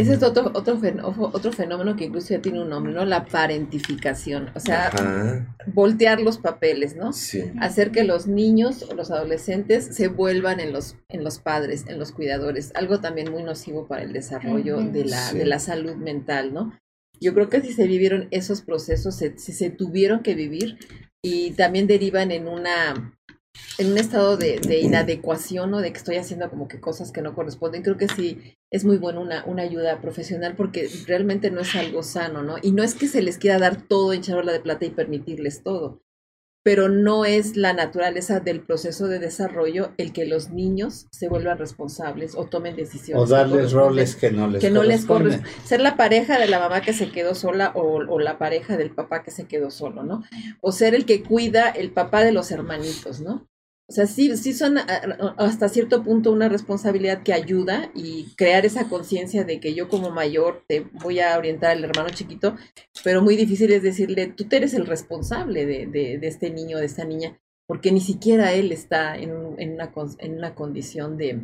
Ese es otro, otro, otro fenómeno que incluso ya tiene un nombre, ¿no? La parentificación. O sea, voltear los papeles, ¿no? Sí. Hacer que los niños o los adolescentes se vuelvan en los, en los padres, en los cuidadores. Algo también muy nocivo para el desarrollo de, la, de la salud mental, ¿no? Yo creo que si se vivieron esos procesos, si se tuvieron que vivir y también derivan en una en un estado de, inadecuación o de que estoy haciendo como que cosas que no corresponden, creo que sí es muy bueno una, una ayuda profesional porque realmente no es algo sano, ¿no? Y no es que se les quiera dar todo en charola de plata y permitirles todo, pero no es la naturaleza del proceso de desarrollo el que los niños se vuelvan responsables o tomen decisiones. O darles roles que no les que no les corresponden. Ser la pareja de la mamá que se quedó sola o, o, la pareja del papá que se quedó solo, ¿no? O ser el que cuida el papá de los hermanitos, ¿no? O sea, sí, sí son hasta cierto punto una responsabilidad que ayuda y crear esa conciencia de que yo como mayor te voy a orientar al hermano chiquito, pero muy difícil es decirle, tú eres el responsable de, de, este niño, de esta niña, porque ni siquiera él está en, en, una, en una condición de,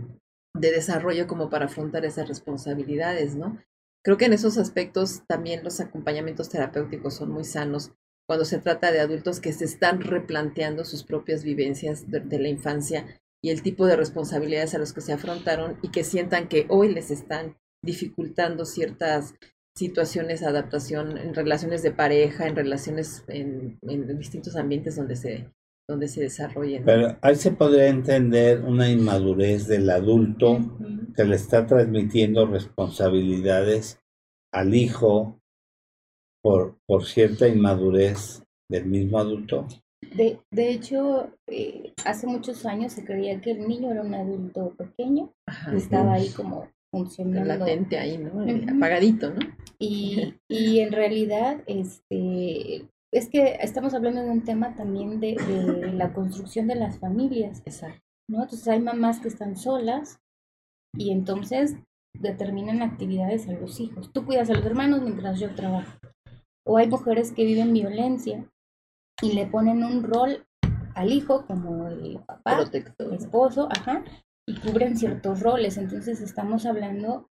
de desarrollo como para afrontar esas responsabilidades, ¿no? Creo que en esos aspectos también los acompañamientos terapéuticos son muy sanos cuando se trata de adultos que se están replanteando sus propias vivencias de, la infancia y el tipo de responsabilidades a los que se afrontaron y que sientan que hoy les están dificultando ciertas situaciones de adaptación en relaciones de pareja, en relaciones en, distintos ambientes donde se, donde se desarrollen. Pero ahí se podría entender una inmadurez del adulto que le está transmitiendo responsabilidades al hijo por, por cierta inmadurez del mismo adulto? De, de hecho, eh, hace muchos años se creía que el niño era un adulto pequeño, estaba ahí como funcionando. Latente ahí, ¿no? Apagadito, ¿no? Y, y en realidad, este, es que estamos hablando de un tema también de, de la construcción de las familias. Exacto. ¿no? Entonces hay mamás que están solas y entonces determinan actividades a los hijos. Tú cuidas a los hermanos mientras yo trabajo. O hay mujeres que viven violencia y le ponen un rol al hijo como el papá, el esposo, ajá, y cubren ciertos roles. Entonces estamos hablando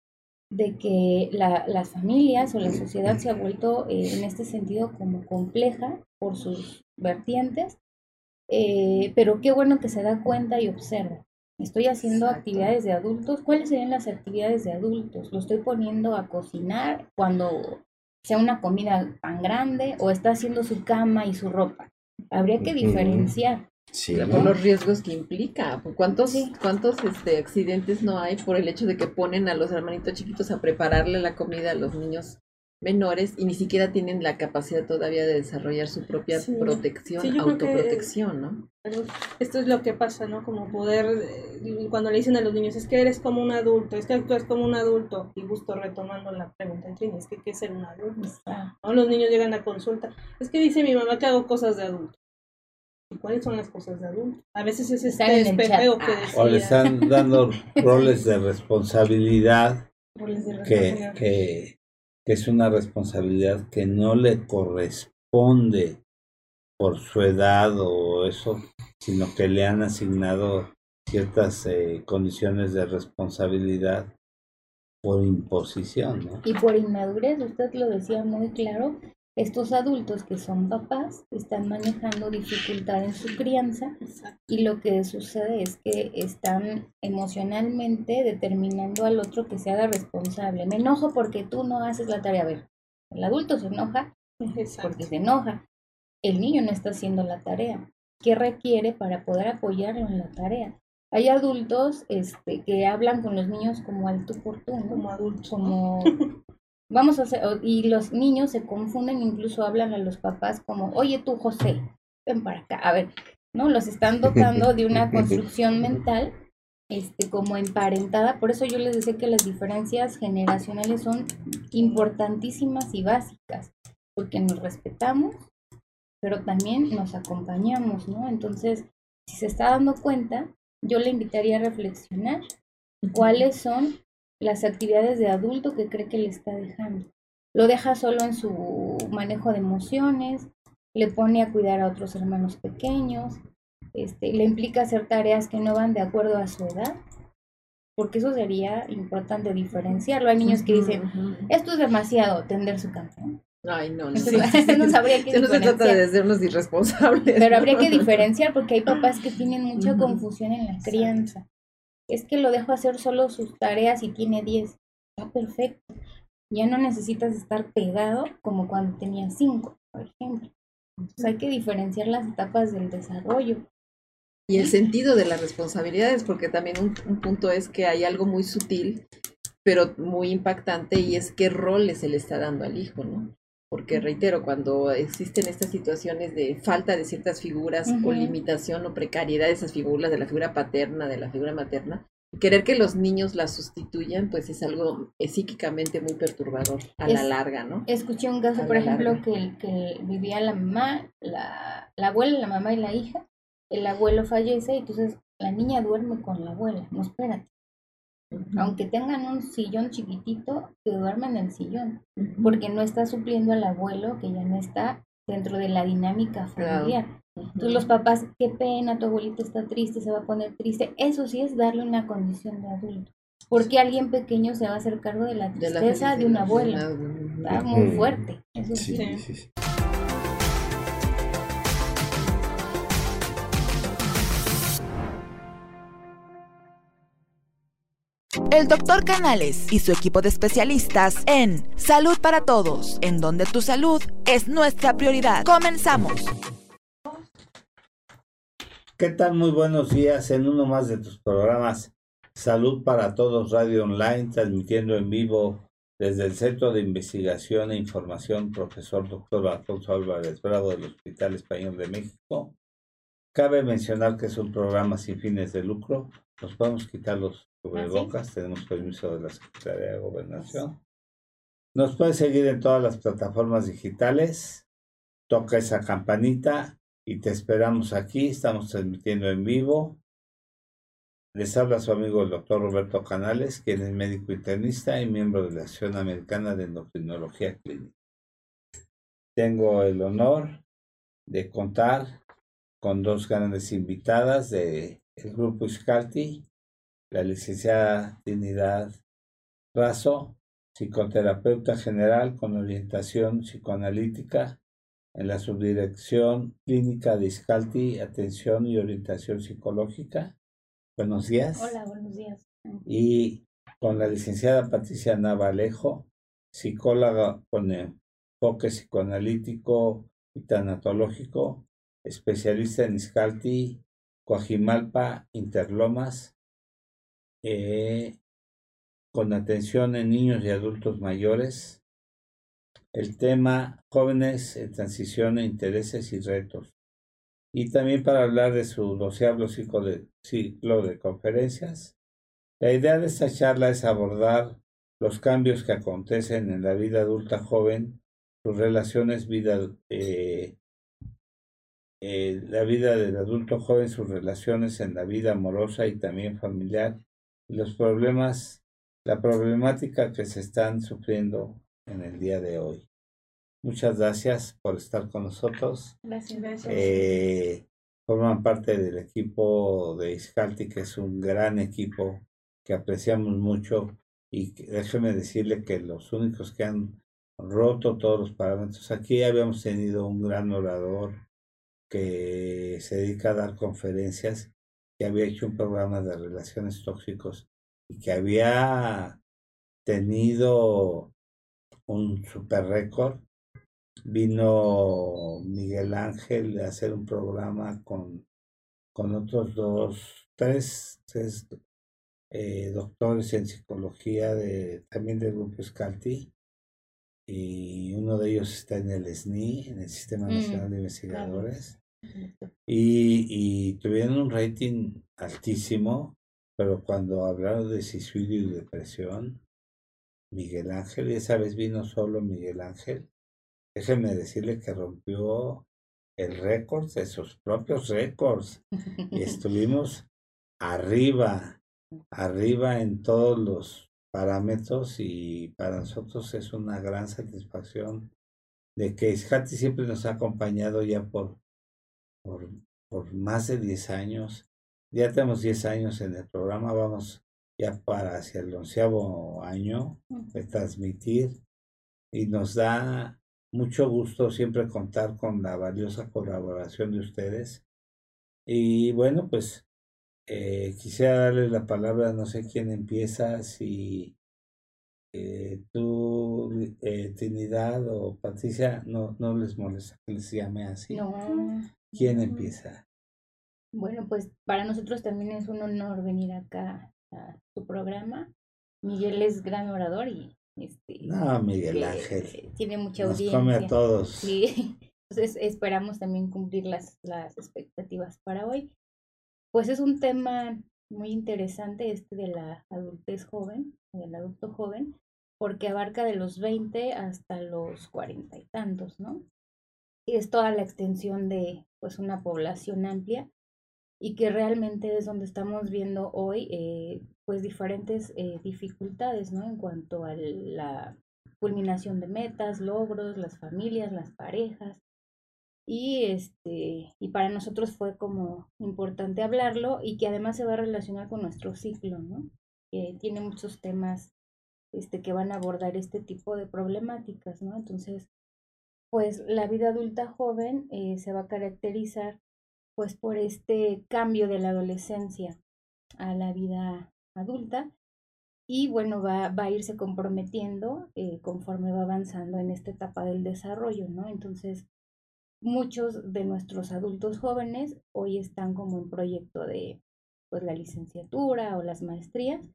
de que la, las familias o la sociedad se ha vuelto eh, en este sentido como compleja por sus vertientes, eh, pero qué bueno que se da cuenta y observa. Estoy haciendo actividades de adultos. ¿Cuáles serían las actividades de adultos? Lo estoy poniendo a cocinar cuando sea una comida tan grande o está haciendo su cama y su ropa. Habría que diferenciar. Sí, por los riesgos que implica. ¿Cuántos, cuántos este, accidentes no hay por el hecho de que ponen a los hermanitos chiquitos a prepararle la comida a los niños menores y ni siquiera tienen la capacidad todavía de desarrollar su propia protección, autoprotección, ¿no? Esto es lo que pasa, ¿no? Como poder, eh, cuando le dicen a los niños, es que eres como un adulto, es que actúas como un adulto, y justo retomando la pregunta es que ¿qué es ser un adulto? ¿No? Los niños llegan a consulta, es que dice mi mamá que hago cosas de adulto. ¿Y cuáles son las cosas de adulto? A veces es este espejeo que decía. O le están dando roles de responsabilidad, que, que que es una responsabilidad que no le corresponde por su edad o eso, sino que le han asignado ciertas eh, condiciones de responsabilidad por imposición. ¿no? Y por inmadurez, usted lo decía muy claro, estos adultos que son papás están manejando dificultad en su crianza y lo que sucede es que están emocionalmente determinando al otro que se haga responsable. Me enojo porque tú no haces la tarea. A ver, el adulto se enoja porque se enoja. El niño no está haciendo la tarea. ¿Qué requiere para poder apoyarlo en la tarea? Hay adultos este, que hablan con los niños como al tú por tú, como adultos, como Vamos a hacer, y los niños se confunden, incluso hablan a los papás como, oye tú José, ven para acá. A ver, ¿no? Los están dotando de una construcción mental este, como emparentada. Por eso yo les decía que las diferencias generacionales son importantísimas y básicas, porque nos respetamos, pero también nos acompañamos, ¿no? Entonces, si se está dando cuenta, yo le invitaría a reflexionar cuáles son las actividades de adulto que cree que le está dejando. Lo deja solo en su manejo de emociones, le pone a cuidar a otros hermanos pequeños, este, le implica hacer tareas que no van de acuerdo a su edad, porque eso sería importante diferenciarlo. Hay niños que dicen, esto es demasiado, tender su cama. Ay, no, no. Entonces, no sabría qué no se trata de hacernos irresponsables. Pero habría que diferenciar porque hay papás que tienen mucha confusión en la crianza. Es que lo dejo hacer solo sus tareas y tiene 10. Está perfecto. Ya no necesitas estar pegado como cuando tenía 5, por ejemplo. Entonces hay que diferenciar las etapas del desarrollo. Y el sentido de las responsabilidades, porque también un, un punto es que hay algo muy sutil, pero muy impactante, y es qué roles se le está dando al hijo, ¿no? Porque reitero, cuando existen estas situaciones de falta de ciertas figuras o limitación o precariedad de esas figuras, de la figura paterna, de la figura materna, querer que los niños las sustituyan, pues es algo psíquicamente muy perturbador a la larga, ¿no? Escuché un caso, por ejemplo, que, que vivía la mamá, la, la abuela, la mamá y la hija, el abuelo fallece y entonces la niña duerme con la abuela, no espérate. Aunque tengan un sillón chiquitito, que duerman en el sillón, porque no está supliendo al abuelo que ya no está dentro de la dinámica familiar. Entonces los papás, qué pena, tu abuelito está triste, se va a poner triste. Eso sí es darle una condición de adulto. Porque alguien pequeño se va a hacer cargo de la tristeza de, un abuelo. Está muy fuerte. Eso sí. sí. El doctor Canales y su equipo de especialistas en Salud para Todos, en donde tu salud es nuestra prioridad. Comenzamos. ¿Qué tal? Muy buenos días en uno más de tus programas Salud para Todos Radio Online, transmitiendo en vivo desde el Centro de Investigación e Información Profesor Dr. Alfonso Álvarez Bravo del Hospital Español de México. Cabe mencionar que es un programa sin fines de lucro. Nos podemos quitar los cubrebocas, tenemos permiso de la Secretaría de Gobernación. Nos puedes seguir en todas las plataformas digitales. Toca esa campanita y te esperamos aquí. Estamos transmitiendo en vivo. Les habla su amigo el doctor Roberto Canales, quien es médico internista y miembro de la Asociación Americana de Endocrinología Clínica. Tengo el honor de contar con dos grandes invitadas del grupo Iscalti, la licenciada Trinidad Razo, psicoterapeuta general con orientación psicoanalítica en la subdirección clínica de Iscalti, atención y orientación psicológica. Buenos días. Hola, buenos días. Y con la licenciada Patricia Navalejo, psicóloga con enfoque psicoanalítico y tanatológico, especialista en Iscalti, Coajimalpa, Interlomas, eh, con atención en niños y adultos mayores. El tema jóvenes en transición e intereses y retos. Y también para hablar de su doceavo ciclo de, ciclo de conferencias. La idea de esta charla es abordar los cambios que acontecen en la vida adulta joven, sus relaciones, vida, eh, eh, la vida del adulto joven, sus relaciones en la vida amorosa y también familiar los problemas, la problemática que se están sufriendo en el día de hoy. Muchas gracias por estar con nosotros. Gracias, gracias. Eh, forman parte del equipo de Iscalti, que es un gran equipo que apreciamos mucho y déjeme decirle que los únicos que han roto todos los parámetros, aquí habíamos tenido un gran orador que se dedica a dar conferencias que había hecho un programa de relaciones tóxicos y que había tenido un super récord. Vino Miguel Ángel a hacer un programa con, con otros dos, tres, tres eh, doctores en psicología de, también del grupo Scalti y uno de ellos está en el SNI, en el Sistema mm, Nacional de Investigadores. Y, y tuvieron un rating altísimo, pero cuando hablaron de suicidio y depresión, Miguel Ángel, y esa vez vino solo Miguel Ángel, déjeme decirle que rompió el récord de sus propios récords. Y estuvimos arriba, arriba en todos los parámetros y para nosotros es una gran satisfacción de que Isjati siempre nos ha acompañado ya por por, más de 10 años. Ya tenemos 10 años en el programa, vamos ya para hacia el onceavo año de transmitir y nos da mucho gusto siempre contar con la valiosa colaboración de ustedes. Y bueno, pues eh, quisiera darle la palabra, no sé quién empieza, si eh, tú, eh, Trinidad o Patricia, no, no les molesta que les llame así. No. ¿Quién empieza? Bueno, pues para nosotros también es un honor venir acá a tu programa. Miguel es gran orador y este no, Miguel Ángel. Tiene mucha Nos audiencia. come a todos. Sí. Entonces esperamos también cumplir las, las expectativas para hoy. Pues es un tema muy interesante este de la adultez joven, del adulto joven, porque abarca de los 20 hasta los cuarenta y tantos, ¿no? Y es toda la extensión de pues una población amplia y que realmente es donde estamos viendo hoy eh, pues diferentes eh, dificultades, ¿no? En cuanto a la culminación de metas, logros, las familias, las parejas. Y este, y para nosotros fue como importante hablarlo y que además se va a relacionar con nuestro ciclo, ¿no? Que tiene muchos temas este, que van a abordar este tipo de problemáticas, ¿no? Entonces, pues la vida adulta joven eh, se va a caracterizar pues por este cambio de la adolescencia a la vida adulta y bueno, va, va a irse comprometiendo eh, conforme va avanzando en esta etapa del desarrollo, ¿no? Entonces, muchos de nuestros adultos jóvenes hoy están como en proyecto de pues la licenciatura o las maestrías,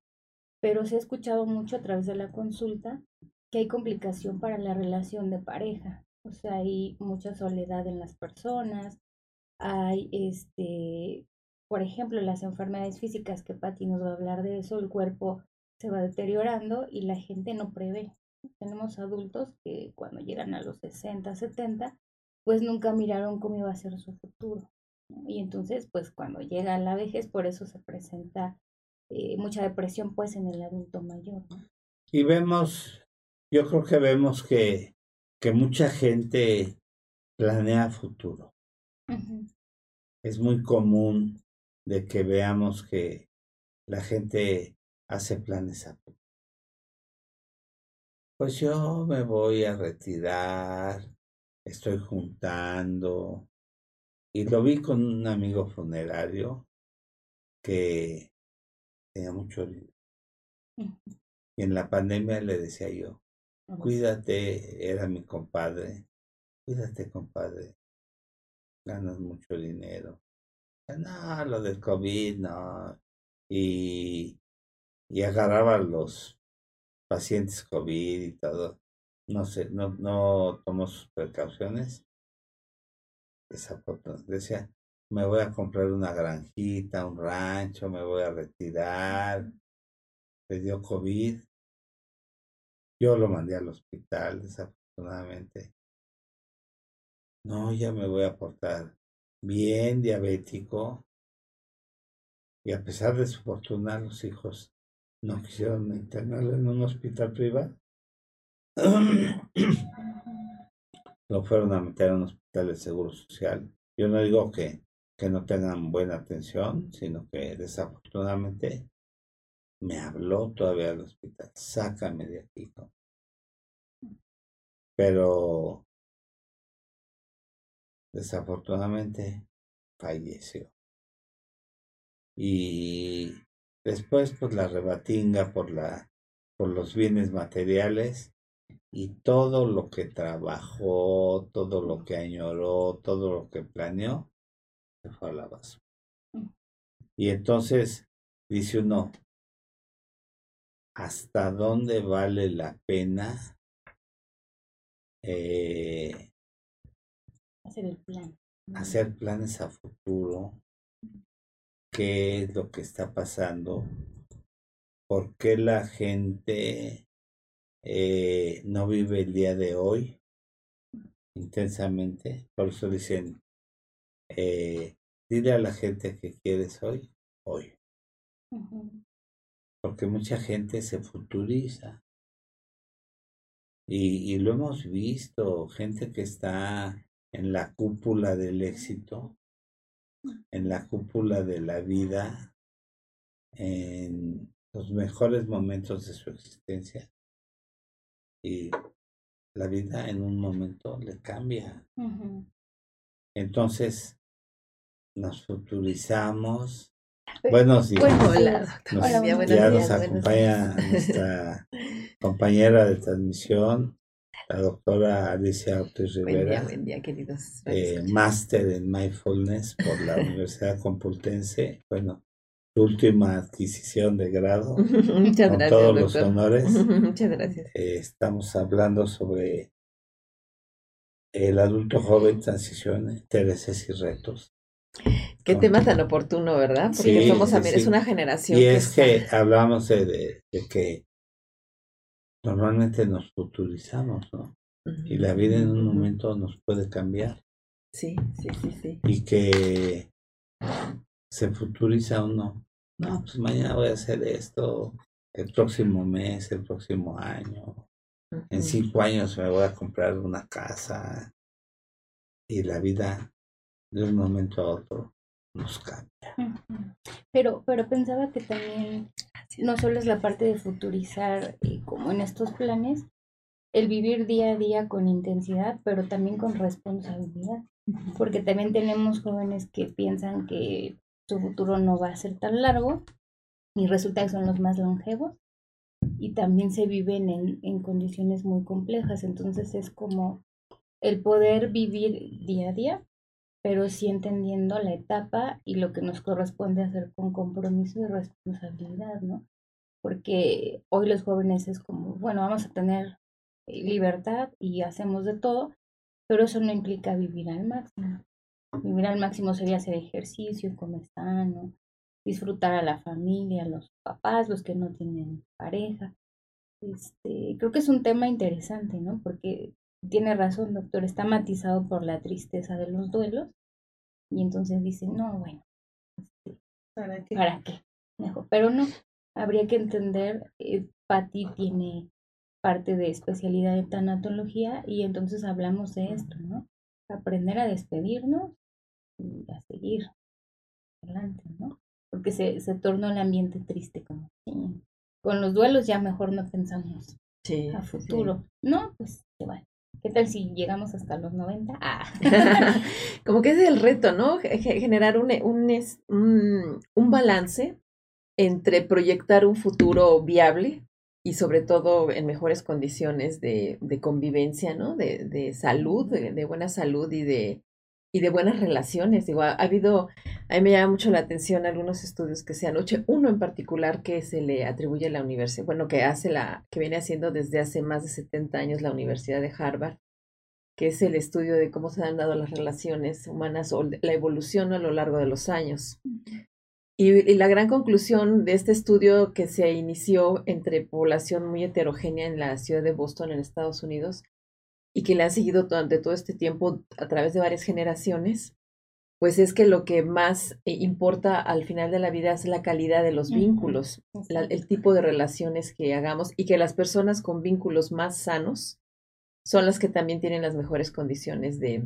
pero se ha escuchado mucho a través de la consulta que hay complicación para la relación de pareja, o sea, hay mucha soledad en las personas, hay este, por ejemplo, las enfermedades físicas que Patti nos va a hablar de eso, el cuerpo se va deteriorando y la gente no prevé. Tenemos adultos que cuando llegan a los 60, 70, pues nunca miraron cómo iba a ser su futuro. Y entonces, pues cuando llega la vejez, por eso se presenta eh, mucha depresión pues en el adulto mayor. Y vemos, yo creo que vemos que, que mucha gente planea futuro. Es muy común de que veamos que la gente hace planes a futuro. Pues yo me voy a retirar, estoy juntando. Y lo vi con un amigo funerario que tenía mucho dinero. Y en la pandemia le decía yo, cuídate, era mi compadre, cuídate compadre, ganas mucho dinero. No, lo del COVID, no. Y, y agarraba los pacientes COVID y todo. No sé, no, no tomó sus precauciones. Esa foto decía, me voy a comprar una granjita, un rancho, me voy a retirar. Le dio COVID. Yo lo mandé al hospital, desafortunadamente. No, ya me voy a portar bien diabético. Y a pesar de su fortuna, los hijos no quisieron internarlo en un hospital privado. Lo fueron a meter en un hospital de seguro social. Yo no digo que, que no tengan buena atención, sino que desafortunadamente me habló todavía al hospital. Sácame de aquí. Pero desafortunadamente falleció. Y después pues la rebatinga por la por los bienes materiales y todo lo que trabajó, todo lo que añoró, todo lo que planeó, se fue a la basura. Y entonces dice uno, ¿hasta dónde vale la pena eh, hacer el plan? Hacer planes a futuro, qué es lo que está pasando, por qué la gente eh, no vive el día de hoy intensamente. Por eso dicen, eh, dile a la gente que quieres hoy, hoy. Porque mucha gente se futuriza. Y, y lo hemos visto, gente que está en la cúpula del éxito, en la cúpula de la vida, en los mejores momentos de su existencia y la vida en un momento le cambia. Entonces nos futurizamos. Buenos días. ya nos acompaña nuestra compañera de transmisión, la doctora Alicia Ortiz Rivera, buen día, queridos. Eh, máster en Mindfulness por la Universidad Complutense. Bueno, su última adquisición de grado. Muchas con gracias. Todos los honores. Muchas gracias. Eh, estamos hablando sobre el adulto joven, transiciones, intereses y retos. Qué tema tan oportuno, ¿verdad? Porque somos es una generación. Y es que hablamos de, de, que normalmente nos futurizamos, ¿no? Y la vida en un momento nos puede cambiar. Sí, sí, sí, sí. Y que se futuriza uno. No, pues mañana voy a hacer esto, el próximo mes, el próximo año. En cinco años me voy a comprar una casa. Y la vida de un momento a otro nos cambia. Pero, pero pensaba que también no solo es la parte de futurizar eh, como en estos planes, el vivir día a día con intensidad, pero también con responsabilidad, porque también tenemos jóvenes que piensan que su futuro no va a ser tan largo y resulta que son los más longevos y también se viven en, en condiciones muy complejas, entonces es como el poder vivir día a día, pero sí entendiendo la etapa y lo que nos corresponde hacer con compromiso y responsabilidad, ¿no? Porque hoy los jóvenes es como, bueno, vamos a tener eh, libertad y hacemos de todo, pero eso no implica vivir al máximo. Vivir al máximo sería hacer ejercicio, comer sano, disfrutar a la familia, a los papás, los que no tienen pareja. Este, creo que es un tema interesante, ¿no? Porque tiene razón, doctor, está matizado por la tristeza de los duelos. Y entonces dice, no, bueno, este, ¿para qué? ¿Para qué? Mejor. Pero no, habría que entender, eh, Patti tiene parte de especialidad en tanatología y entonces hablamos de esto, ¿no? Aprender a despedirnos y a seguir adelante, ¿no? Porque se, se torna el ambiente triste como con los duelos ya mejor no pensamos a futuro. No, pues se va. ¿Qué tal si llegamos hasta los 90? Ah. Como que es el reto, ¿no? Generar un, un, un, balance entre proyectar un futuro viable y sobre todo en mejores condiciones de, de convivencia, ¿no? De, de salud, de, buena salud y de, y de buenas relaciones. Digo, ha, habido, a mí me llama mucho la atención algunos estudios que se han hecho, uno en particular que se le atribuye a la universidad, bueno, que hace la, que viene haciendo desde hace más de 70 años la Universidad de Harvard, que es el estudio de cómo se han dado las relaciones humanas o la evolución a lo largo de los años. Y, y, la gran conclusión de este estudio que se inició entre población muy heterogénea en la ciudad de Boston, en Estados Unidos, y que le han seguido durante todo este tiempo a través de varias generaciones, pues es que lo que más eh, importa al final de la vida es la calidad de los vínculos, el tipo de relaciones que hagamos y que las personas con vínculos más sanos son las que también tienen las mejores condiciones de,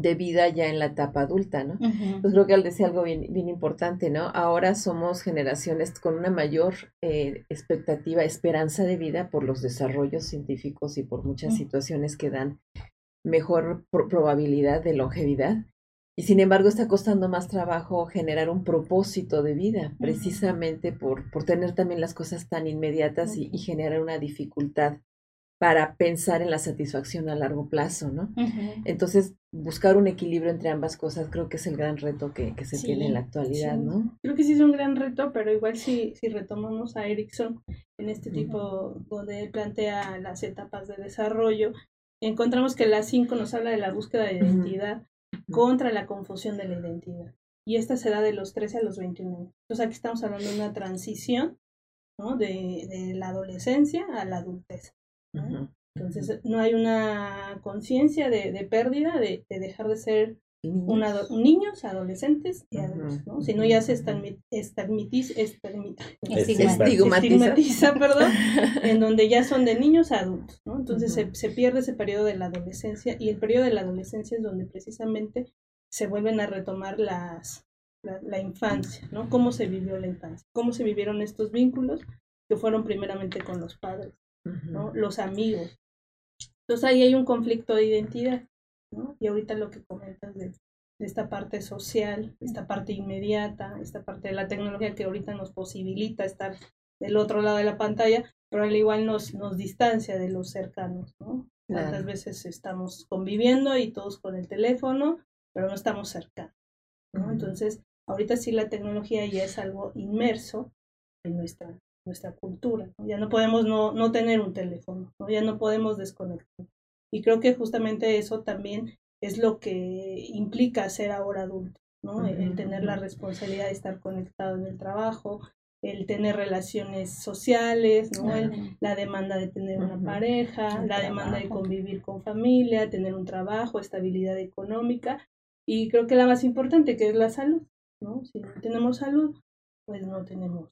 de vida ya en la etapa adulta, ¿no? Pues creo que él decía algo bien, bien importante, ¿no? Ahora somos generaciones con una mayor eh, expectativa, esperanza de vida por los desarrollos científicos y por muchas situaciones que dan mejor probabilidad de longevidad. Y sin embargo está costando más trabajo generar un propósito de vida, precisamente por, por tener también las cosas tan inmediatas y, y generar una dificultad para pensar en la satisfacción a largo plazo, ¿no? Entonces, buscar un equilibrio entre ambas cosas creo que es el gran reto que, que se tiene en la actualidad, ¿no? Creo que sí es un gran reto, pero igual si, si retomamos a Erickson en este tipo donde él plantea las etapas de desarrollo, encontramos que la 5 nos habla de la búsqueda de identidad contra la confusión de la identidad. Y esta se da de los 13 a los 21 años. Entonces aquí estamos hablando de una transición ¿no? de, de la adolescencia a la adultez. Entonces no hay una conciencia de, de, pérdida, de, de, dejar de ser una, niños, adolescentes y adultos, ¿no? Si no ya se estigmatiza, estigmatiza, perdón, en donde ya son de niños a adultos, ¿no? Entonces se, se pierde ese periodo de la adolescencia y el periodo de la adolescencia es donde precisamente se vuelven a retomar las, la, infancia, ¿no? Cómo se vivió la infancia, cómo se vivieron estos vínculos que fueron primeramente con los padres, ¿no? Los amigos. Entonces ahí hay un conflicto de identidad, ¿no? Y ahorita lo que comentas de, de esta parte social, esta parte inmediata, esta parte de la tecnología que ahorita nos posibilita estar del otro lado de la pantalla, pero al igual nos, nos distancia de los cercanos, ¿no? Cuántas veces estamos conviviendo y todos con el teléfono, pero no estamos cercanos, ¿no? Entonces, ahorita sí la tecnología ya es algo inmerso en nuestra, nuestra cultura, Ya no podemos no, no tener un teléfono, ¿no? Ya no podemos desconectar. Y creo que justamente eso también es lo que implica ser ahora adulto, ¿no? El tener la responsabilidad de estar conectado en el trabajo, el tener relaciones sociales, ¿no? la demanda de tener una pareja, la demanda de convivir con familia, tener un trabajo, estabilidad económica y creo que la más importante que es la salud, ¿no? Si no tenemos salud, pues no tenemos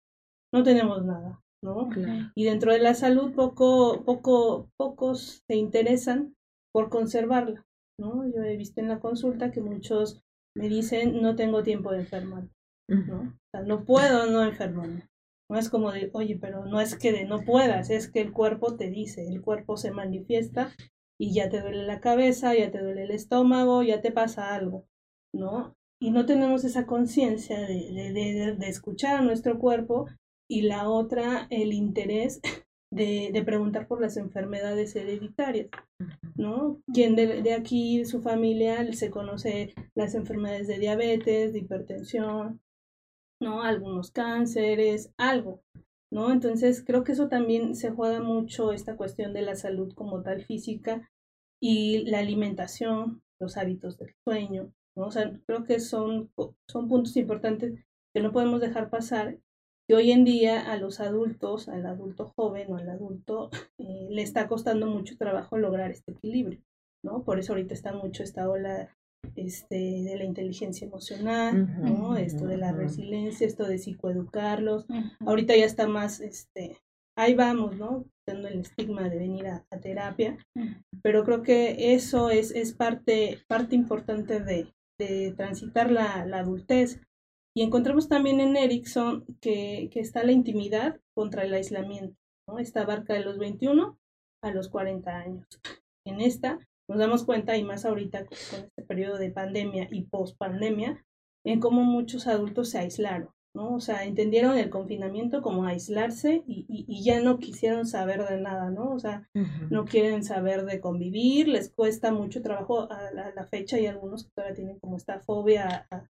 no tenemos nada, ¿no? Y dentro de la salud poco poco pocos se interesan por conservarla, ¿no? Yo he visto en la consulta que muchos me dicen no tengo tiempo de enfermar, ¿no? O sea, no puedo no enfermarme. No es como de, oye, pero no es que de no puedas, es que el cuerpo te dice, el cuerpo se manifiesta y ya te duele la cabeza, ya te duele el estómago, ya te pasa algo, ¿no? Y no tenemos esa conciencia de, de, de, escuchar a nuestro cuerpo y la otra, el interés de, de, preguntar por las enfermedades hereditarias, ¿no? Quien de, de, aquí, su familia, se conoce las enfermedades de diabetes, de hipertensión, ¿no? Algunos cánceres, algo, ¿no? Entonces creo que eso también se juega mucho esta cuestión de la salud como tal física y la alimentación, los hábitos del sueño, ¿no? O sea, creo que son, son puntos importantes que no podemos dejar pasar que hoy en día a los adultos, al adulto joven o al adulto, eh, le está costando mucho trabajo lograr este equilibrio, ¿no? Por eso ahorita está mucho esta ola este, de la inteligencia emocional, ¿no? Esto de la resiliencia, esto de psicoeducarlos. Ahorita ya está más, este, ahí vamos, ¿no? Dando el estigma de venir a, terapia, pero creo que eso es, es parte, parte importante de, de transitar la, la, adultez. Y encontramos también en Erickson que, que está la intimidad contra el aislamiento, ¿no? Esta abarca de los 21 a los 40 años. En esta nos damos cuenta, y más ahorita con este periodo de pandemia y post-pandemia, en cómo muchos adultos se aislaron, ¿no? O sea, entendieron el confinamiento como aislarse y, y, ya no quisieron saber de nada, ¿no? O sea, no quieren saber de convivir, les cuesta mucho trabajo a la, fecha y algunos que todavía tienen como esta fobia a, a,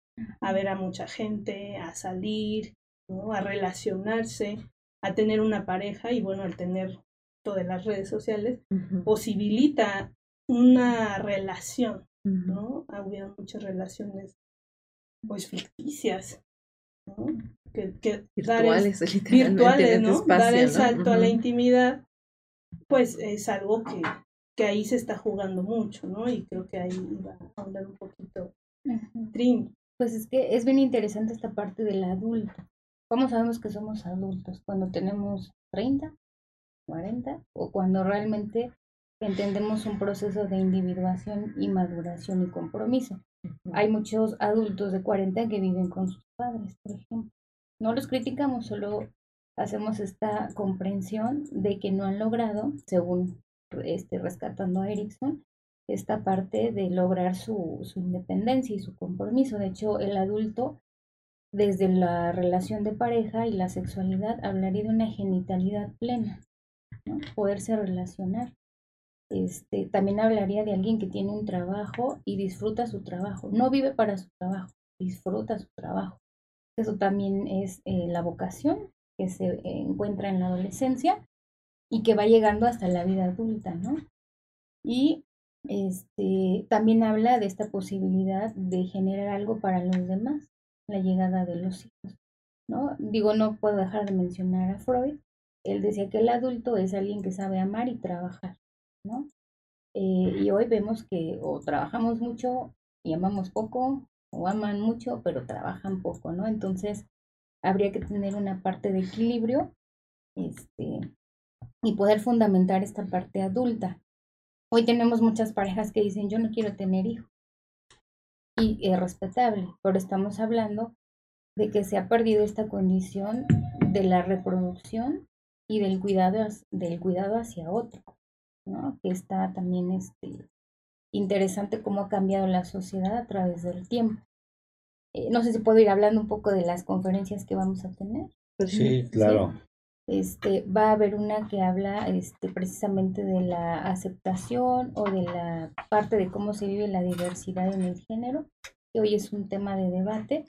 ver a mucha gente, a salir, ¿no? A relacionarse, a tener una pareja y bueno, al tener todas las redes sociales, posibilita una relación, ¿no? Había muchas relaciones pues ficticias, ¿no? Que, que virtuales, dar el, virtuales, ¿no? dar el salto a la intimidad, pues es algo que, que ahí se está jugando mucho, ¿no? Y creo que ahí va a hablar un poquito Trin. Pues es que es bien interesante esta parte del adulto. ¿Cómo sabemos que somos adultos? Cuando tenemos 30, 40 o cuando realmente entendemos un proceso de individuación y maduración y compromiso. Hay muchos adultos de 40 que viven con sus padres, por ejemplo. No los criticamos, solo hacemos esta comprensión de que no han logrado, según este, rescatando a Erickson, esta parte de lograr su, su independencia y su compromiso. De hecho, el adulto, desde la relación de pareja y la sexualidad, hablaría de una genitalidad plena, poderse relacionar este, también hablaría de alguien que tiene un trabajo y disfruta su trabajo. No vive para su trabajo, disfruta su trabajo. Eso también es eh, la vocación que se encuentra en la adolescencia y que va llegando hasta la vida adulta, ¿no? Y este, también habla de esta posibilidad de generar algo para los demás, la llegada de los hijos, ¿no? Digo, no puedo dejar de mencionar a Freud. Él decía que el adulto es alguien que sabe amar y trabajar. ¿no? Eh, y hoy vemos que o trabajamos mucho y amamos poco, o aman mucho, pero trabajan poco, ¿no? Entonces, habría que tener una parte de equilibrio este, y poder fundamentar esta parte adulta. Hoy tenemos muchas parejas que dicen, yo no quiero tener hijos. Y es respetable, pero estamos hablando de que se ha perdido esta condición de la reproducción y del cuidado, del cuidado hacia otro, ¿no? Que está también este, interesante cómo ha cambiado la sociedad a través del tiempo. Eh, no sé si puedo ir hablando un poco de las conferencias que vamos a tener. Sí, claro. Este, va a haber una que habla este, precisamente de la aceptación o de la parte de cómo se vive la diversidad en el género, que hoy es un tema de debate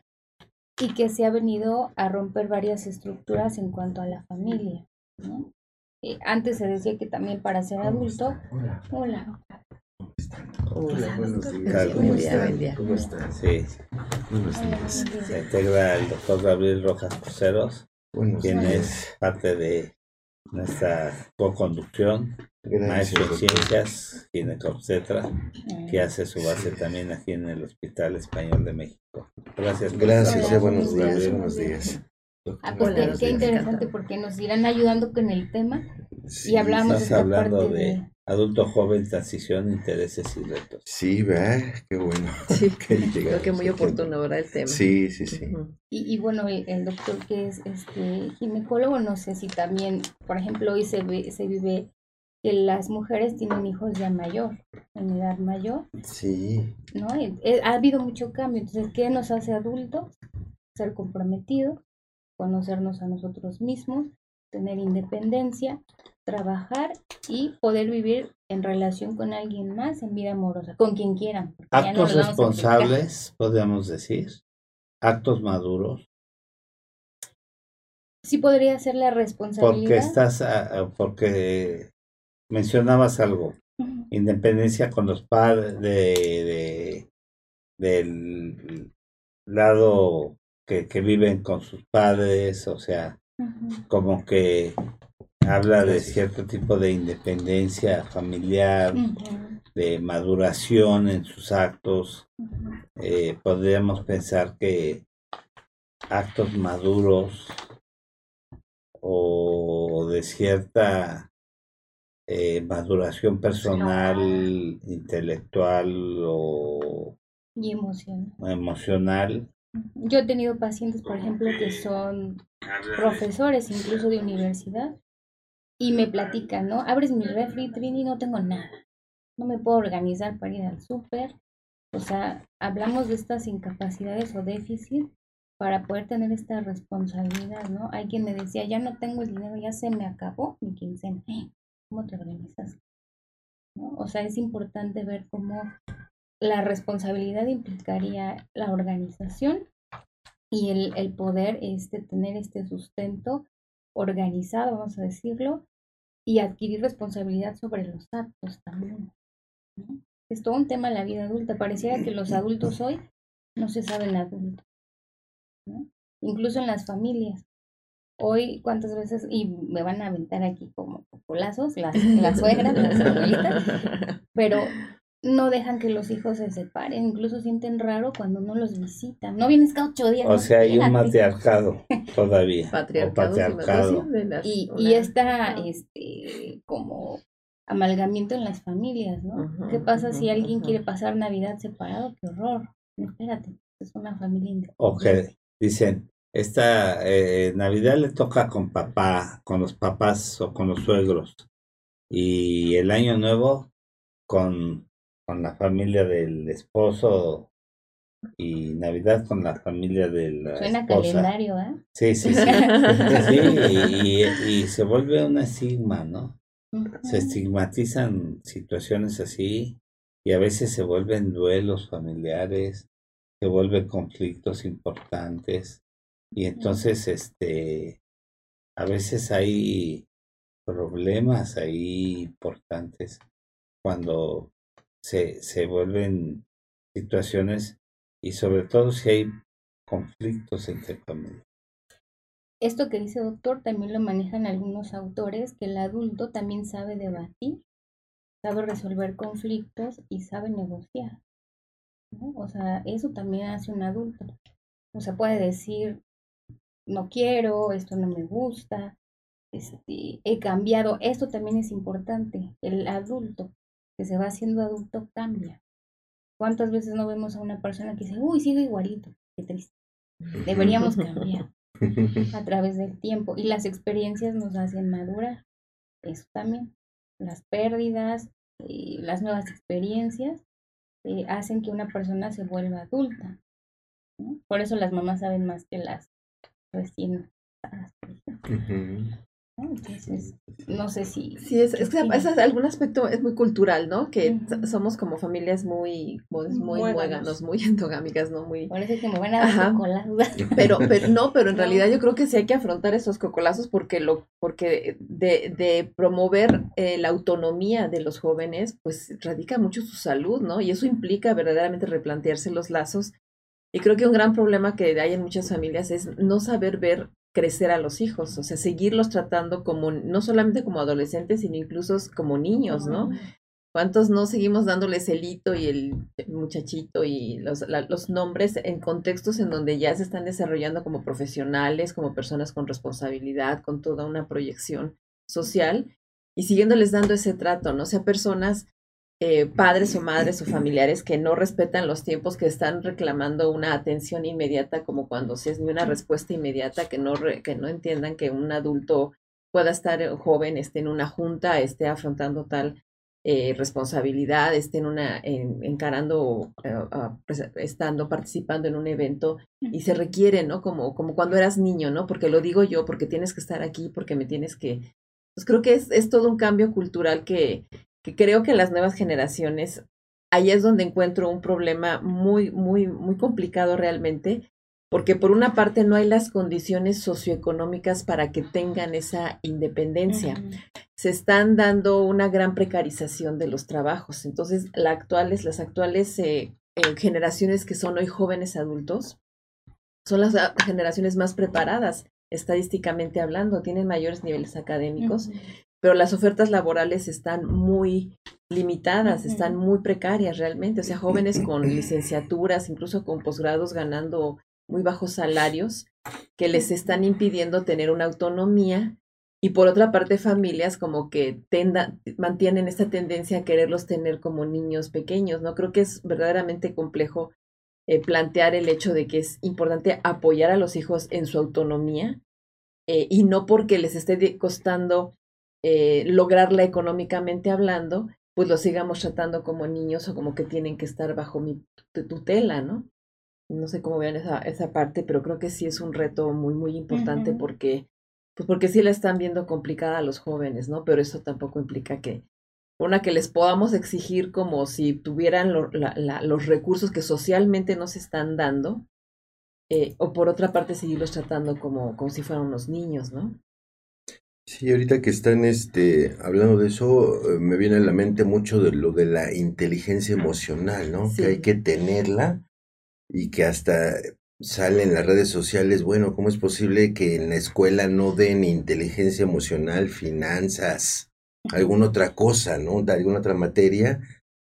y que se ha venido a romper varias estructuras en cuanto a la familia. Eh, antes se decía que también para ser adulto, hola, Hola, buenos días. ¿Cómo están? Sí. Buenos días. Se integra el doctor Gabriel Rojas Coseros, quien es parte de nuestra co-conducción, maestro en ciencias, ginecobstetra, que hace su base también aquí en el Hospital Español de México. Gracias. Gracias, buenos días. Buenos días. Ah, pues qué, interesante porque nos irán ayudando con el tema y hablamos de esta hablando de, adulto joven, transición, intereses y retos. Sí, ve, qué bueno. Sí, creo que muy oportuno ahora el tema. Sí, sí, sí. y, y, bueno, el, doctor que es este ginecólogo, no sé si también, por ejemplo, hoy se, ve, se vive que las mujeres tienen hijos ya mayor, en edad mayor. Sí. ¿No? Ha habido mucho cambio. Entonces, ¿qué nos hace adultos? Ser comprometidos, conocernos a nosotros mismos, tener independencia, trabajar y poder vivir en relación con alguien más en vida amorosa, con quien quieran. Actos responsables, podríamos decir, actos maduros. Sí podría ser la responsabilidad. Porque estás, ah, porque mencionabas algo, independencia con los padres de, del lado que, viven con sus padres, o sea, como que habla de cierto tipo de independencia familiar, de maduración en sus actos. Eh, podríamos pensar que actos maduros o de cierta eh, maduración personal, intelectual o y emocional. emocional. Yo he tenido pacientes, por ejemplo, que son profesores incluso de universidad y me platican, ¿no? Abres mi refri, Trini, no tengo nada. No me puedo organizar para ir al súper. O sea, hablamos de estas incapacidades o déficit para poder tener esta responsabilidad, ¿no? Hay quien me decía, ya no tengo el dinero, ya se me acabó mi quincena. ¿Cómo te organizas? O sea, es importante ver cómo la responsabilidad implicaría la organización y el, el poder este, tener este sustento organizado, vamos a decirlo, y adquirir responsabilidad sobre los actos también. Es todo un tema en la vida adulta. Pareciera que los adultos hoy no se saben adultos. Incluso en las familias. Hoy, ¿cuántas veces? Y me van a aventar aquí como populazos, las, las suegras, las abuelitas. Pero no dejan que los hijos se separen, incluso sienten raro cuando no los visitan. No vienes cada ocho días. O sea, hay un matriarcado todavía. patriarcado. Y, y esta, este, como amalgamiento en las familias, ¿no? ¿Qué pasa si alguien quiere pasar Navidad separado? ¡Qué horror! espérate, es una familia independiente. Ok, dicen, esta eh, Navidad le toca con papá, con los papás o con los suegros. Y el año nuevo con con la familia del esposo y Navidad con la familia de la Suena calendario, ¿eh? Sí, sí, sí. y, se vuelve un estigma, ¿no? Se estigmatizan situaciones así y a veces se vuelven duelos familiares, se vuelven conflictos importantes y entonces, este, a veces hay problemas ahí importantes cuando se, se vuelven situaciones y sobre todo si hay conflictos entre familias. Esto que dice doctor también lo manejan algunos autores, que el adulto también sabe debatir, sabe resolver conflictos y sabe negociar. O sea, eso también hace un adulto. O sea, puede decir, no quiero, esto no me gusta, este, he cambiado. Esto también es importante. El adulto se va haciendo adulto cambia. ¿Cuántas veces no vemos a una persona que dice, uy, sigue igualito? Qué triste. Deberíamos cambiar a través del tiempo y las experiencias nos hacen madurar. Eso también. Las pérdidas, y las nuevas experiencias eh, hacen que una persona se vuelva adulta. Por eso las mamás saben más que las recién entonces, no sé si... Sí, es, es que algún aspecto es muy cultural, ¿no? Que somos como familias muy, muy, muy muéganos, muy endogámicas, ¿no? Muy... Parece que me van a dar Pero, pero no, pero en realidad yo creo que sí hay que afrontar esos cocolazos porque lo, porque de, de promover eh, la autonomía de los jóvenes, pues radica mucho su salud, ¿no? Y eso implica verdaderamente replantearse los lazos. Y creo que un gran problema que hay en muchas familias es no saber ver crecer a los hijos, o sea, seguirlos tratando como, no solamente como adolescentes, sino incluso como niños, ¿no? ¿Cuántos no seguimos dándoles el hito y el muchachito y los, los nombres en contextos en donde ya se están desarrollando como profesionales, como personas con responsabilidad, con toda una proyección social y siguiéndoles dando ese trato, ¿no? O sea, personas eh, padres o madres o familiares que no respetan los tiempos, que están reclamando una atención inmediata, como cuando si es una respuesta inmediata, que no, que no entiendan que un adulto pueda estar joven, esté en una junta, esté afrontando tal eh, responsabilidad, esté en una, encarando, eh, estando, participando en un evento y se requiere, ¿no? Como, como cuando eras niño, ¿no? Porque lo digo yo, porque tienes que estar aquí, porque me tienes que... Pues creo que es, es todo un cambio cultural que, que creo que las nuevas generaciones, ahí es donde encuentro un problema muy, muy, muy complicado realmente, porque por una parte no hay las condiciones socioeconómicas para que tengan esa independencia. Se están dando una gran precarización de los trabajos. Entonces, la actuales, las actuales eh, eh, generaciones que son hoy jóvenes adultos son las ah, generaciones más preparadas estadísticamente hablando, tienen mayores niveles académicos, pero las ofertas laborales están muy limitadas, están muy precarias realmente. O sea, jóvenes con licenciaturas, incluso con posgrados ganando muy bajos salarios, que les están impidiendo tener una autonomía. Y por otra parte, familias como que mantienen esta tendencia a quererlos tener como niños pequeños, ¿no? Creo que es verdaderamente complejo eh, plantear el hecho de que es importante apoyar a los hijos en su autonomía eh, y no porque les esté costando eh, lograrla económicamente hablando, pues los sigamos tratando como niños o como que tienen que estar bajo mi tutela, ¿no? No sé cómo vean esa, esa parte, pero creo que sí es un reto muy, muy importante porque, pues porque sí la están viendo complicada a los jóvenes, ¿no? Pero eso tampoco implica que, una, que les podamos exigir como si tuvieran los recursos que socialmente no se están dando, eh, o por otra parte seguirlos tratando como, como si fueran unos niños, ¿no? Sí, ahorita que están este, hablando de eso, eh, me viene a la mente mucho de lo de la inteligencia emocional, ¿no? Que hay que tenerla y que hasta sale en las redes sociales, bueno, ¿cómo es posible que en la escuela no den inteligencia emocional, finanzas, alguna otra cosa, ¿no? De alguna otra materia.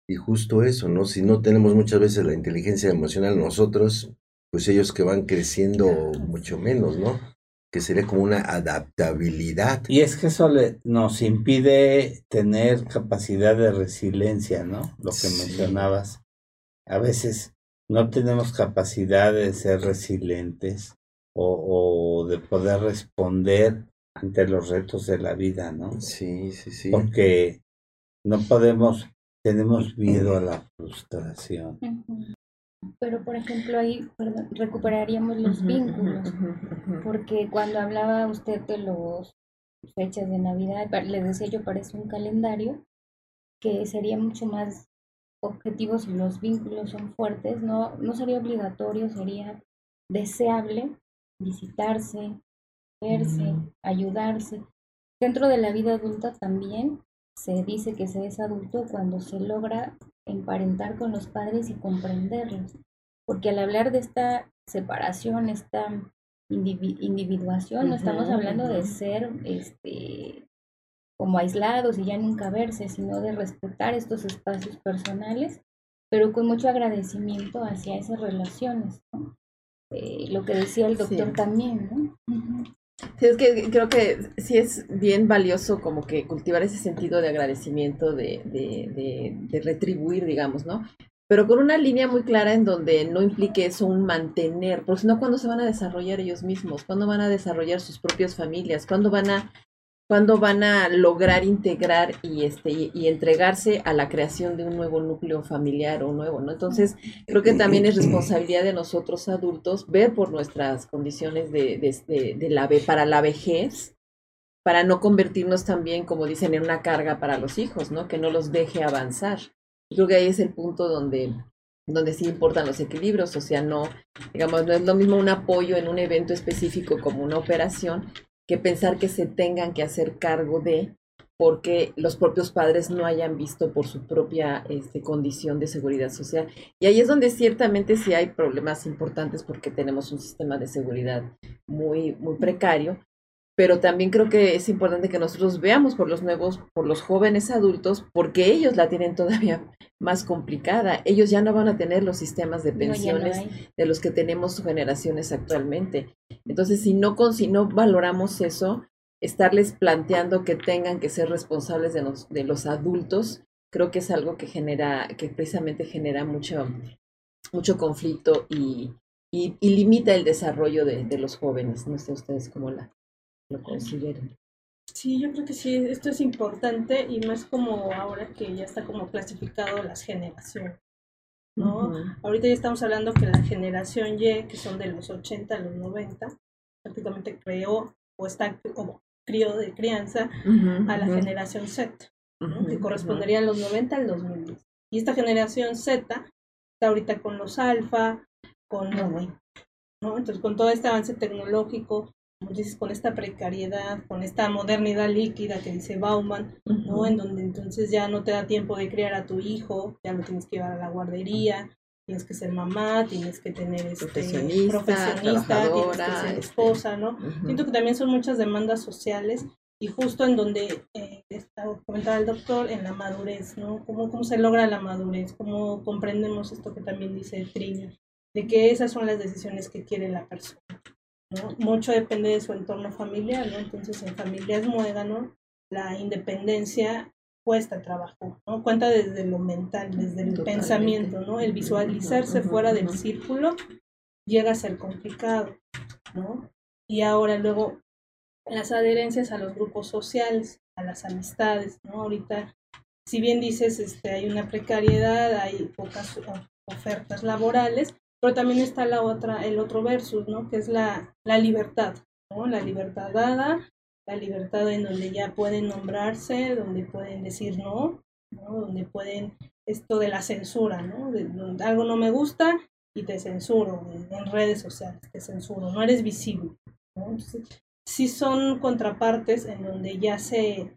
Y justo eso, ¿no? Si no tenemos muchas veces la inteligencia emocional nosotros, pues ellos que van creciendo mucho menos, ¿no? Que sería como una adaptabilidad. Y es que eso nos impide tener capacidad de resiliencia, ¿no? Lo que mencionabas. A veces no tenemos capacidad de ser resilientes o, o, de poder responder ante los retos de la vida, ¿no? Sí, sí, sí. Porque no podemos, tenemos miedo a la frustración. Pero, por ejemplo, ahí recuperaríamos los vínculos, porque cuando hablaba usted de los fechas de Navidad, le decía yo, parece un calendario que sería mucho más objetivo si los vínculos son fuertes, no, no sería obligatorio, sería deseable visitarse, verse, ayudarse. Dentro de la vida adulta también se dice que se es adulto cuando se logra emparentar con los padres y comprenderlos. Porque al hablar de esta separación, esta individuación, no estamos hablando de ser este, como aislados y ya nunca verse, sino de respetar estos espacios personales, pero con mucho agradecimiento hacia esas relaciones. Eh, lo que decía el doctor también, ¿no? Sí, es que creo que sí es bien valioso como que cultivar ese sentido de agradecimiento, de, de, de, retribuir, digamos, ¿no? pero con una línea muy clara en donde no implique eso un mantener, porque si no, ¿cuándo se van a desarrollar ellos mismos? ¿Cuándo van a desarrollar sus propias familias? ¿Cuándo van a, cuándo van a lograr integrar y, este, y, entregarse a la creación de un nuevo núcleo familiar o nuevo, ¿no? Entonces, creo que también es responsabilidad de nosotros adultos ver por nuestras condiciones de, de, de la, para la vejez, para no convertirnos también, como dicen, en una carga para los hijos, ¿no? Que no los deje avanzar creo que ahí es el punto donde, donde sí importan los equilibrios, o sea, no, digamos, no es lo mismo un apoyo en un evento específico como una operación que pensar que se tengan que hacer cargo de porque los propios padres no hayan visto por su propia este, condición de seguridad social. Y ahí es donde ciertamente sí hay problemas importantes porque tenemos un sistema de seguridad muy, muy precario, pero también creo que es importante que nosotros veamos por los nuevos, por los jóvenes adultos, porque ellos la tienen todavía más complicada. Ellos ya no van a tener los sistemas de pensiones de los que tenemos generaciones actualmente. Entonces, si no, si no valoramos eso, estarles planteando que tengan que ser responsables de los, de los adultos, creo que es algo que genera, que precisamente genera mucho, mucho conflicto y, y, limita el desarrollo de, de los jóvenes. No sé ustedes cómo la, lo consideren. Sí, yo creo que sí, esto es importante y más como ahora que ya está como clasificado las generaciones, ¿no? Ahorita ya estamos hablando que la generación Y, que son de los 80 a los 90, prácticamente creó o está como crió de crianza a la generación Z, que correspondería a los 90 al 2010. Y esta generación Z está ahorita con los alfa, con, ¿no? Entonces, con todo este avance tecnológico, dices, con esta precariedad, con esta modernidad líquida que dice Bauman, ¿no? En donde entonces ya no te da tiempo de criar a tu hijo, ya lo tienes que llevar a la guardería, tienes que ser mamá, tienes que tener este profesionista, profesionista tienes que ser este, esposa, ¿no? Siento que también son muchas demandas sociales y justo en donde eh, comentaba el doctor, en la madurez, ¿no? ¿Cómo, ¿Cómo se logra la madurez? ¿Cómo comprendemos esto que también dice Trini? De que esas son las decisiones que quiere la persona. Mucho depende de su entorno familiar, ¿no? Entonces, en familias muégano, la independencia cuesta trabajo, ¿no? Cuenta desde lo mental, desde el pensamiento, ¿no? El visualizarse fuera del círculo llega a ser complicado, ¿no? Y ahora luego las adherencias a los grupos sociales, a las amistades, ¿no? Ahorita, si bien dices, este, hay una precariedad, hay pocas ofertas laborales, pero también está la otra, el otro versus, ¿no? Que es la, la libertad, ¿no? La libertad dada, la libertad en donde ya pueden nombrarse, donde pueden decir no, ¿no? Donde pueden, esto de la censura, ¿no? De, algo no me gusta y te censuro, en redes sociales te censuro, no eres visible, ¿no? Entonces, sí son contrapartes en donde ya se,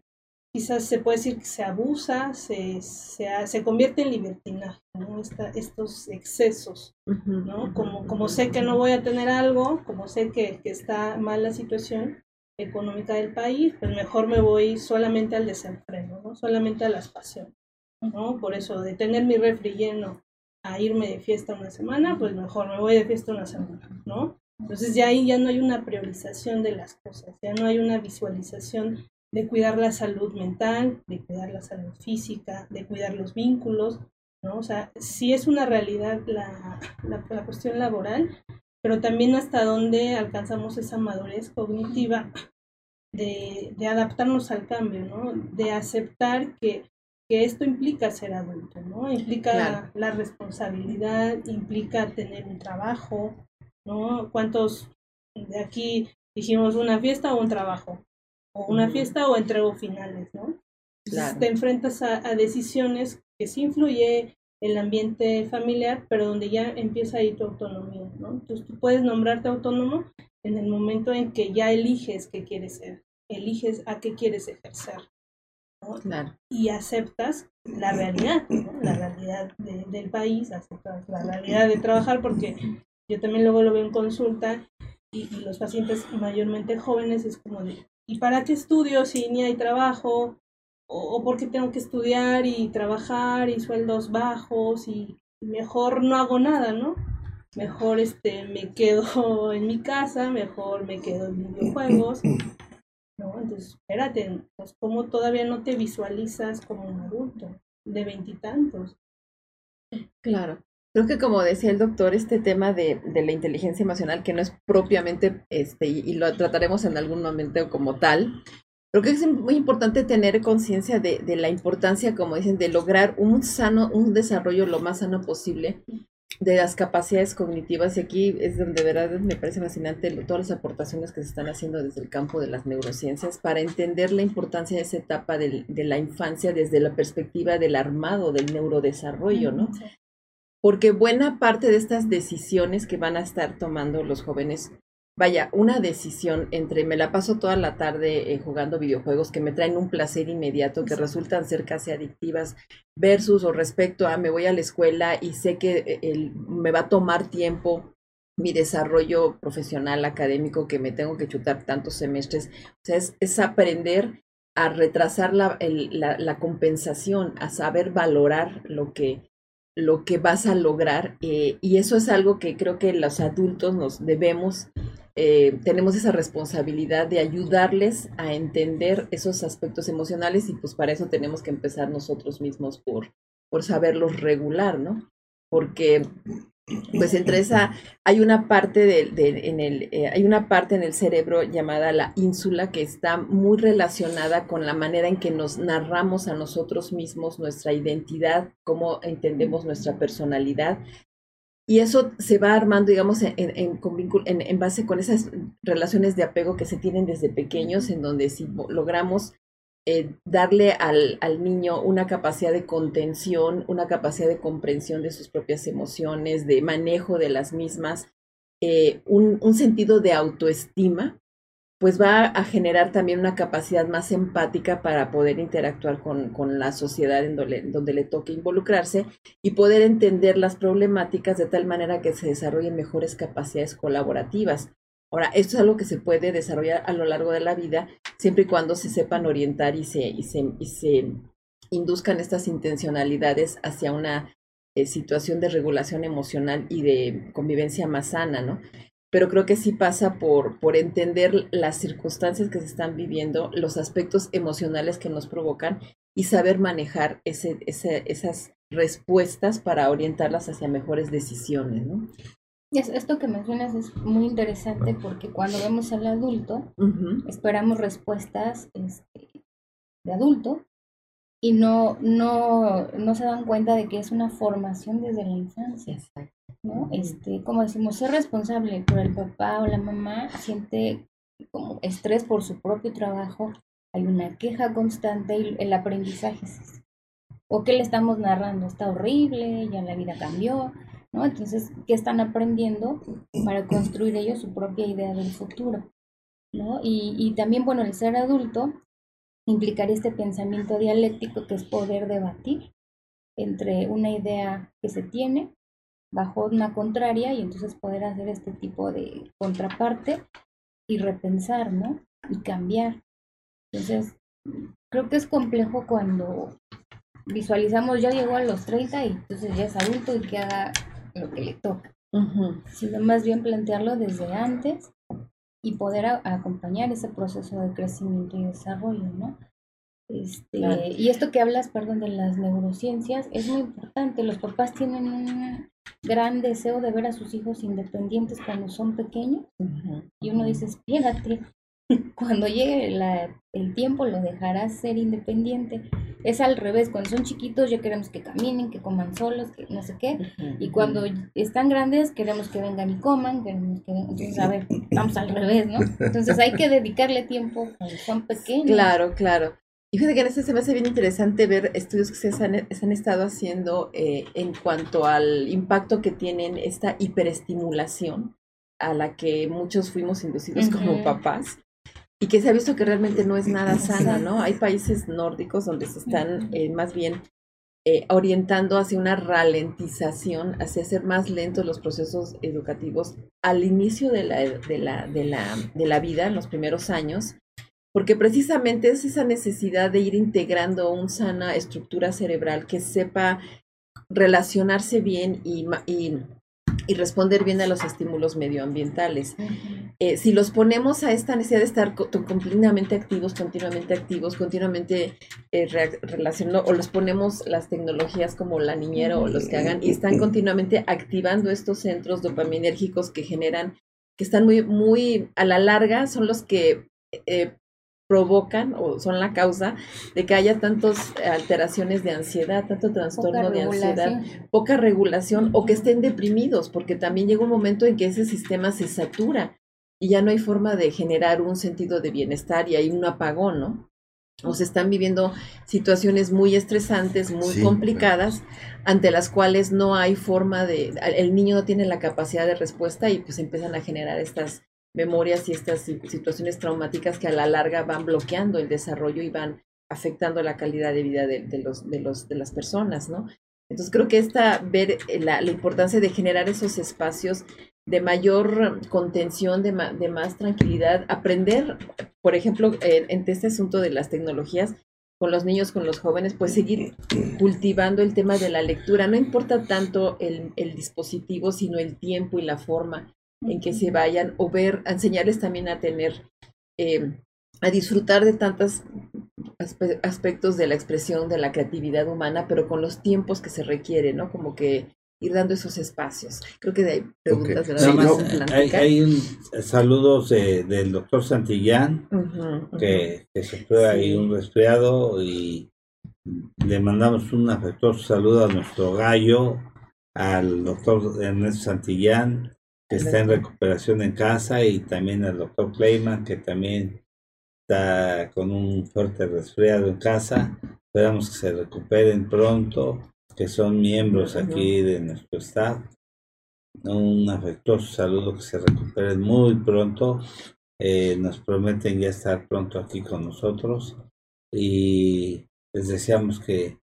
quizás se puede decir que se abusa, se, se, se convierte en libertinaje, ¿no? estos excesos, ¿no? Como, como sé que no voy a tener algo, como sé que, que, está mal la situación económica del país, pues mejor me voy solamente al desenfreno, ¿no? Solamente a las pasiones, ¿no? Por eso, de tener mi refri lleno a irme de fiesta una semana, pues mejor me voy de fiesta una semana, ¿no? Entonces ya ahí ya no hay una priorización de las cosas, ya no hay una visualización de cuidar la salud mental, de cuidar la salud física, de cuidar los vínculos, ¿no? O sea, sí es una realidad la, la, cuestión laboral, pero también hasta dónde alcanzamos esa madurez cognitiva de, de adaptarnos al cambio, ¿no? De aceptar que, que esto implica ser adulto, ¿no? Implica la responsabilidad, implica tener un trabajo, ¿no? ¿Cuántos de aquí dijimos una fiesta o un trabajo? O una fiesta o entrego finales, ¿no? te enfrentas a, decisiones que sí influye el ambiente familiar, pero donde ya empieza ahí tu autonomía, ¿no? Entonces tú puedes nombrarte autónomo en el momento en que ya eliges qué quieres ser, eliges a qué quieres ejercer, ¿no? Claro. Y aceptas la realidad, ¿no? La realidad del país, aceptas la realidad de trabajar, porque yo también luego lo veo en consulta y, y los pacientes mayormente jóvenes es como de, ¿y para qué estudio si ni hay trabajo? ¿O, por qué tengo que estudiar y trabajar y sueldos bajos y mejor no hago nada, ¿no? Mejor este, me quedo en mi casa, mejor me quedo en videojuegos. ¿no? Entonces, espérate, pues, ¿cómo todavía no te visualizas como un adulto de veintitantos? Claro. Creo que como decía el doctor, este tema de, de la inteligencia emocional, que no es propiamente, este, y, lo trataremos en algún momento como tal, creo que es muy importante tener conciencia de, de, la importancia, como dicen, de lograr un sano, un desarrollo lo más sano posible de las capacidades cognitivas. Y aquí es donde de verdad me parece fascinante todas las aportaciones que se están haciendo desde el campo de las neurociencias para entender la importancia de esa etapa de, de la infancia desde la perspectiva del armado, del neurodesarrollo, ¿no? Porque buena parte de estas decisiones que van a estar tomando los jóvenes, vaya, una decisión entre me la paso toda la tarde eh, jugando videojuegos que me traen un placer inmediato, que resultan ser casi adictivas, versus o respecto a me voy a la escuela y sé que eh, me va a tomar tiempo mi desarrollo profesional, académico, que me tengo que chutar tantos semestres. O sea, es, aprender a retrasar la, la compensación, a saber valorar lo que, lo que vas a lograr eh, y eso es algo que creo que los adultos nos debemos, eh, tenemos esa responsabilidad de ayudarles a entender esos aspectos emocionales y pues para eso tenemos que empezar nosotros mismos por, por saberlos regular, ¿no? Porque pues entre esa hay una parte de, en el eh, hay una parte en el cerebro llamada la ínsula que está muy relacionada con la manera en que nos narramos a nosotros mismos nuestra identidad cómo entendemos nuestra personalidad. Y eso se va armando digamos en, en, en base con esas relaciones de apego que se tienen desde pequeños en donde si logramos eh, darle al, al, niño una capacidad de contención, una capacidad de comprensión de sus propias emociones, de manejo de las mismas, eh, un, un, sentido de autoestima, pues va a generar también una capacidad más empática para poder interactuar con, con la sociedad en donde, donde, le toque involucrarse y poder entender las problemáticas de tal manera que se desarrollen mejores capacidades colaborativas. Ahora, esto es algo que se puede desarrollar a lo largo de la vida, siempre y cuando se sepan orientar y se, se, se induzcan estas intencionalidades hacia una eh, situación de regulación emocional y de convivencia más sana, ¿no? Pero creo que sí pasa por, por entender las circunstancias que se están viviendo, los aspectos emocionales que nos provocan y saber manejar ese, ese, esas respuestas para orientarlas hacia mejores decisiones, ¿no? Esto que mencionas es muy interesante porque cuando vemos al adulto, esperamos respuestas este, de adulto y no, no, no se dan cuenta de que es una formación desde la infancia. ¿no? Este, como decimos, ser responsable, por el papá o la mamá siente como estrés por su propio trabajo, hay una queja constante y el aprendizaje es ¿O qué le estamos narrando? Está horrible, ya la vida cambió, ¿no? Entonces, ¿qué están aprendiendo para construir ellos su propia idea del futuro? ¿no? Y, y también, bueno, el ser adulto implicaría este pensamiento dialéctico que es poder debatir entre una idea que se tiene bajo una contraria y entonces poder hacer este tipo de contraparte y repensar, ¿no? Y cambiar. Entonces, creo que es complejo cuando visualizamos ya llegó a los 30 y entonces ya es adulto y que haga lo que le toca, sino más bien plantearlo desde antes y poder acompañar ese proceso de crecimiento y desarrollo, ¿no? Este, Y esto que hablas, perdón, de las neurociencias es muy importante. Los papás tienen un gran deseo de ver a sus hijos independientes cuando son pequeños y uno dice, espérate, cuando llegue el tiempo lo dejarás ser independiente. Es al revés, cuando son chiquitos ya queremos que caminen, que coman solos, que no sé qué. Y cuando están grandes queremos que vengan y coman, queremos que Entonces, a ver, vamos al revés, ¿no? Entonces hay que dedicarle tiempo cuando son pequeños. Claro, claro. Y fíjate que en este se me hace bien interesante ver estudios que se han, han estado haciendo eh, en cuanto al impacto que tienen esta hiperestimulación a la que muchos fuimos inducidos como papás y que se ha visto que realmente no es nada sana, ¿no? Hay países nórdicos donde se están eh, más bien eh, orientando hacia una ralentización, hacia hacer más lentos los procesos educativos al inicio de la, de la, de la, de la vida, en los primeros años, porque precisamente es esa necesidad de ir integrando una sana estructura cerebral que sepa relacionarse bien y, y y responder bien a los estímulos medioambientales. Eh, si los ponemos a esta necesidad de estar completamente activos, continuamente activos, continuamente eh, relacionando, o los ponemos las tecnologías como la niñera o los que hagan, y están continuamente activando estos centros dopaminérgicos que generan, que están muy, muy a la larga, son los que eh, provocan o son la causa de que haya tantas alteraciones de ansiedad, tanto trastorno de ansiedad, poca regulación o que estén deprimidos, porque también llega un momento en que ese sistema se satura y ya no hay forma de generar un sentido de bienestar y hay un apagón, ¿no? O se están viviendo situaciones muy estresantes, muy complicadas, ante las cuales no hay forma de, el niño no tiene la capacidad de respuesta y pues empiezan a generar estas memorias y estas situaciones traumáticas que a la larga van bloqueando el desarrollo y van afectando la calidad de vida de, los, de, los, de las personas, ¿no? Entonces creo que esta, ver eh, la, importancia de generar esos espacios de mayor contención, de, de más tranquilidad, aprender, por ejemplo, en este asunto de las tecnologías, con los niños, con los jóvenes, pues seguir cultivando el tema de la lectura. No importa tanto el, el dispositivo, sino el tiempo y la forma en que se vayan o ver, enseñarles también a tener, eh, a disfrutar de tantos aspectos de la expresión, de la creatividad humana, pero con los tiempos que se requieren, ¿no? Como que ir dando esos espacios. Creo que hay preguntas de la hay, un saludos del doctor Santillán, que, se fue ahí un resfriado y le mandamos un afectuoso saludo a nuestro gallo, al doctor Ernesto Santillán, que está en recuperación en casa, y también al doctor Clayman, que también está con un fuerte resfriado en casa. Esperamos que se recuperen pronto, que son miembros aquí de nuestro staff. Un afectuoso saludo, que se recuperen muy pronto. Eh, nos prometen ya estar pronto aquí con nosotros y les deseamos que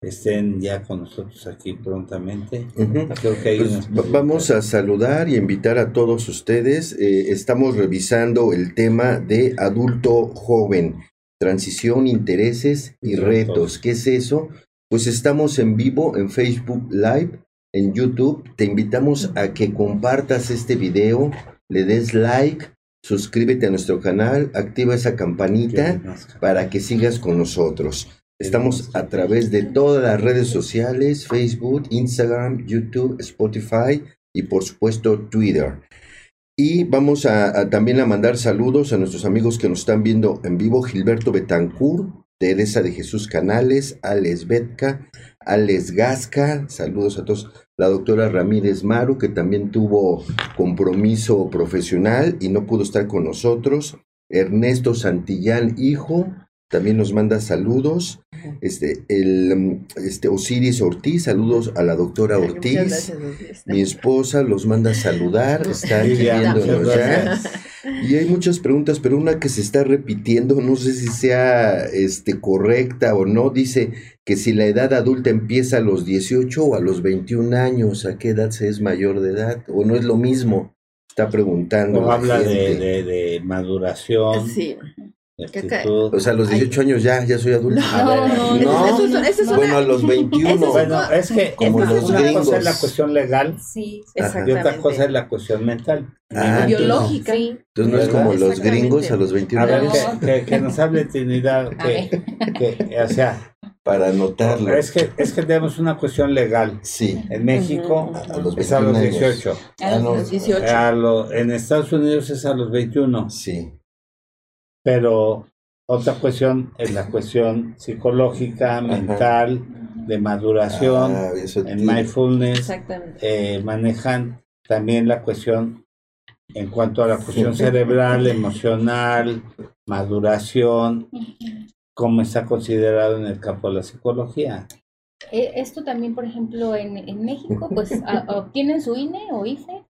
estén ya con nosotros aquí prontamente. Pues, vamos a saludar y invitar a todos ustedes. Eh, estamos revisando el tema de adulto joven, transición, intereses y retos. ¿Qué es eso? Pues estamos en vivo en Facebook Live, en YouTube. Te invitamos a que compartas este video, le des like, suscríbete a nuestro canal, activa esa campanita para que sigas con nosotros. Estamos a través de todas las redes sociales, Facebook, Instagram, YouTube, Spotify y por supuesto Twitter. Y vamos a, también a mandar saludos a nuestros amigos que nos están viendo en vivo, Gilberto Betancourt, Teresa de Jesús Canales, Alex Betka, Alex Gasca, saludos a todos, la doctora Ramírez Maru, que también tuvo compromiso profesional y no pudo estar con nosotros, Ernesto Santillán, hijo, también nos manda saludos. Este, el, mm, este Osiris Ortiz, saludos a la doctora Ortiz. Mi esposa los manda a saludar, está viéndonos ya. Y hay muchas preguntas, pero una que se está repitiendo, no sé si sea este, correcta o no, dice que si la edad adulta empieza a los 18 o a los 21 años, ¿a qué edad se es mayor de edad? ¿O no es lo mismo? Está preguntando. O habla de, de, de, maduración. Sí. O sea, a los 18 años ya, ya soy adulto. No, no, no. bueno, a los 21. bueno, es que como los una gringos. cosa es la cuestión legal sí, y otra cosa es la cuestión mental. Ah, biológica. Entonces no es como los gringos a los 21 años. A ver, que, que, nos hable Trinidad, que, que, o sea, para anotarlo. Es que, es que tenemos una cuestión legal. Sí. En México a los es a los 18. A los 18. A lo, en Estados Unidos es a los 21. Sí. Pero otra cuestión es la cuestión psicológica, mental, de maduración, ah, en mindfulness. Eh, manejan también la cuestión en cuanto a la cuestión cerebral, emocional, maduración, como está considerado en el campo de la psicología. Eh, esto también, por ejemplo, en, en México, pues obtienen su INE o IFE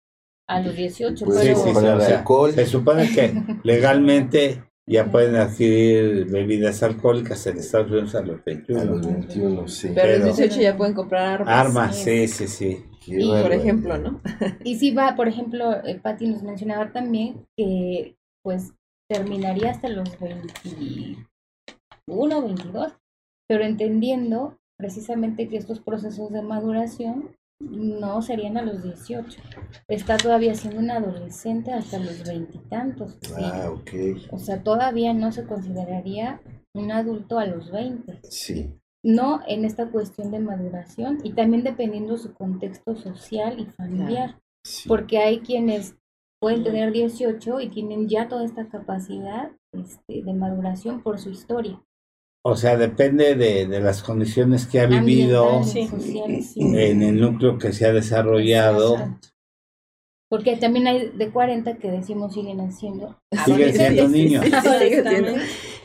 a los 18, pues pero... se supone que legalmente ya pueden adquirir bebidas alcohólicas en Estados Unidos a los 21. A los 21, sí. Pero, a los 18 ya pueden comprar armas. Armas, sí, sí, sí. Y, por ejemplo, ¿no? y si va, por ejemplo, eh, Patti nos mencionaba también que pues terminaría hasta los 21, 22, pero entendiendo precisamente que estos procesos de maduración No, serían a los 18. Está todavía siendo un adolescente hasta los veintitantos. Ah, ok. O sea, todavía no se consideraría un adulto a los 20. Sí. No en esta cuestión de maduración y también dependiendo su contexto social y familiar. Porque hay quienes pueden tener 18 y tienen ya toda esta capacidad este, de maduración por su historia. O sea, depende de, de las condiciones que ha vivido en el núcleo que se ha desarrollado. Porque también hay de 40 que decimos siguen haciendo. Siguen siendo niños.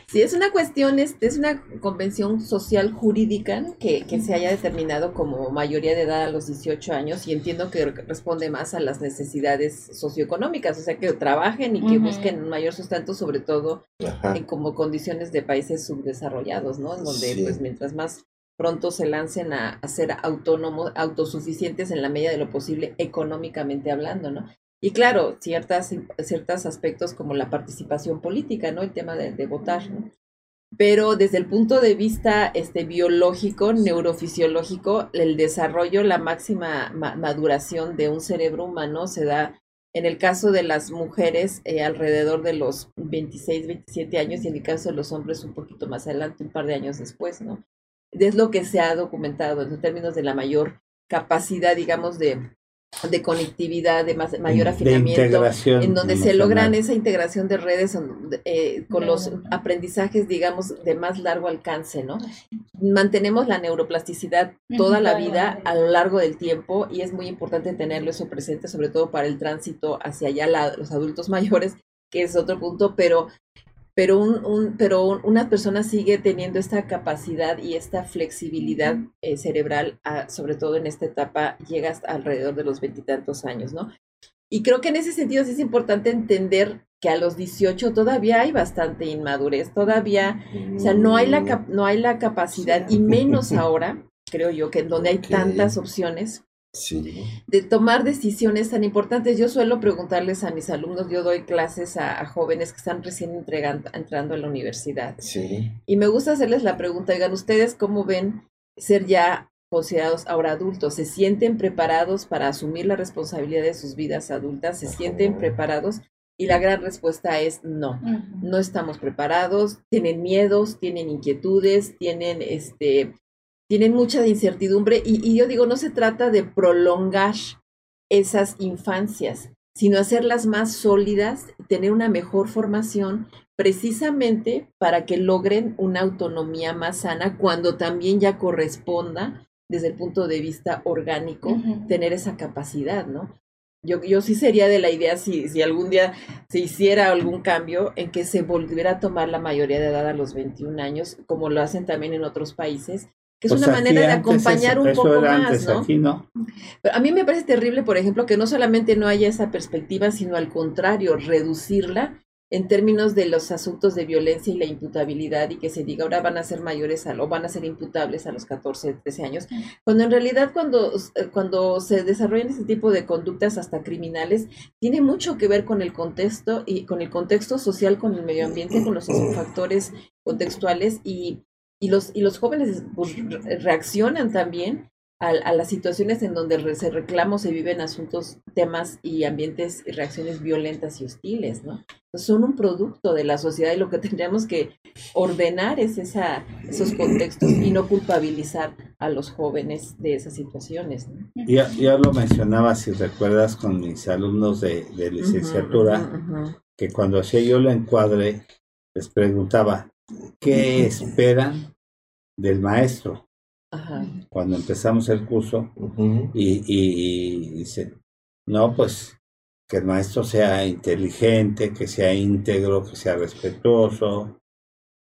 Sí, es una cuestión, es, es una convención social jurídica que, que, se haya determinado como mayoría de edad a los 18 años y entiendo que responde más a las necesidades socioeconómicas, o sea, que trabajen y que busquen un mayor sustento, sobre todo en como condiciones de países subdesarrollados, ¿no? En donde, pues, mientras más pronto se lancen a, ser autónomos, autosuficientes en la medida de lo posible económicamente hablando, ¿no? Y claro, ciertas, ciertos aspectos como la participación política, ¿no? El tema de, votar, ¿no? Pero desde el punto de vista este, biológico, neurofisiológico, el desarrollo, la máxima maduración de un cerebro humano se da en el caso de las mujeres eh, alrededor de los 26, 27 años y en el caso de los hombres un poquito más adelante, un par de años después, ¿no? Es lo que se ha documentado en términos de la mayor capacidad, digamos, de, de conectividad, de mayor afinamiento, en donde se logran esa integración de redes eh, con los aprendizajes, digamos, de más largo alcance, ¿no? Mantenemos la neuroplasticidad toda la vida a lo largo del tiempo y es muy importante tenerlo eso presente, sobre todo para el tránsito hacia allá los adultos mayores, que es otro punto, pero pero, un, un, pero una persona sigue teniendo esta capacidad y esta flexibilidad eh, cerebral, sobre todo en esta etapa, llega hasta alrededor de los veintitantos años, ¿no? Y creo que en ese sentido sí es importante entender que a los 18 todavía hay bastante inmadurez, todavía, o sea, no hay la, no hay la capacidad, y menos ahora, creo yo, que en donde hay tantas opciones, de tomar decisiones tan importantes. Yo suelo preguntarles a mis alumnos, yo doy clases a, jóvenes que están recién entregando, entrando a la universidad. Y me gusta hacerles la pregunta, oigan, ¿ustedes cómo ven ser ya considerados ahora adultos? ¿Se sienten preparados para asumir la responsabilidad de sus vidas adultas? ¿Se sienten preparados? Y la gran respuesta es no, no estamos preparados, tienen miedos, tienen inquietudes, tienen este, tienen mucha incertidumbre y, yo digo, no se trata de prolongar esas infancias, sino hacerlas más sólidas, tener una mejor formación precisamente para que logren una autonomía más sana cuando también ya corresponda desde el punto de vista orgánico tener esa capacidad, ¿no? Yo, yo sí sería de la idea si, si algún día se hiciera algún cambio en que se volviera a tomar la mayoría de edad a los 21 años, como lo hacen también en otros países, que es pues una manera de acompañar un poco más, ¿no? ¿no? Pero a mí me parece terrible, por ejemplo, que no solamente no haya esa perspectiva, sino al contrario, reducirla en términos de los asuntos de violencia y la imputabilidad y que se diga ahora van a ser mayores o van a ser imputables a los 14, 13 años, cuando en realidad cuando, eh, cuando se desarrollan este tipo de conductas hasta criminales, tiene mucho que ver con el contexto y con el contexto social, con el medio ambiente, con los factores contextuales y y los, y los jóvenes pues, reaccionan también a, a, las situaciones en donde se reclama se viven asuntos, temas y ambientes y reacciones violentas y hostiles, ¿no? son un producto de la sociedad y lo que tendríamos que ordenar es esa, esos contextos y no culpabilizar a los jóvenes de esas situaciones. ¿no? Ya, ya lo mencionaba, si recuerdas, con mis alumnos de, de licenciatura, que cuando hacía yo la encuadre, les preguntaba, qué esperan del maestro. Cuando empezamos el curso y, y, dicen, no, pues que el maestro sea inteligente, que sea íntegro, que sea respetuoso,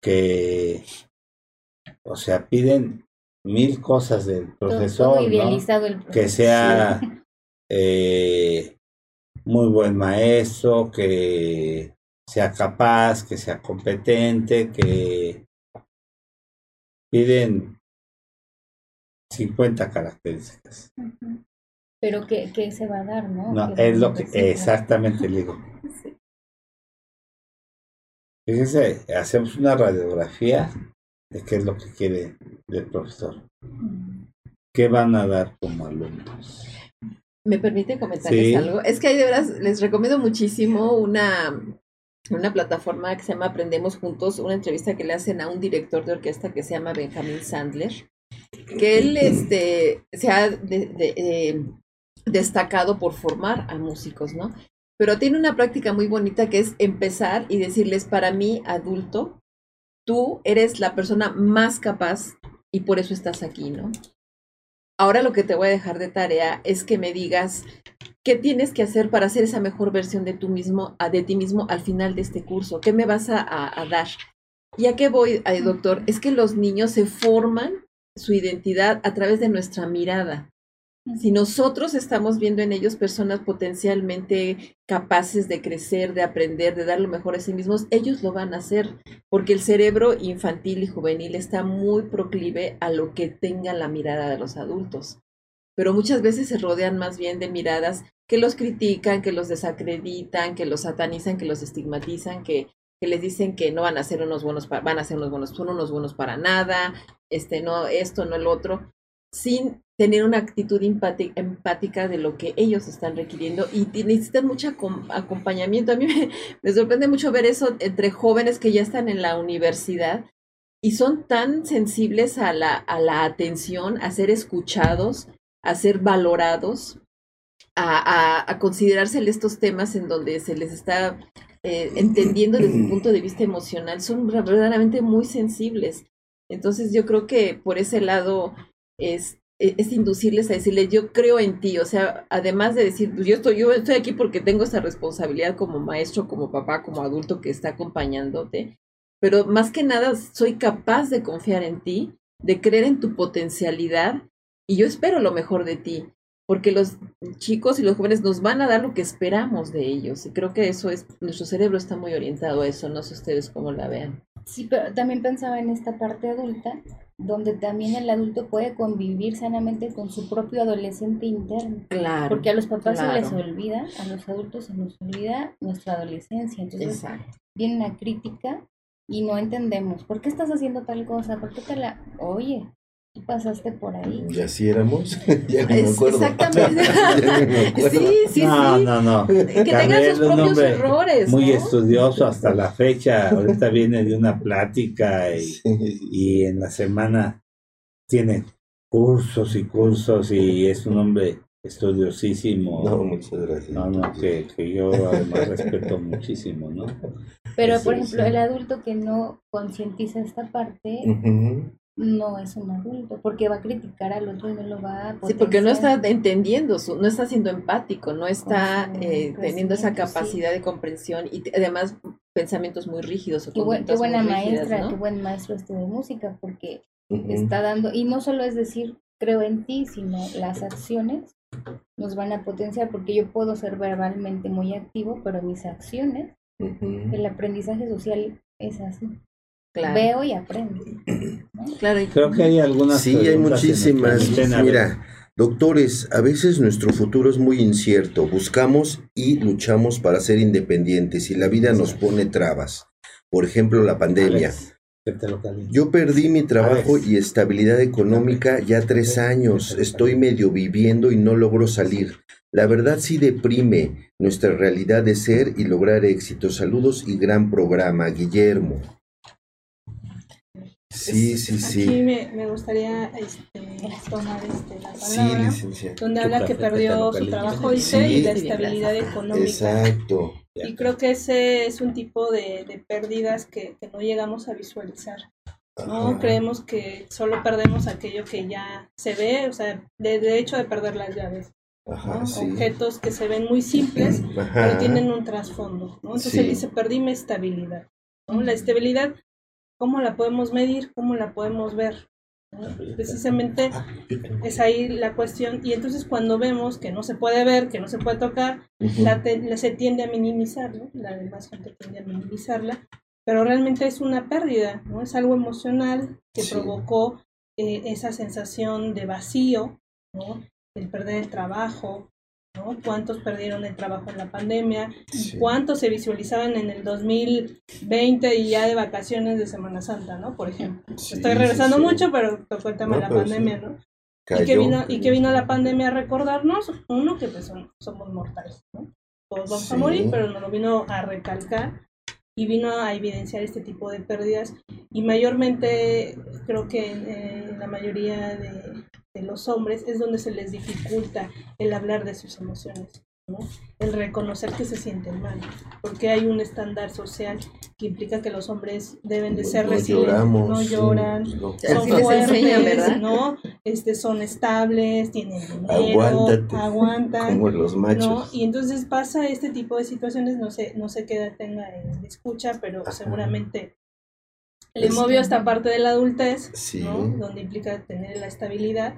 que, o sea, piden mil cosas del profesor, que sea eh, muy buen maestro, que sea capaz, que sea competente, que piden 50 características. Pero ¿qué, ¿qué, se va a dar, no? No, es lo que exactamente le digo. Fíjense, hacemos una radiografía de qué es lo que quiere el profesor. ¿Qué van a dar como alumnos? ¿Me permite comentarles algo? Es que hay de veras, les recomiendo muchísimo una, una plataforma que se llama Aprendemos Juntos, una entrevista que le hacen a un director de orquesta que se llama Benjamin Sandler, que él este, se ha eh, destacado por formar a músicos, ¿no? Pero tiene una práctica muy bonita que es empezar y decirles, para mí, adulto, tú eres la persona más capaz y por eso estás aquí, ¿no? Ahora lo que te voy a dejar de tarea es que me digas qué tienes que hacer para hacer esa mejor versión de, tú mismo, de ti mismo al final de este curso. ¿Qué me vas a, a dar? ¿Y a qué voy, doctor? Es que los niños se forman su identidad a través de nuestra mirada. Si nosotros estamos viendo en ellos personas potencialmente capaces de crecer, de aprender, de dar lo mejor a sí mismos, ellos lo van a hacer, porque el cerebro infantil y juvenil está muy proclive a lo que tenga la mirada de los adultos. Pero muchas veces se rodean más bien de miradas que los critican, que los desacreditan, que los satanizan, que los estigmatizan, que, que les dicen que no van a ser unos buenos, van a ser unos buenos, son unos buenos para nada, este, no, esto, no el otro sin tener una actitud empática de lo que ellos están requiriendo y necesitan mucho acompañamiento. A mí me, sorprende mucho ver eso entre jóvenes que ya están en la universidad y son tan sensibles a la, a la atención, a ser escuchados, a ser valorados, a, a, considerarse estos temas en donde se les está eh, entendiendo desde un punto de vista emocional. Son verdaderamente muy sensibles. Entonces yo creo que por ese lado es, e, es inducirles a decirle, yo creo en ti, o sea, además de decir, pues yo estoy, yo estoy aquí porque tengo esa responsabilidad como maestro, como papá, como adulto que está acompañándote, pero más que nada soy capaz de confiar en ti, de creer en tu potencialidad y yo espero lo mejor de ti, porque los chicos y los jóvenes nos van a dar lo que esperamos de ellos y creo que eso es, nuestro cerebro está muy orientado a eso, no sé ustedes cómo la vean. Sí, pero también pensaba en esta parte adulta, donde también el adulto puede convivir sanamente con su propio adolescente interno. Claro. Porque a los papás se les olvida, a los adultos se nos olvida nuestra adolescencia. Entonces viene una crítica y no entendemos. ¿Por qué estás haciendo tal cosa? ¿Por qué te la... Oye, pasaste por ahí. ¿Y así éramos? ya me acuerdo. Exactamente. sí, sí, no, sí. No, no, Que tengan sus propios errores. Muy estudioso hasta la fecha. Ahorita viene de una plática y, y en la semana tiene cursos y cursos y es un hombre estudiosísimo. No, muchas gracias. No, no, que, que yo además respeto muchísimo, ¿no? Pero, por ejemplo, el adulto que no concientiza esta parte, no es un adulto, porque va a criticar al otro y no lo va a... Sí, porque no está entendiendo, su, no está siendo empático, no está eh, teniendo esa capacidad de comprensión y además pensamientos muy rígidos. O qué, buena maestra, qué buen maestro este de música, porque está dando, y no solo es decir, creo en ti, sino las acciones nos van a potenciar, porque yo puedo ser verbalmente muy activo, pero mis acciones, el aprendizaje social es así. Veo y aprendo. Claro. Creo que hay algunas. Sí, hay muchísimas. Mira, doctores, a veces nuestro futuro es muy incierto. Buscamos y luchamos para ser independientes y la vida nos pone trabas. Por ejemplo, la pandemia. Yo perdí mi trabajo y estabilidad económica ya tres años. Estoy medio viviendo y no logro salir. La verdad sí deprime nuestra realidad de ser y lograr éxito. Saludos y gran programa, Guillermo. Sí, sí, sí. Aquí me, me gustaría este, tomar este, la palabra, sí, donde habla que perdió su trabajo dice, y la estabilidad económica. Exacto. Y creo que ese es un tipo de, de pérdidas que, que, no llegamos a visualizar. ¿no? Creemos que solo perdemos aquello que ya se ve, o sea, de, de hecho de perder las llaves. Ajá, Objetos que se ven muy simples, pero tienen un trasfondo. ¿no? Entonces él dice, perdí mi estabilidad. ¿no? La estabilidad ¿Cómo la podemos medir? ¿Cómo la podemos ver? Precisamente es ahí la cuestión. Y entonces cuando vemos que no se puede ver, que no se puede tocar, la, se tiende a minimizar, ¿no? La demás gente tiende a minimizarla, pero realmente es una pérdida, ¿no? Es algo emocional que provocó eh, esa sensación de vacío, ¿no? El perder el trabajo, ¿no? ¿Cuántos perdieron el trabajo en la pandemia? ¿Cuántos se visualizaban en el 2020 y ya de vacaciones de Semana Santa, ¿no? Por ejemplo. Estoy regresando mucho, pero tocó el tema de la pandemia, ¿no? y, que vino, y que vino la pandemia a recordarnos, uno, que pues somos mortales, ¿no? Todos vamos a morir, pero nos lo vino a recalcar y vino a evidenciar este tipo de pérdidas y mayormente creo que en, la mayoría de, de, los hombres es donde se les dificulta el hablar de sus emociones. El reconocer que se sienten mal, porque hay un estándar social que implica que los hombres deben de ser resilientes, no lloran, son fuertes, ¿no? Este, son estables, tienen dinero, aguantan, como los machos. Y entonces pasa este tipo de situaciones, no sé, no sé qué edad tenga en escucha, pero seguramente le movió esta parte de la adultez, donde implica tener la estabilidad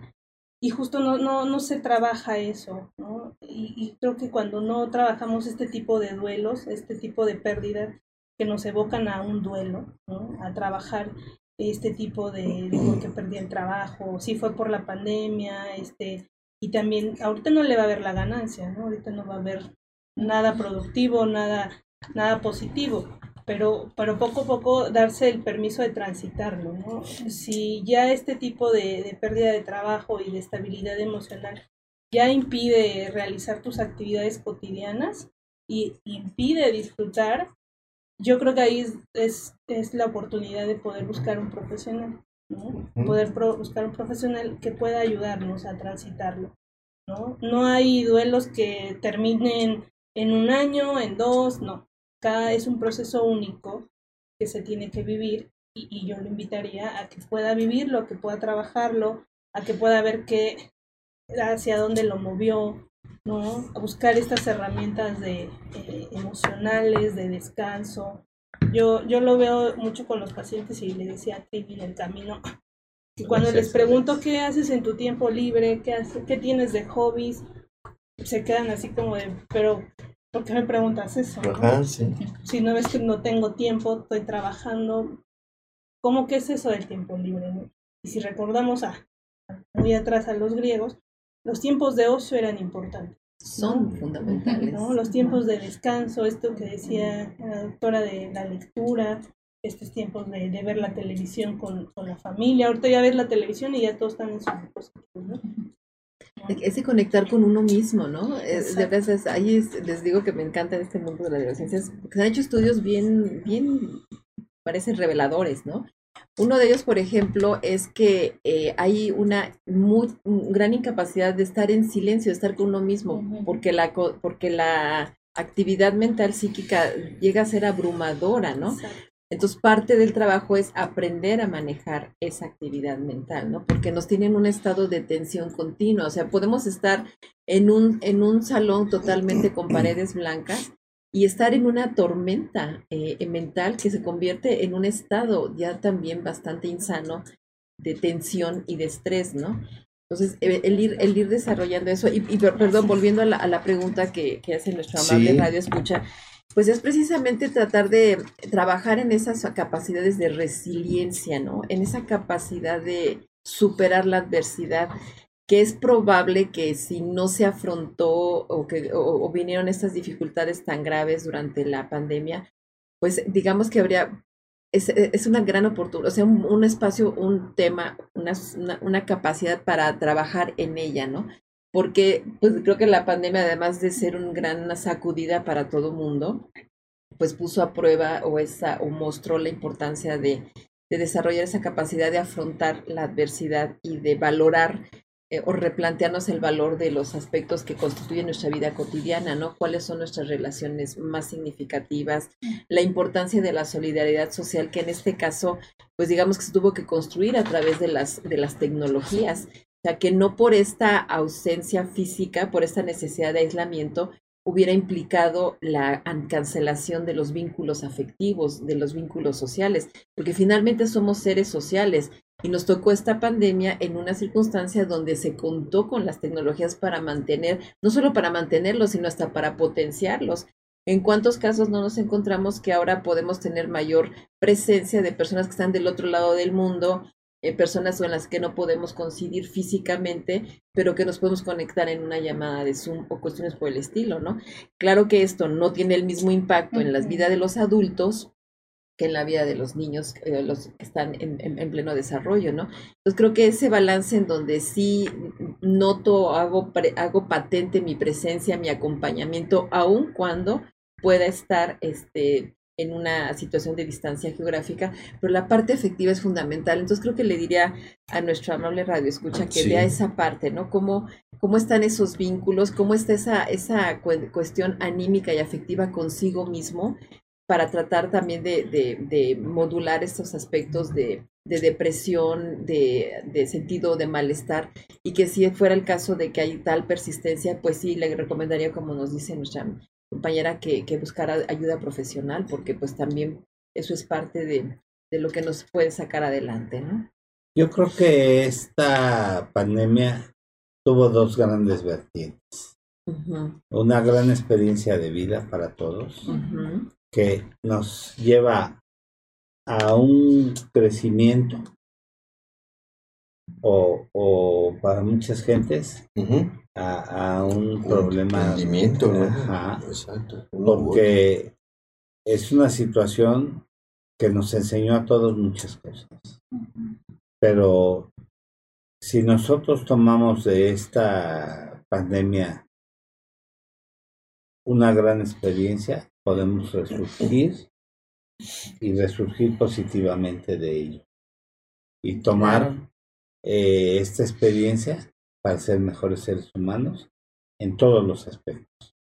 y justo no, no, no se trabaja eso, ¿no? Y, creo que cuando no trabajamos este tipo de duelos, este tipo de pérdidas que nos evocan a un duelo, ¿no? A trabajar este tipo de, de porque perdí el trabajo, si fue por la pandemia, este, y también ahorita no le va a haber la ganancia, ¿no? Ahorita no va a haber nada productivo, nada, nada positivo pero, pero poco a poco darse el permiso de transitarlo, ¿no? Si ya este tipo de, de pérdida de trabajo y de estabilidad emocional ya impide realizar tus actividades cotidianas y impide disfrutar, yo creo que ahí es, es, es la oportunidad de poder buscar un profesional, ¿no? Poder buscar un profesional que pueda ayudarnos a transitarlo, ¿no? No hay duelos que terminen en un año, en dos, no cada es un proceso único que se tiene que vivir y, yo lo invitaría a que pueda vivirlo, a que pueda trabajarlo, a que pueda ver qué, hacia dónde lo movió, ¿no? A buscar estas herramientas de, eh, emocionales, de descanso. Yo, yo lo veo mucho con los pacientes y le decía a Trivi en el camino, y cuando les pregunto qué haces en tu tiempo libre, qué, haces, qué tienes de hobbies, se quedan así como de, pero ¿Por qué me preguntas eso? Si no ves que no tengo tiempo, estoy trabajando. ¿Cómo que es eso del tiempo libre? Y si recordamos a, muy atrás a los griegos, los tiempos de ocio eran importantes. Son fundamentales. Los tiempos de descanso, esto que decía la doctora de la lectura, estos tiempos de, ver la televisión con, con, la familia. Ahorita ya ves la televisión y ya todos están en sus dispositivos, ¿no? Ese conectar con uno mismo, ¿no? De veces, ahí les digo que me encanta este mundo de las neurociencias, porque se han hecho estudios bien, bien, parecen reveladores, ¿no? Uno de ellos, por ejemplo, es que eh, hay una muy, gran incapacidad de estar en silencio, de estar con uno mismo, porque, la, porque la actividad mental psíquica llega a ser abrumadora, ¿no? Entonces, parte del trabajo es aprender a manejar esa actividad mental, ¿no? Porque nos tienen un estado de tensión continua. O sea, podemos estar en un, en un salón totalmente con paredes blancas y estar en una tormenta eh, mental que se convierte en un estado ya también bastante insano de tensión y de estrés, ¿no? Entonces, eh, el ir, el ir desarrollando eso, y, perdón, volviendo a la, pregunta que, hace nuestro amable radio escucha, pues es precisamente tratar de trabajar en esas capacidades de resiliencia, ¿no? En esa capacidad de superar la adversidad, que es probable que si no se afrontó o que o, vinieron estas dificultades tan graves durante la pandemia, pues digamos que habría es, es, una gran oportunidad, o sea, un, espacio, un tema, una, una, capacidad para trabajar en ella, ¿no? Porque pues creo que la pandemia, además de ser una gran sacudida para todo mundo, pues puso a prueba o, esa, o mostró la importancia de, de desarrollar esa capacidad de afrontar la adversidad y de valorar eh, o replantearnos el valor de los aspectos que constituyen nuestra vida cotidiana, ¿no? ¿Cuáles son nuestras relaciones más significativas? La importancia de la solidaridad social, que en este caso, pues digamos que se tuvo que construir a través de las, de las tecnologías sea, que no por esta ausencia física, por esta necesidad de aislamiento, hubiera implicado la cancelación de los vínculos afectivos, de los vínculos sociales, porque finalmente somos seres sociales y nos tocó esta pandemia en una circunstancia donde se contó con las tecnologías para mantener, no solo para mantenerlos, sino hasta para potenciarlos. ¿En cuántos casos no nos encontramos que ahora podemos tener mayor presencia de personas que están del otro lado del mundo, eh, personas con las que no podemos coincidir físicamente, pero que nos podemos conectar en una llamada de Zoom o cuestiones por el estilo, ¿no? Claro que esto no tiene el mismo impacto en la vida de los adultos que en la vida de los niños, eh, los que están en, en, pleno desarrollo, ¿no? Entonces creo que ese balance en donde sí noto, hago, hago patente mi presencia, mi acompañamiento, aun cuando pueda estar este, en una situación de distancia geográfica, pero la parte efectiva es fundamental. Entonces creo que le diría a nuestro amable radio escucha que vea esa parte, ¿no? Cómo, cómo están esos vínculos, cómo está esa, esa cuestión anímica y afectiva consigo mismo para tratar también de, modular estos aspectos de, depresión, de, sentido de malestar, y que si fuera el caso de que hay tal persistencia, pues sí, le recomendaría, como nos dice nuestra compañera, que, buscara ayuda profesional, porque pues también eso es parte de, lo que nos puede sacar adelante, ¿no? Yo creo que esta pandemia tuvo dos grandes vertientes. Una gran experiencia de vida para todos, que nos lleva a un crecimiento o, o para muchas gentes a, un, problema Exacto. porque es una situación que nos enseñó a todos muchas cosas pero si nosotros tomamos de esta pandemia una gran experiencia podemos resurgir y resurgir positivamente de ello. Y tomar eh, esta experiencia para ser mejores seres humanos en todos los aspectos.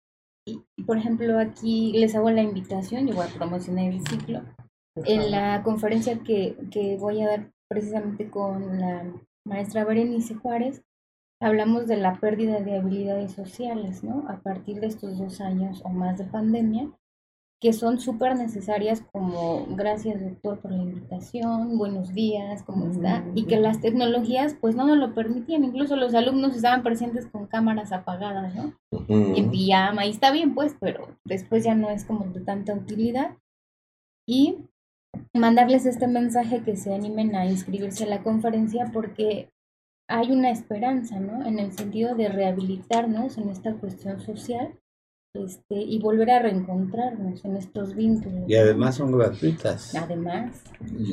Y, por ejemplo, aquí les hago la invitación, yo voy a promocionar el ciclo. En la conferencia que, que voy a dar precisamente con la maestra Berenice Juárez, hablamos de la pérdida de habilidades sociales, ¿no? A partir de estos dos años o más de pandemia, que son súper necesarias como gracias doctor por la invitación, buenos días, ¿cómo está? Y que las tecnologías pues no nos lo permitían, incluso los alumnos estaban presentes con cámaras apagadas, ¿no? En pijama, y está bien pues, pero después ya no es como de tanta utilidad. Y mandarles este mensaje que se animen a inscribirse a la conferencia porque hay una esperanza, ¿no? En el sentido de rehabilitarnos en esta cuestión social este, y volver a reencontrarnos en estos vínculos. Y además son gratuitas. Además.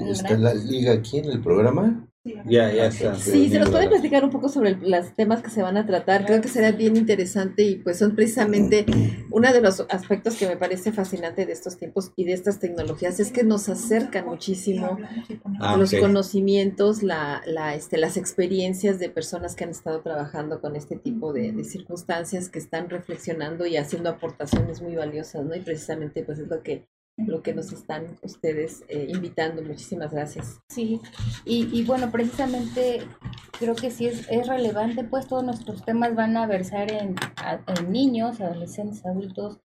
¿Está la liga aquí en el programa? Ya, ya está. Sí, se nos puede platicar un poco sobre los temas que se van a tratar. Creo que será bien interesante y pues son precisamente uno de los aspectos que me parece fascinante de estos tiempos y de estas tecnologías es que nos acercan muchísimo ah, los conocimientos, la, la, este, las experiencias de personas que han estado trabajando con este tipo de, de, circunstancias, que están reflexionando y haciendo aportaciones muy valiosas, ¿no? Y precisamente pues es lo que lo que nos están ustedes eh, invitando. Muchísimas gracias. Sí, y, y, bueno, precisamente creo que sí es, es relevante, pues todos nuestros temas van a versar en, en niños, adolescentes, adultos,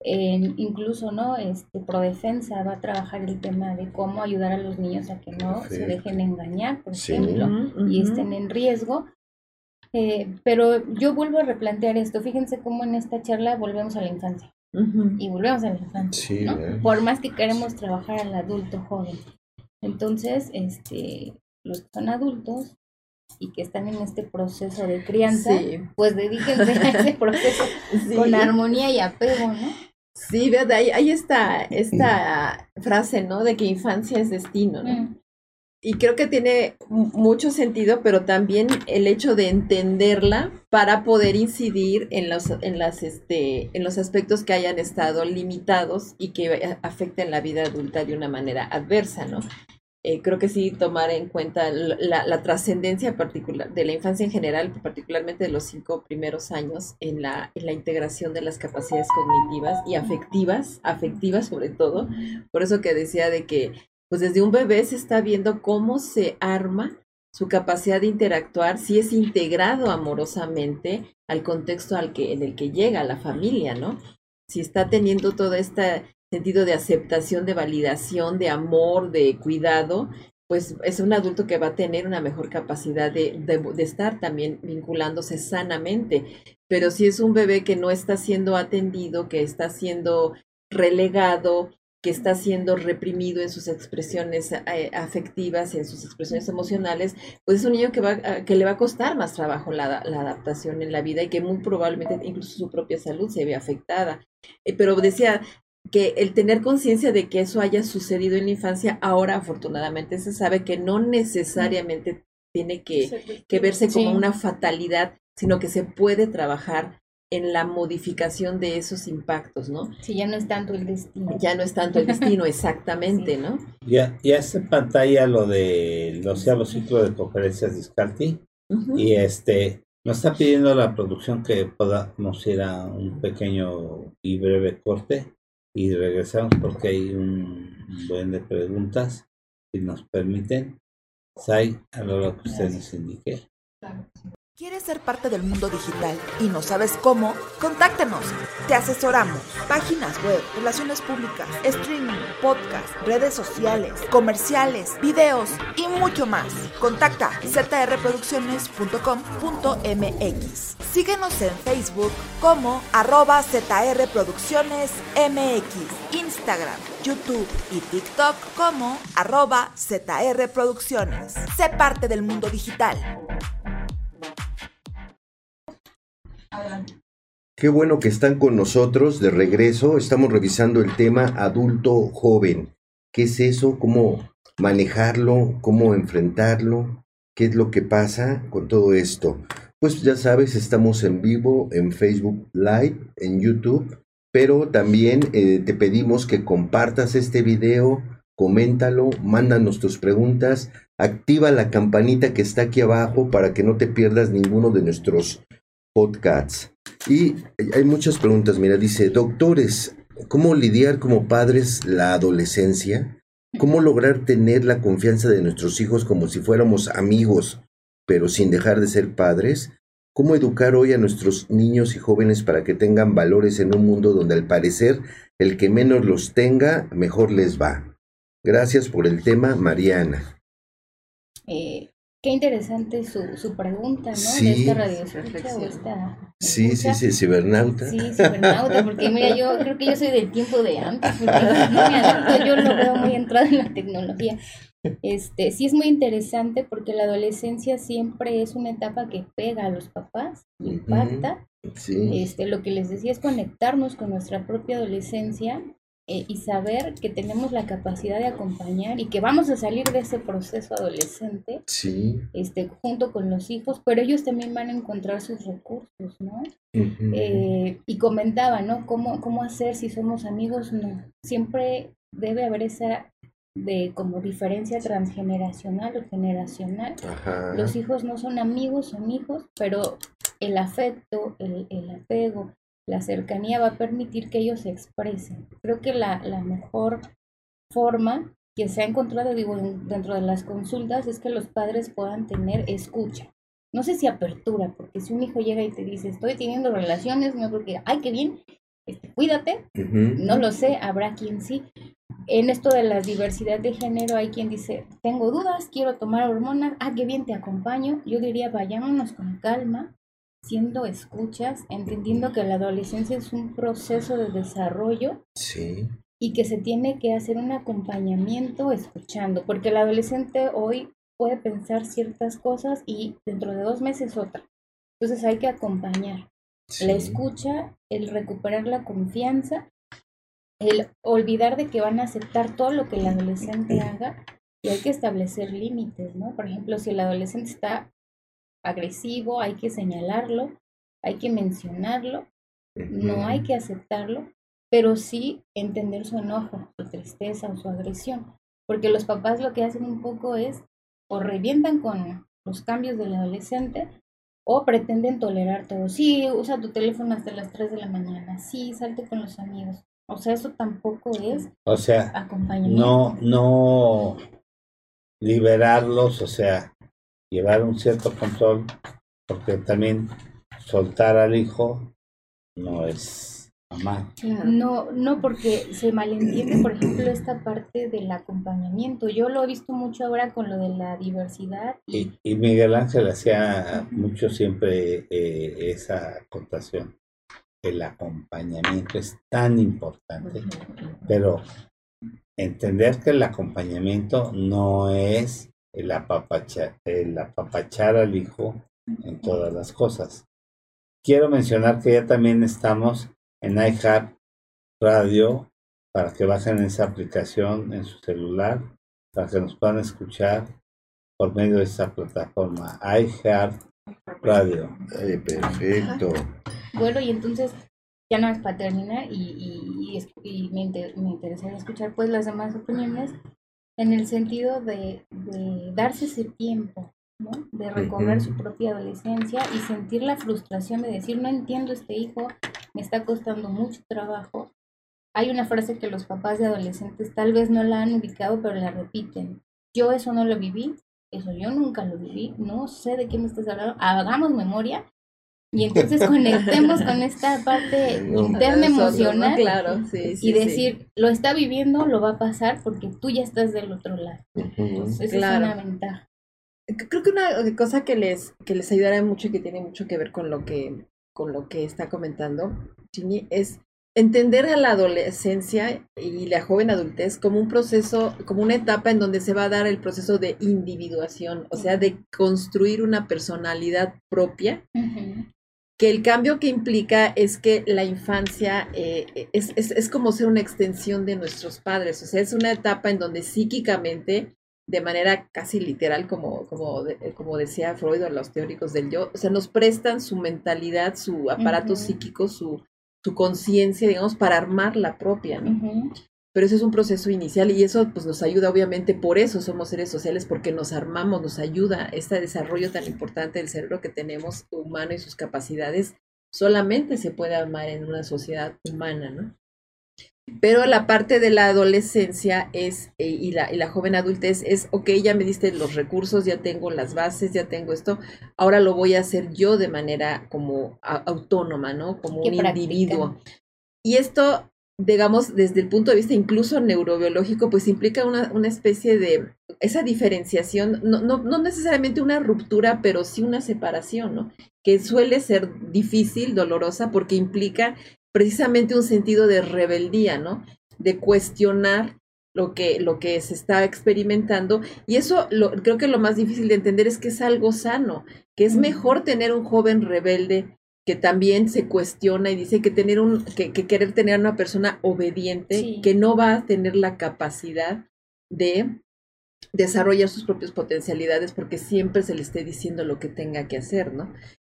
en, incluso, ¿no? Este, Prodefensa va a trabajar el tema de cómo ayudar a los niños a que no se dejen engañar, por ejemplo, y estén en riesgo. Eh, pero yo vuelvo a replantear esto. Fíjense cómo en esta charla volvemos a la infancia y volvemos a la infancia, Por más que queremos trabajar al adulto joven. Entonces, este, los que son adultos y que están en este proceso de crianza, pues dedíquense a ese proceso con armonía y apego, ¿no? Sí, ¿verdad? Ahí, ahí está esta frase, ¿no? De que infancia es destino, ¿no? Mm y creo que tiene mucho sentido, pero también el hecho de entenderla para poder incidir en los, en las, este, en los aspectos que hayan estado limitados y que afecten la vida adulta de una manera adversa, ¿no? Eh, creo que sí tomar en cuenta la, la trascendencia particular de la infancia en general, particularmente de los cinco primeros años en la, en la integración de las capacidades cognitivas y afectivas, afectivas sobre todo. Por eso que decía de que pues desde un bebé se está viendo cómo se arma su capacidad de interactuar, si es integrado amorosamente al contexto al que, en el que llega la familia, ¿no? Si está teniendo todo este sentido de aceptación, de validación, de amor, de cuidado, pues es un adulto que va a tener una mejor capacidad de, de, estar también vinculándose sanamente. Pero si es un bebé que no está siendo atendido, que está siendo relegado, que está siendo reprimido en sus expresiones eh, afectivas, en sus expresiones emocionales, pues es un niño que, va, que le va a costar más trabajo la, la, adaptación en la vida y que muy probablemente incluso su propia salud se ve afectada. Eh, pero decía, que el tener conciencia de que eso haya sucedido en la infancia, ahora afortunadamente se sabe que no necesariamente tiene que, que verse como una fatalidad, sino que se puede trabajar en la modificación de esos impactos, ¿no? Sí, ya no es tanto el destino. Ya no es tanto el destino, exactamente, ¿no? Ya, ya se pantalla lo del doceavo ciclo de conferencias de Scarti y este nos está pidiendo la producción que podamos ir a un pequeño y breve corte y regresamos porque hay un buen de preguntas, si nos permiten. Sai, a lo que usted nos indique. ¿Quieres ser parte del mundo digital y no sabes cómo? Contáctanos. Te asesoramos. Páginas web, relaciones públicas, streaming, podcast, redes sociales, comerciales, videos y mucho más. Contacta zrproducciones.com.mx. Síguenos en Facebook como arroba zrproduccionesmx, Instagram, YouTube y TikTok como arroba zrproducciones. Sé parte del mundo digital. Qué bueno que están con nosotros de regreso. Estamos revisando el tema adulto joven. ¿Qué es eso? ¿Cómo manejarlo? ¿Cómo enfrentarlo? ¿Qué es lo que pasa con todo esto? Pues ya sabes, estamos en vivo en Facebook Live, en YouTube, pero también eh, te pedimos que compartas este video, coméntalo, mándanos tus preguntas, activa la campanita que está aquí abajo para que no te pierdas ninguno de nuestros podcasts. Y hay muchas preguntas. Mira, dice, doctores, ¿cómo lidiar como padres la adolescencia? ¿Cómo lograr tener la confianza de nuestros hijos como si fuéramos amigos, pero sin dejar de ser padres? ¿Cómo educar hoy a nuestros niños y jóvenes para que tengan valores en un mundo donde al parecer el que menos los tenga, mejor les va? Gracias por el tema, Mariana. Eh, Qué interesante su, su pregunta, ¿no? Sí. De esta radio Sí, sí, sí, cibernauta. Sí, cibernauta, porque mira, yo creo que yo soy del tiempo de antes, porque yo lo veo muy entrado en la tecnología. Este, sí es muy interesante porque la adolescencia siempre es una etapa que pega a los papás, impacta. sí. Este, lo que les decía es conectarnos con nuestra propia adolescencia eh, y saber que tenemos la capacidad de acompañar y que vamos a salir de ese proceso adolescente sí. este, junto con los hijos, pero ellos también van a encontrar sus recursos, ¿no? Eh, y comentaba, ¿no? ¿Cómo, ¿Cómo hacer si somos amigos? No, siempre debe haber esa de como diferencia transgeneracional o generacional. Los hijos no son amigos, son hijos, pero el afecto, el, el apego, la cercanía va a permitir que ellos se expresen. Creo que la, la mejor forma que se ha encontrado, digo, dentro de las consultas es que los padres puedan tener escucha. No sé si apertura, porque si un hijo llega y te dice, estoy teniendo relaciones, no creo que, ay, qué bien, este, cuídate, no lo sé, habrá quien sí. En esto de la diversidad de género hay quien dice, tengo dudas, quiero tomar hormonas, ah, qué bien, te acompaño. Yo diría, vayámonos con calma, siendo escuchas, entendiendo que la adolescencia es un proceso de desarrollo sí. y que se tiene que hacer un acompañamiento escuchando, porque el adolescente hoy puede pensar ciertas cosas y dentro de dos meses otra. Entonces hay que acompañar. La escucha, el recuperar la confianza, el olvidar de que van a aceptar todo lo que el adolescente haga y hay que establecer límites, ¿no? Por ejemplo, si el adolescente está agresivo, hay que señalarlo, hay que mencionarlo, no hay que aceptarlo, pero sí entender su enojo, su tristeza o su agresión, porque los papás lo que hacen un poco es o revientan con los cambios del adolescente o pretenden tolerar todo. Sí, usa tu teléfono hasta las 3 de la mañana, sí, salte con los amigos. O sea, eso tampoco es o sea, acompañamiento. No, no liberarlos, o sea, llevar un cierto control, porque también soltar al hijo no es amar. No, no, porque se malentiende, por ejemplo, esta parte del acompañamiento. Yo lo he visto mucho ahora con lo de la diversidad. Y, y Miguel Ángel hacía mucho siempre eh, esa acotación. El acompañamiento es tan importante, pero entender que el acompañamiento no es el apapachar, el apapachar al hijo en todas las cosas. Quiero mencionar que ya también estamos en iHeart Radio para que bajen esa aplicación en su celular, para que nos puedan escuchar por medio de esta plataforma iHeart Radio. perfecto. Bueno, y entonces, ya no es para terminar, y, y, me, interesaría escuchar pues las demás opiniones en el sentido de, darse ese tiempo, ¿no? De recorrer su propia adolescencia y sentir la frustración de decir, no entiendo este hijo, me está costando mucho trabajo. Hay una frase que los papás de adolescentes tal vez no la han ubicado, pero la repiten. Yo eso no lo viví, eso yo nunca lo viví, no sé de qué me estás hablando, hagamos memoria y entonces conectemos con esta parte interna emocional claro, y decir, lo está viviendo, lo va a pasar porque tú ya estás del otro lado. Entonces, es una ventaja. Creo que una cosa que les, que les ayudará mucho y que tiene mucho que ver con lo que, con lo que está comentando Chini es entender a la adolescencia y la joven adultez como un proceso, como una etapa en donde se va a dar el proceso de individuación, o sea, de construir una personalidad propia, que el cambio que implica es que la infancia eh, es, es, es, como ser una extensión de nuestros padres, o sea, es una etapa en donde psíquicamente, de manera casi literal, como, como, como decía Freud o los teóricos del yo, o sea, nos prestan su mentalidad, su aparato psíquico, su su conciencia, digamos, para armar la propia, ¿no? Pero eso es un proceso inicial y eso pues nos ayuda, obviamente, por eso somos seres sociales, porque nos armamos, nos ayuda este desarrollo tan importante del cerebro que tenemos humano y sus capacidades, solamente se puede armar en una sociedad humana, ¿no? Pero la parte de la adolescencia es, eh, y, la, y la joven adultez es, ok, ya me diste los recursos, ya tengo las bases, ya tengo esto, ahora lo voy a hacer yo de manera como autónoma, ¿no? Como un individuo. Y esto, digamos, desde el punto de vista incluso neurobiológico, pues implica una, una especie de, esa diferenciación, no, no, no necesariamente una ruptura, pero sí una separación, ¿no? Que suele ser difícil, dolorosa, porque implica precisamente un sentido de rebeldía, ¿no? De cuestionar lo que, lo que se está experimentando. Y eso lo, creo que lo más difícil de entender es que es algo sano, que es mejor tener un joven rebelde que también se cuestiona y dice que tener un, que, querer tener una persona obediente, que no va a tener la capacidad de desarrollar sus propias potencialidades porque siempre se le esté diciendo lo que tenga que hacer, ¿no?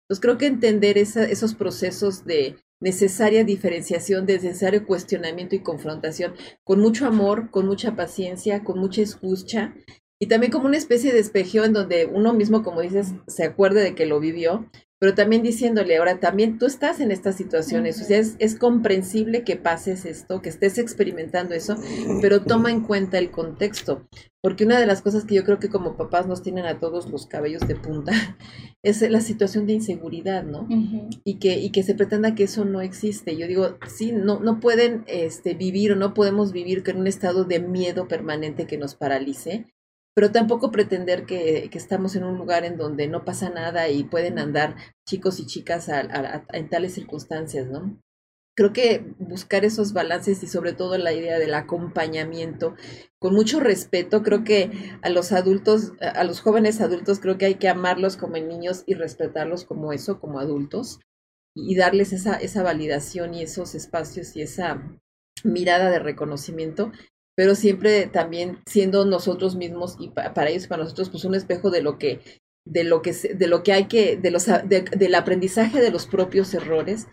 Entonces creo que entender esos procesos de, necesaria diferenciación, de necesario cuestionamiento y confrontación, con mucho amor, con mucha paciencia, con mucha escucha y también como una especie de espejeo en donde uno mismo, como dices, se acuerde de que lo vivió, pero también diciéndole, ahora también tú estás en estas situaciones, o sea, es, es, comprensible que pases esto, que estés experimentando eso, pero toma en cuenta el contexto, porque una de las cosas que yo creo que como papás nos tienen a todos los cabellos de punta es la situación de inseguridad, ¿no? y, que, y que se pretenda que eso no existe. Yo digo, sí, no, no pueden este, vivir o no podemos vivir con un estado de miedo permanente que nos paralice pero tampoco pretender que, estamos en un lugar en donde no pasa nada y pueden andar chicos y chicas en tales circunstancias, ¿no? Creo que buscar esos balances y sobre todo la idea del acompañamiento con mucho respeto, creo que a los adultos, a los jóvenes adultos, creo que hay que amarlos como niños y respetarlos como eso, como adultos, y darles esa, esa validación y esos espacios y esa mirada de reconocimiento pero siempre también siendo nosotros mismos y para ellos y para nosotros pues un espejo de lo que de lo que de lo que hay que de los del aprendizaje de los propios errores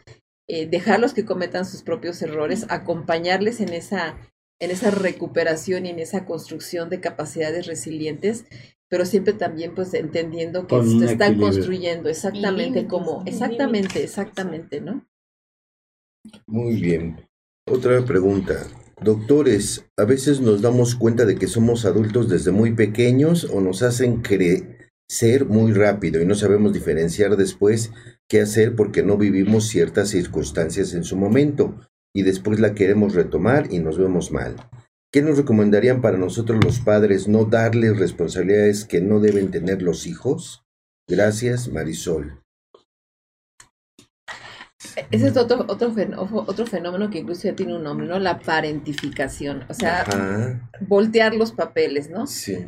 eh, dejarlos que cometan sus propios errores acompañarles en esa en esa recuperación y en esa construcción de capacidades resilientes pero siempre también pues entendiendo que se están construyendo exactamente como exactamente exactamente no muy bien. Otra pregunta Doctores, a veces nos damos cuenta de que somos adultos desde muy pequeños o nos hacen crecer muy rápido y no sabemos diferenciar después qué hacer porque no vivimos ciertas circunstancias en su momento y después la queremos retomar y nos vemos mal. ¿Qué nos recomendarían para nosotros los padres no darles responsabilidades que no deben tener los hijos? Gracias, Marisol. Ese es otro, otro, otro fenómeno que incluso ya tiene un nombre, ¿no? La parentificación. O sea, voltear los papeles, ¿no?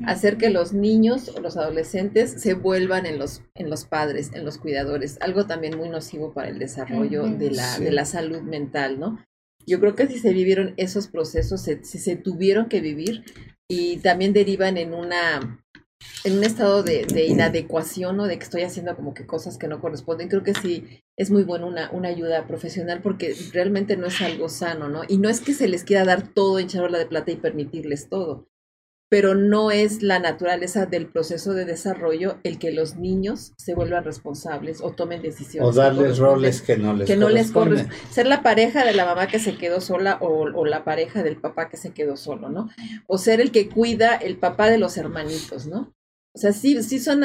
Hacer que los niños o los adolescentes se vuelvan en los, en los padres, en los cuidadores. Algo también muy nocivo para el desarrollo de, la, de la salud mental, ¿no? Yo creo que si se vivieron esos procesos, si se tuvieron que vivir y también derivan en una en un estado de, inadecuación o de que estoy haciendo como que cosas que no corresponden, creo que sí es muy bueno una, una ayuda profesional porque realmente no es algo sano, ¿no? Y no es que se les quiera dar todo en charola de plata y permitirles todo, pero no es la naturaleza del proceso de desarrollo el que los niños se vuelvan responsables o tomen decisiones. O darles roles que no les que no les corresponden. Ser la pareja de la mamá que se quedó sola o, o, la pareja del papá que se quedó solo, ¿no? O ser el que cuida el papá de los hermanitos, ¿no? O sea, sí, sí son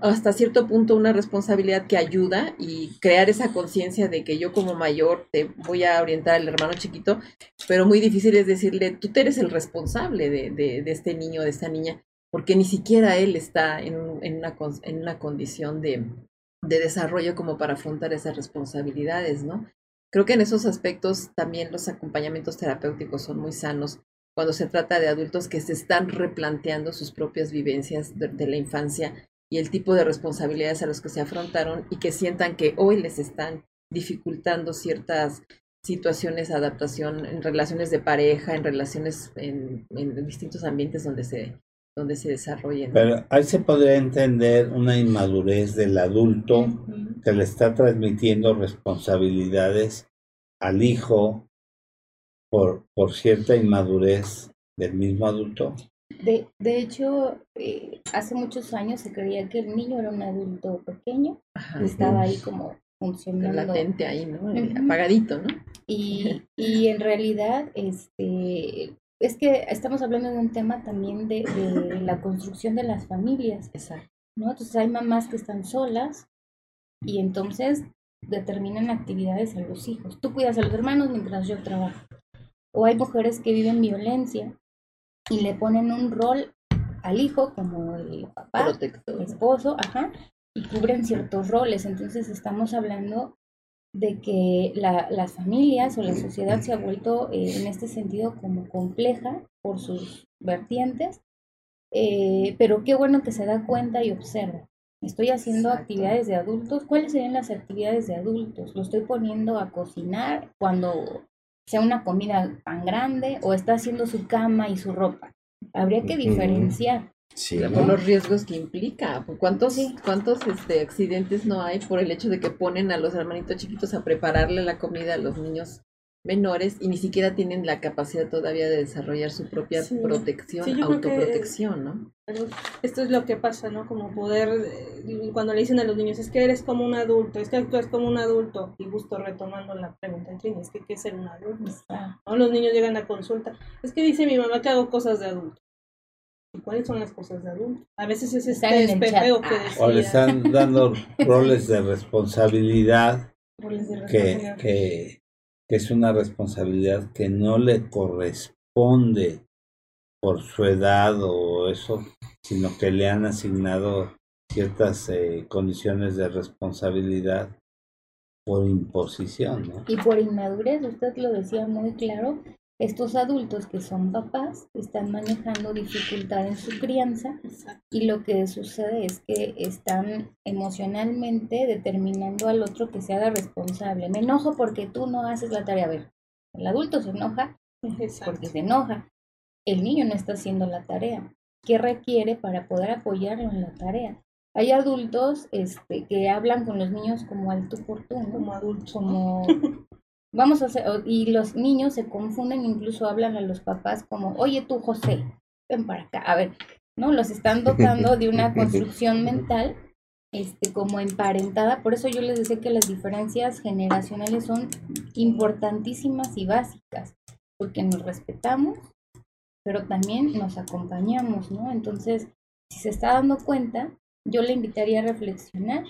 hasta cierto punto una responsabilidad que ayuda y crear esa conciencia de que yo como mayor te voy a orientar al hermano chiquito, pero muy difícil es decirle, tú eres el responsable de, de, este niño, de esta niña, porque ni siquiera él está en, en, una, en una condición de, de desarrollo como para afrontar esas responsabilidades, ¿no? Creo que en esos aspectos también los acompañamientos terapéuticos son muy sanos cuando se trata de adultos que se están replanteando sus propias vivencias de, la infancia y el tipo de responsabilidades a los que se afrontaron y que sientan que hoy les están dificultando ciertas situaciones de adaptación en relaciones de pareja, en relaciones en, distintos ambientes donde se, donde se desarrollen. Pero ahí se podría entender una inmadurez del adulto que le está transmitiendo responsabilidades al hijo por, por cierta inmadurez del mismo adulto? De, de hecho, eh, hace muchos años se creía que el niño era un adulto pequeño, estaba ahí como funcionando. Latente ahí, ¿no? Apagadito, ¿no? Y, y en realidad, este, es que estamos hablando de un tema también de, de la construcción de las familias. Exacto. ¿no? Entonces hay mamás que están solas y entonces determinan actividades a los hijos. Tú cuidas a los hermanos mientras yo trabajo. O hay mujeres que viven violencia y le ponen un rol al hijo como el papá, el esposo, ajá, y cubren ciertos roles. Entonces estamos hablando de que la, las familias o la sociedad se ha vuelto eh, en este sentido como compleja por sus vertientes, eh, pero qué bueno que se da cuenta y observa. Estoy haciendo actividades de adultos. ¿Cuáles serían las actividades de adultos? Lo estoy poniendo a cocinar cuando sea una comida tan grande o está haciendo su cama y su ropa. Habría que diferenciar. Sí, por los riesgos que implica. ¿Cuántos, cuántos este, accidentes no hay por el hecho de que ponen a los hermanitos chiquitos a prepararle la comida a los niños menores y ni siquiera tienen la capacidad todavía de desarrollar su propia protección, autoprotección, ¿no? Esto es lo que pasa, ¿no? Como poder, eh, cuando le dicen a los niños, es que eres como un adulto, es que actúas como un adulto, y justo retomando la pregunta es que ¿qué es ser un adulto? ¿No? Los niños llegan a consulta, es que dice mi mamá que hago cosas de adulto. ¿Y cuáles son las cosas de adulto? A veces es este espejeo que decía. O le están dando roles de responsabilidad, que, que que es una responsabilidad que no le corresponde por su edad o eso, sino que le han asignado ciertas eh, condiciones de responsabilidad por imposición. ¿no? Y por inmadurez, usted lo decía muy claro, estos adultos que son papás están manejando dificultad en su crianza y lo que sucede es que están emocionalmente determinando al otro que se haga responsable. Me enojo porque tú no haces la tarea. A ver, el adulto se enoja porque se enoja. El niño no está haciendo la tarea. ¿Qué requiere para poder apoyarlo en la tarea? Hay adultos este, que hablan con los niños como al tú por tú, como adultos, como Vamos a hacer, y los niños se confunden, incluso hablan a los papás como, oye tú José, ven para acá, a ver, ¿no? Los están dotando de una construcción mental este, como emparentada, por eso yo les decía que las diferencias generacionales son importantísimas y básicas, porque nos respetamos, pero también nos acompañamos, ¿no? Entonces, si se está dando cuenta, yo le invitaría a reflexionar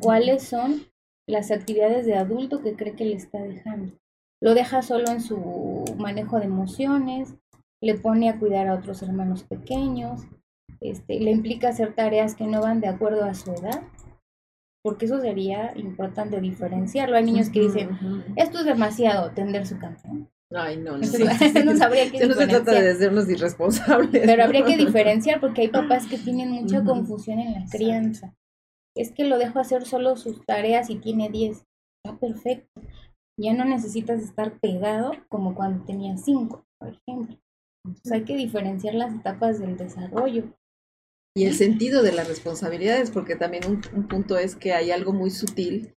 cuáles son las actividades de adulto que cree que le está dejando. Lo deja solo en su manejo de emociones, le pone a cuidar a otros hermanos pequeños, este, le implica hacer tareas que no van de acuerdo a su edad, porque eso sería importante diferenciarlo. Hay niños que dicen, esto es demasiado, tender su cama. Ay, no, no. no sabría qué No se trata de hacernos irresponsables. Pero habría que diferenciar porque hay papás que tienen mucha confusión en la crianza es que lo dejo hacer solo sus tareas y tiene 10. Está perfecto. Ya no necesitas estar pegado como cuando tenías cinco, por ejemplo. Entonces hay que diferenciar las etapas del desarrollo. Y el sentido de las responsabilidades, porque también un, un punto es que hay algo muy sutil,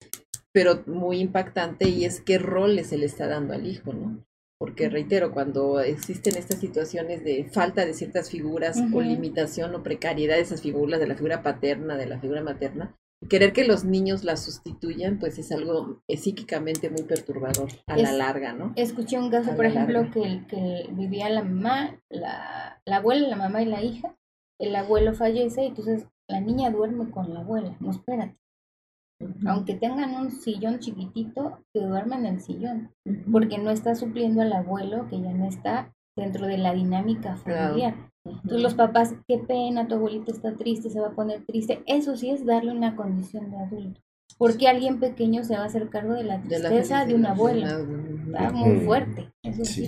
pero muy impactante, y es qué roles se le está dando al hijo, ¿no? Porque reitero, cuando existen estas situaciones de falta de ciertas figuras o limitación o precariedad de esas figuras, de la figura paterna, de la figura materna, querer que los niños las sustituyan, pues es algo psíquicamente muy perturbador a la larga, ¿no? Escuché un caso, por ejemplo, que, que vivía la mamá, la, la abuela, la mamá y la hija, el abuelo fallece y entonces la niña duerme con la abuela, no espérate. Aunque tengan un sillón chiquitito, que duerman en el sillón, porque no está supliendo al abuelo que ya no está dentro de la dinámica familiar. Entonces los papás, qué pena, tu abuelito está triste, se va a poner triste. Eso sí es darle una condición de adulto. Porque alguien pequeño se va a hacer cargo de la tristeza de, una abuela. Está muy fuerte. Eso sí.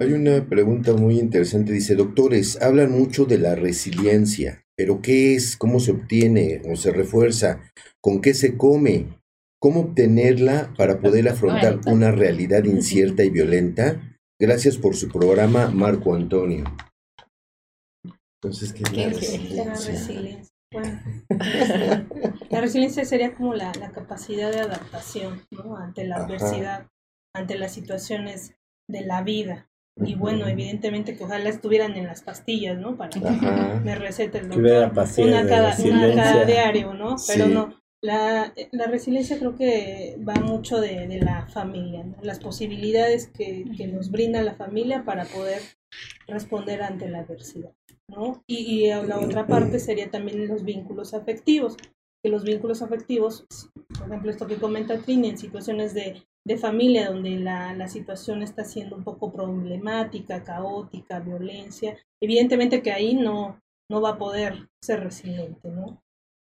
Hay una pregunta muy interesante. Dice, doctores, hablan mucho de la resiliencia. Pero ¿qué es? ¿Cómo se obtiene o se refuerza? ¿Con qué se come? ¿Cómo obtenerla para poder afrontar una realidad incierta y violenta? Gracias por su programa, Marco Antonio. Entonces, ¿qué es la resiliencia? la resiliencia sería como la, capacidad de adaptación ¿no? ante la adversidad, ante las situaciones de la vida. Y bueno, evidentemente que ojalá estuvieran en las pastillas, ¿no? Para que me recete el doctor. Una cada, una cada diario, ¿no? Pero no. La, la, resiliencia creo que va mucho de, de la familia, ¿no? las posibilidades que, que, nos brinda la familia para poder responder ante la adversidad. ¿no? Y, y la otra parte sería también los vínculos afectivos, que los vínculos afectivos, por ejemplo, esto que comenta Trini, en situaciones de de familia donde la, la, situación está siendo un poco problemática, caótica, violencia, evidentemente que ahí no, no va a poder ser resiliente, ¿no?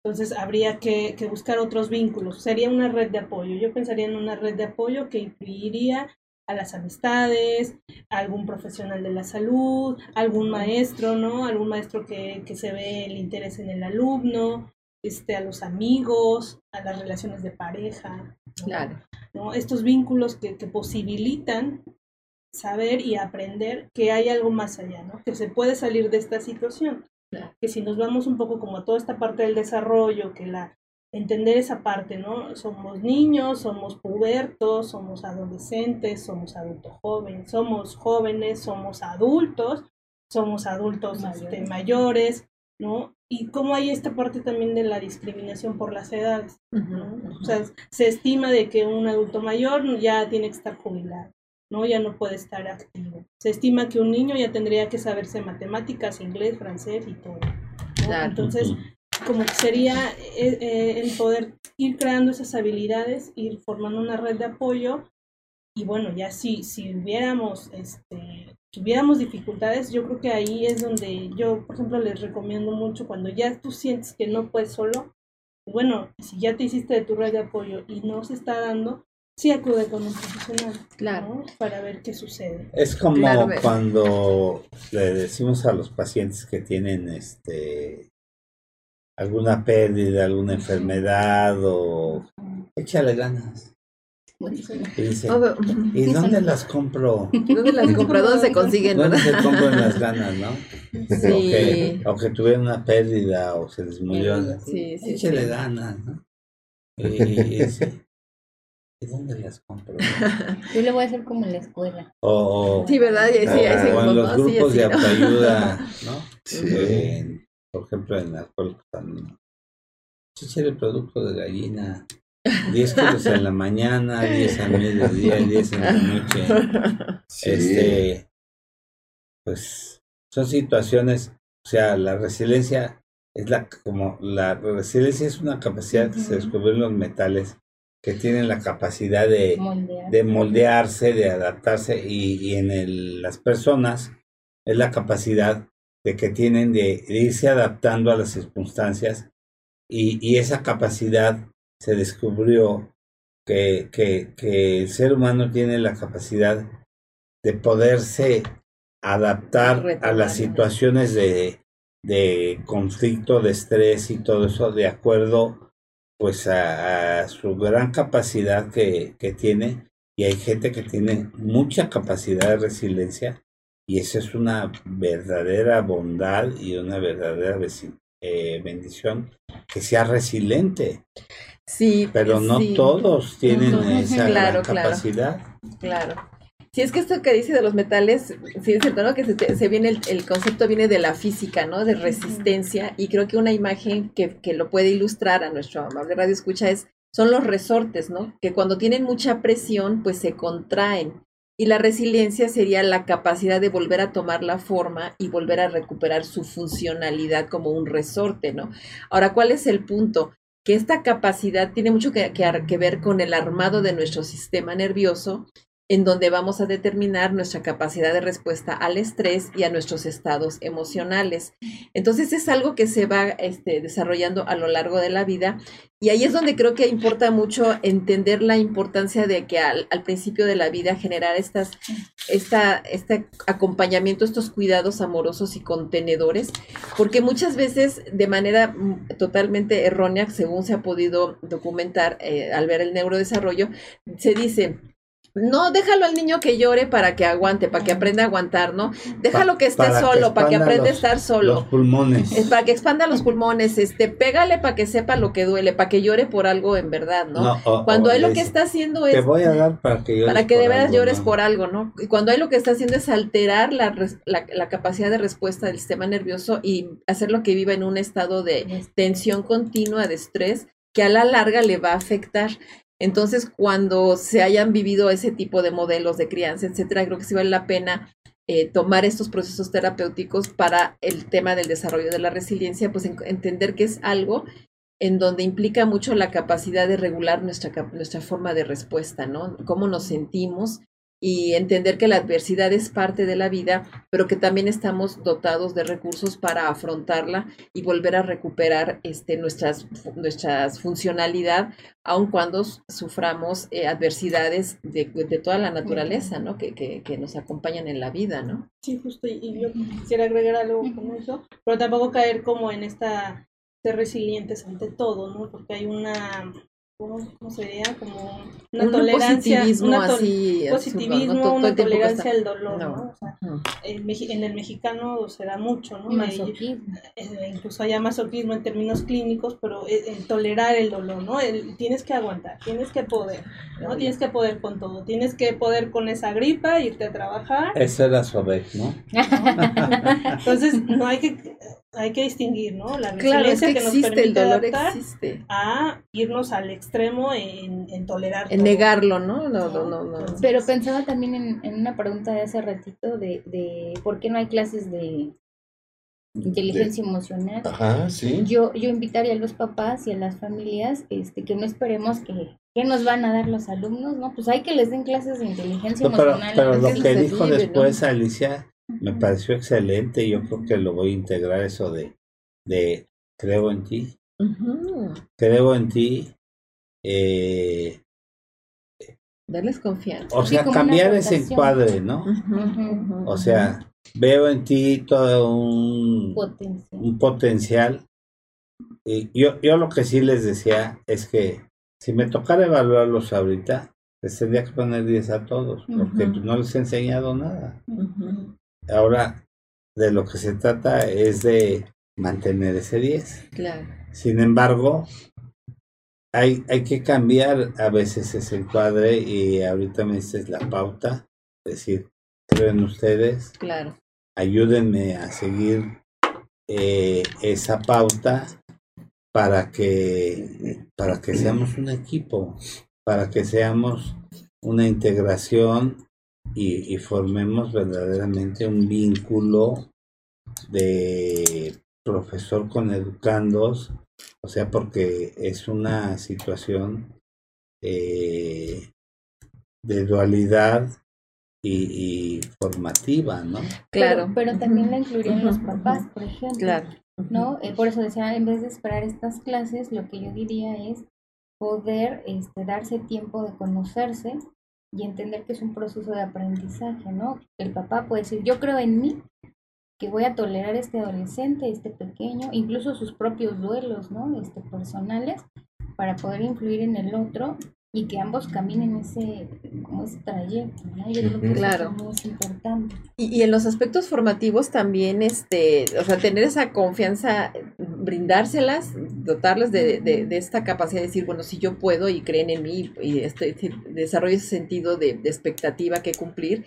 Entonces habría que, que, buscar otros vínculos, sería una red de apoyo. Yo pensaría en una red de apoyo que incluiría a las amistades, a algún profesional de la salud, algún maestro, ¿no? Algún maestro que, que se ve el interés en el alumno, este, a los amigos, a las relaciones de pareja. Claro. ¿no? Estos vínculos que, que, posibilitan saber y aprender que hay algo más allá, ¿no? que se puede salir de esta situación. Que si nos vamos un poco como a toda esta parte del desarrollo, que la entender esa parte, ¿no? Somos niños, somos pubertos, somos adolescentes, somos adultos jóvenes, somos jóvenes, somos adultos, somos adultos este, mayores, ¿no? Y cómo hay esta parte también de la discriminación por las edades, O sea, se estima de que un adulto mayor ya tiene que estar jubilado, ¿no? Ya no puede estar activo. Se estima que un niño ya tendría que saberse matemáticas, inglés, francés y todo. Entonces, como que sería eh, eh, el poder ir creando esas habilidades, ir formando una red de apoyo y bueno, ya si, si hubiéramos este, tuviéramos dificultades, yo creo que ahí es donde yo, por ejemplo, les recomiendo mucho cuando ya tú sientes que no puedes solo, bueno, si ya te hiciste de tu red de apoyo y no se está dando, sí acude con un profesional, claro, para ver qué sucede. Es como cuando le decimos a los pacientes que tienen este alguna pérdida, alguna enfermedad o échale ganas. Y dónde las compro? ¿Dónde las compro? ¿Dónde se consiguen? ¿Dónde se compran las ganas, no? Sí. O, que, tuvieron una pérdida o se les murió. Sí, sí, Échale ganas, ¿no? Y, ¿Y dónde las compro? Yo le voy a hacer como en la escuela. O, sí, ¿verdad? Sí, o, en los grupos de autoayuda, ¿no? Sí. por ejemplo, en la escuela también. Échale el producto de gallina 10 kilos en la mañana, 10 al mediodía, 10 en la noche. Este, pues son situaciones, o sea, la resiliencia es la como la resiliencia es una capacidad que se descubrió en los metales que tienen la capacidad de, de moldearse, de adaptarse y, en el, las personas es la capacidad de que tienen de, irse adaptando a las circunstancias y, y esa capacidad se descubrió que, que, que el ser humano tiene la capacidad de poderse adaptar a las situaciones de, de conflicto, de estrés y todo eso de acuerdo pues a, su gran capacidad que, que, tiene y hay gente que tiene mucha capacidad de resiliencia y esa es una verdadera bondad y una verdadera eh, bendición que sea resiliente. Sí, pero no todos tienen esa gran capacidad. Claro. Si es que esto que dice de los metales, sí es cierto, ¿no? Que se, viene el, el, concepto viene de la física, ¿no? De resistencia, y creo que una imagen que, que lo puede ilustrar a nuestro amable radio escucha es, son los resortes, ¿no? Que cuando tienen mucha presión, pues se contraen. Y la resiliencia sería la capacidad de volver a tomar la forma y volver a recuperar su funcionalidad como un resorte, ¿no? Ahora, ¿cuál es el punto? Que esta capacidad tiene mucho que, ver con el armado de nuestro sistema nervioso en donde vamos a determinar nuestra capacidad de respuesta al estrés y a nuestros estados emocionales. Entonces es algo que se va este, desarrollando a lo largo de la vida y ahí es donde creo que importa mucho entender la importancia de que al, principio de la vida generar estas, esta, este acompañamiento, estos cuidados amorosos y contenedores, porque muchas veces de manera totalmente errónea, según se ha podido documentar eh, al ver el neurodesarrollo, se dice, no, déjalo al niño que llore para que aguante, para que aprenda a aguantar, ¿no? Déjalo que esté solo, para que aprenda a estar solo. Los pulmones. Es para que expanda los pulmones, este, pégale para que sepa lo que duele, para que llore por algo en verdad, ¿no? cuando él lo que está haciendo es... Te voy a dar para que llores Para que de veras llores por algo, ¿no? Y cuando él lo que está haciendo es alterar la, la, la capacidad de respuesta del sistema nervioso y hacerlo que viva en un estado de tensión continua, de estrés, que a la larga le va a afectar. Entonces, cuando se hayan vivido ese tipo de modelos de crianza, etcétera, creo que sí vale la pena eh, tomar estos procesos terapéuticos para el tema del desarrollo de la resiliencia, pues entender que es algo en donde implica mucho la capacidad de regular nuestra, nuestra forma de respuesta, ¿no? Cómo nos sentimos, y entender que la adversidad es parte de la vida, pero que también estamos dotados de recursos para afrontarla y volver a recuperar este, nuestras, nuestras funcionalidad, aun cuando suframos eh, adversidades de, de, toda la naturaleza, ¿no? Que, que, que, nos acompañan en la vida, ¿no? Sí, justo, y yo quisiera agregar algo con eso, pero tampoco caer como en esta ser resilientes ante todo, ¿no? Porque hay una ¿cómo, sería? Como una tolerancia, positivismo una así, positivismo, una tolerancia al dolor, ¿no? O sea, en el mexicano se da mucho, ¿no? Masoquismo. Eh, incluso hay masoquismo en términos clínicos, pero el, tolerar el dolor, ¿no? El, tienes que aguantar, tienes que poder, ¿no? Tienes que poder con todo, tienes que poder con esa gripa, irte a trabajar. Eso era suave, ¿no? Entonces, no hay que hay que distinguir, ¿no? La resiliencia que, nos permite el dolor existe. a irnos al extremo en, en tolerar. En negarlo, ¿no? No, no, no, Pero pensaba también en, en, una pregunta de hace ratito de, de por qué no hay clases de inteligencia emocional. Ajá, sí. Yo, yo invitaría a los papás y a las familias este, que no esperemos que, que nos van a dar los alumnos, ¿no? Pues hay que les den clases de inteligencia emocional. Pero, lo que dijo después Alicia me pareció excelente. Yo creo que lo voy a integrar eso de, de creo en ti. Creo en ti. Eh, Darles confianza. O sea, cambiar ese encuadre, ¿no? O sea, veo en ti todo un potencial. Un potencial. Y yo, yo lo que sí les decía es que si me tocara evaluarlos ahorita, les tendría que poner 10 a todos, porque no les he enseñado nada. Ahora, de lo que se trata es de mantener ese 10. Claro. Sin embargo, hay, hay que cambiar a veces ese encuadre y ahorita me dices la pauta, es decir, creen ustedes. Claro. Ayúdenme a seguir eh, esa pauta para que, para que seamos un equipo, para que seamos una integración y, formemos verdaderamente un vínculo de profesor con educandos, o sea, porque es una situación eh, de dualidad y, formativa, ¿no? Claro. Pero, también la incluirían los papás, por ejemplo. Claro. ¿No? Eh, por eso decía, en vez de esperar estas clases, lo que yo diría es poder este, darse tiempo de conocerse y entender que es un proceso de aprendizaje, ¿no? El papá puede decir, yo creo en mí, que voy a tolerar a este adolescente, este pequeño, incluso sus propios duelos, ¿no? Este, personales, para poder influir en el otro y que ambos caminen ese, como ese trayecto, ¿no? Yo creo que claro. eso es importante. Y, y, en los aspectos formativos también, este, o sea, tener esa confianza, brindárselas, dotarles de, de, de esta capacidad de decir, bueno, si yo puedo y creen en mí y este, desarrollo ese sentido de, de expectativa que cumplir,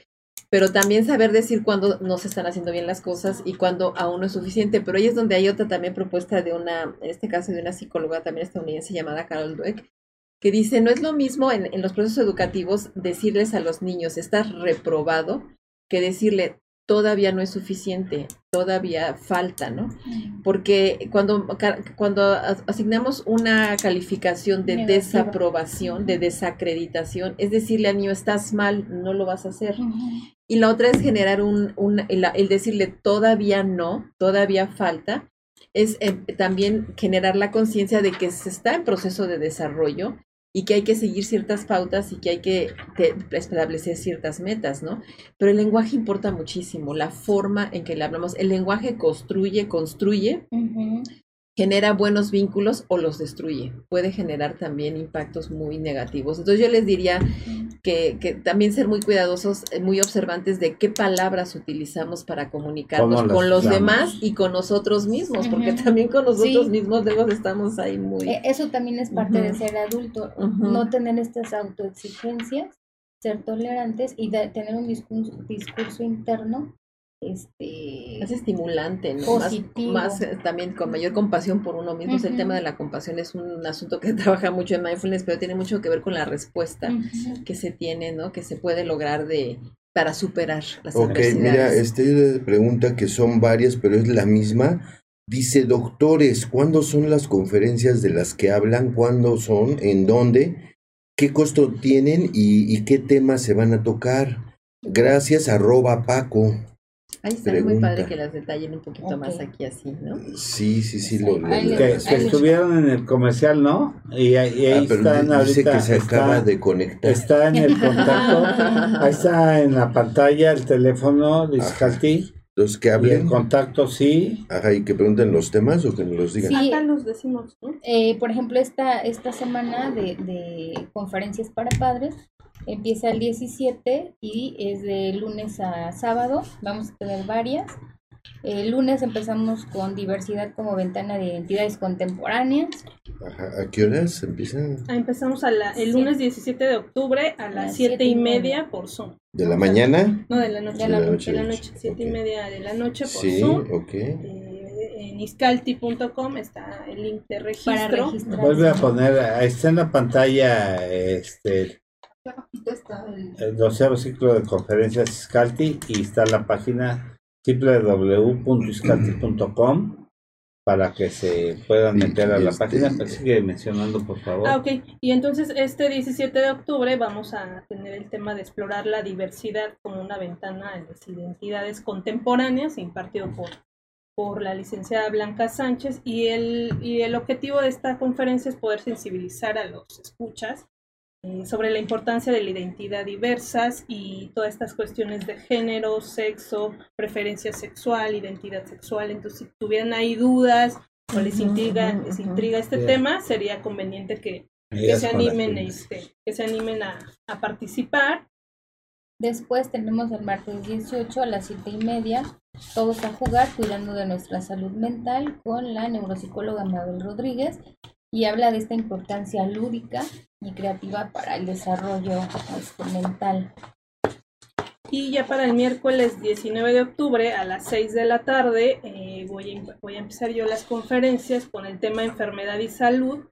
pero también saber decir cuándo no se están haciendo bien las cosas y cuándo aún no es suficiente. Pero ahí es donde hay otra también propuesta de una, en este caso de una psicóloga también estadounidense llamada Carol Dweck, que dice, no es lo mismo en, en los procesos educativos decirles a los niños, estás reprobado, que decirle, todavía no es suficiente, todavía falta, ¿no? Porque cuando, cuando asignamos una calificación de desaprobación, de desacreditación, es decirle al niño, estás mal, no lo vas a hacer. Uh -huh. Y la otra es generar un, un el, el, decirle, todavía no, todavía falta, es eh, también generar la conciencia de que se está en proceso de desarrollo y que hay que seguir ciertas pautas y que hay que establecer ciertas metas, ¿no? Pero el lenguaje importa muchísimo, la forma en que le hablamos. El lenguaje construye, construye. Genera buenos vínculos o los destruye. Puede generar también impactos muy negativos. Entonces yo les diría que, que también ser muy cuidadosos, eh, muy observantes de qué palabras utilizamos para comunicarnos con los demás y con nosotros mismos, uh -huh. porque también con nosotros sí. mismos luego estamos ahí muy... Eso también es parte uh -huh. de ser adulto, no tener estas autoexigencias, ser tolerantes y de, tener un discurso, discurso interno este más estimulante, ¿no? Más, más, eh, también con mayor compasión por uno mismo. Uh -huh. El tema de la compasión es un asunto que trabaja mucho en mindfulness, pero tiene mucho que ver con la respuesta uh -huh. que se tiene, ¿no? Que se puede lograr de para superar las Ok, mira, este pregunta que son varias, pero es la misma. Dice, doctores, ¿cuándo son las conferencias de las que hablan? ¿Cuándo son? ¿En dónde? ¿Qué costo tienen y, y qué temas se van a tocar? Gracias, arroba Paco. Ahí está muy padre que las detallen un poquito okay. más aquí así, ¿no? Sí, sí, sí. Lo, lo, que, que estuvieron en el comercial, ¿no? Y, y ahí ah, están dice ahorita. que se está, acaba de conectar. Está en el contacto. ahí está en la pantalla el teléfono de Iscalti. Los que hablen. Y el contacto, sí. Ajá, y que pregunten los temas o que nos los digan. Sí, acá los decimos, ¿no? Eh, por ejemplo, esta, esta semana de, de conferencias para padres empieza el 17 y es de lunes a sábado. Vamos a tener varias. El lunes empezamos con diversidad como ventana de identidades contemporáneas. Ajá. ¿A qué horas empiezan? Ah, empezamos a la, el lunes 17 de octubre a las 7 y media por Zoom. ¿De la mañana? No, de la noche. De la, noche, de la noche. 7 okay. y media de la noche por sí, Zoom. ok. Eh, en iscalti.com está el link de registro. Para registrar. Vuelve a poner, está en la pantalla este el, el doceavo ciclo de conferencias Iscalti y está la página www.iscalti.com para que se puedan meter a la este, página. Pero sigue mencionando, por favor. Ah, ok. Y entonces este 17 de octubre vamos a tener el tema de explorar la diversidad como una ventana en las identidades contemporáneas impartido por, por la licenciada Blanca Sánchez. Y el, y el objetivo de esta conferencia es poder sensibilizar a los escuchas eh, sobre la importancia de la identidad diversas y todas estas cuestiones de género, sexo, preferencia sexual, identidad sexual. Entonces, si tuvieran ahí dudas o les intriga, les intriga este yeah. tema, sería conveniente que, que se animen, este, que se animen a, a, participar. Después tenemos el martes 18 a las 7 y media, todos a jugar, cuidando de nuestra salud mental, con la neuropsicóloga Mabel Rodríguez y habla de esta importancia lúdica y creativa para el desarrollo este, mental. Y ya para el miércoles 19 de octubre a las 6 de la tarde eh, voy, a, empezar yo las conferencias con el tema enfermedad y salud,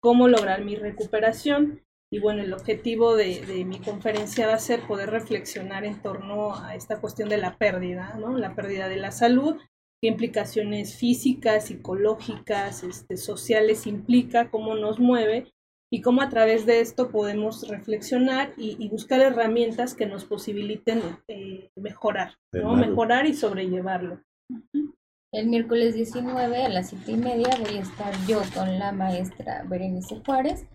cómo lograr mi recuperación. Y bueno, el objetivo de, de, mi conferencia va a ser poder reflexionar en torno a esta cuestión de la pérdida, ¿no? La pérdida de la salud qué implicaciones físicas, psicológicas, este, sociales implica, cómo nos mueve y cómo a través de esto podemos reflexionar y, y buscar herramientas que nos posibiliten eh, mejorar, ¿no? mejorar y sobrellevarlo. El miércoles 19 a las 7 y media voy a estar yo con la maestra Berenice Juárez,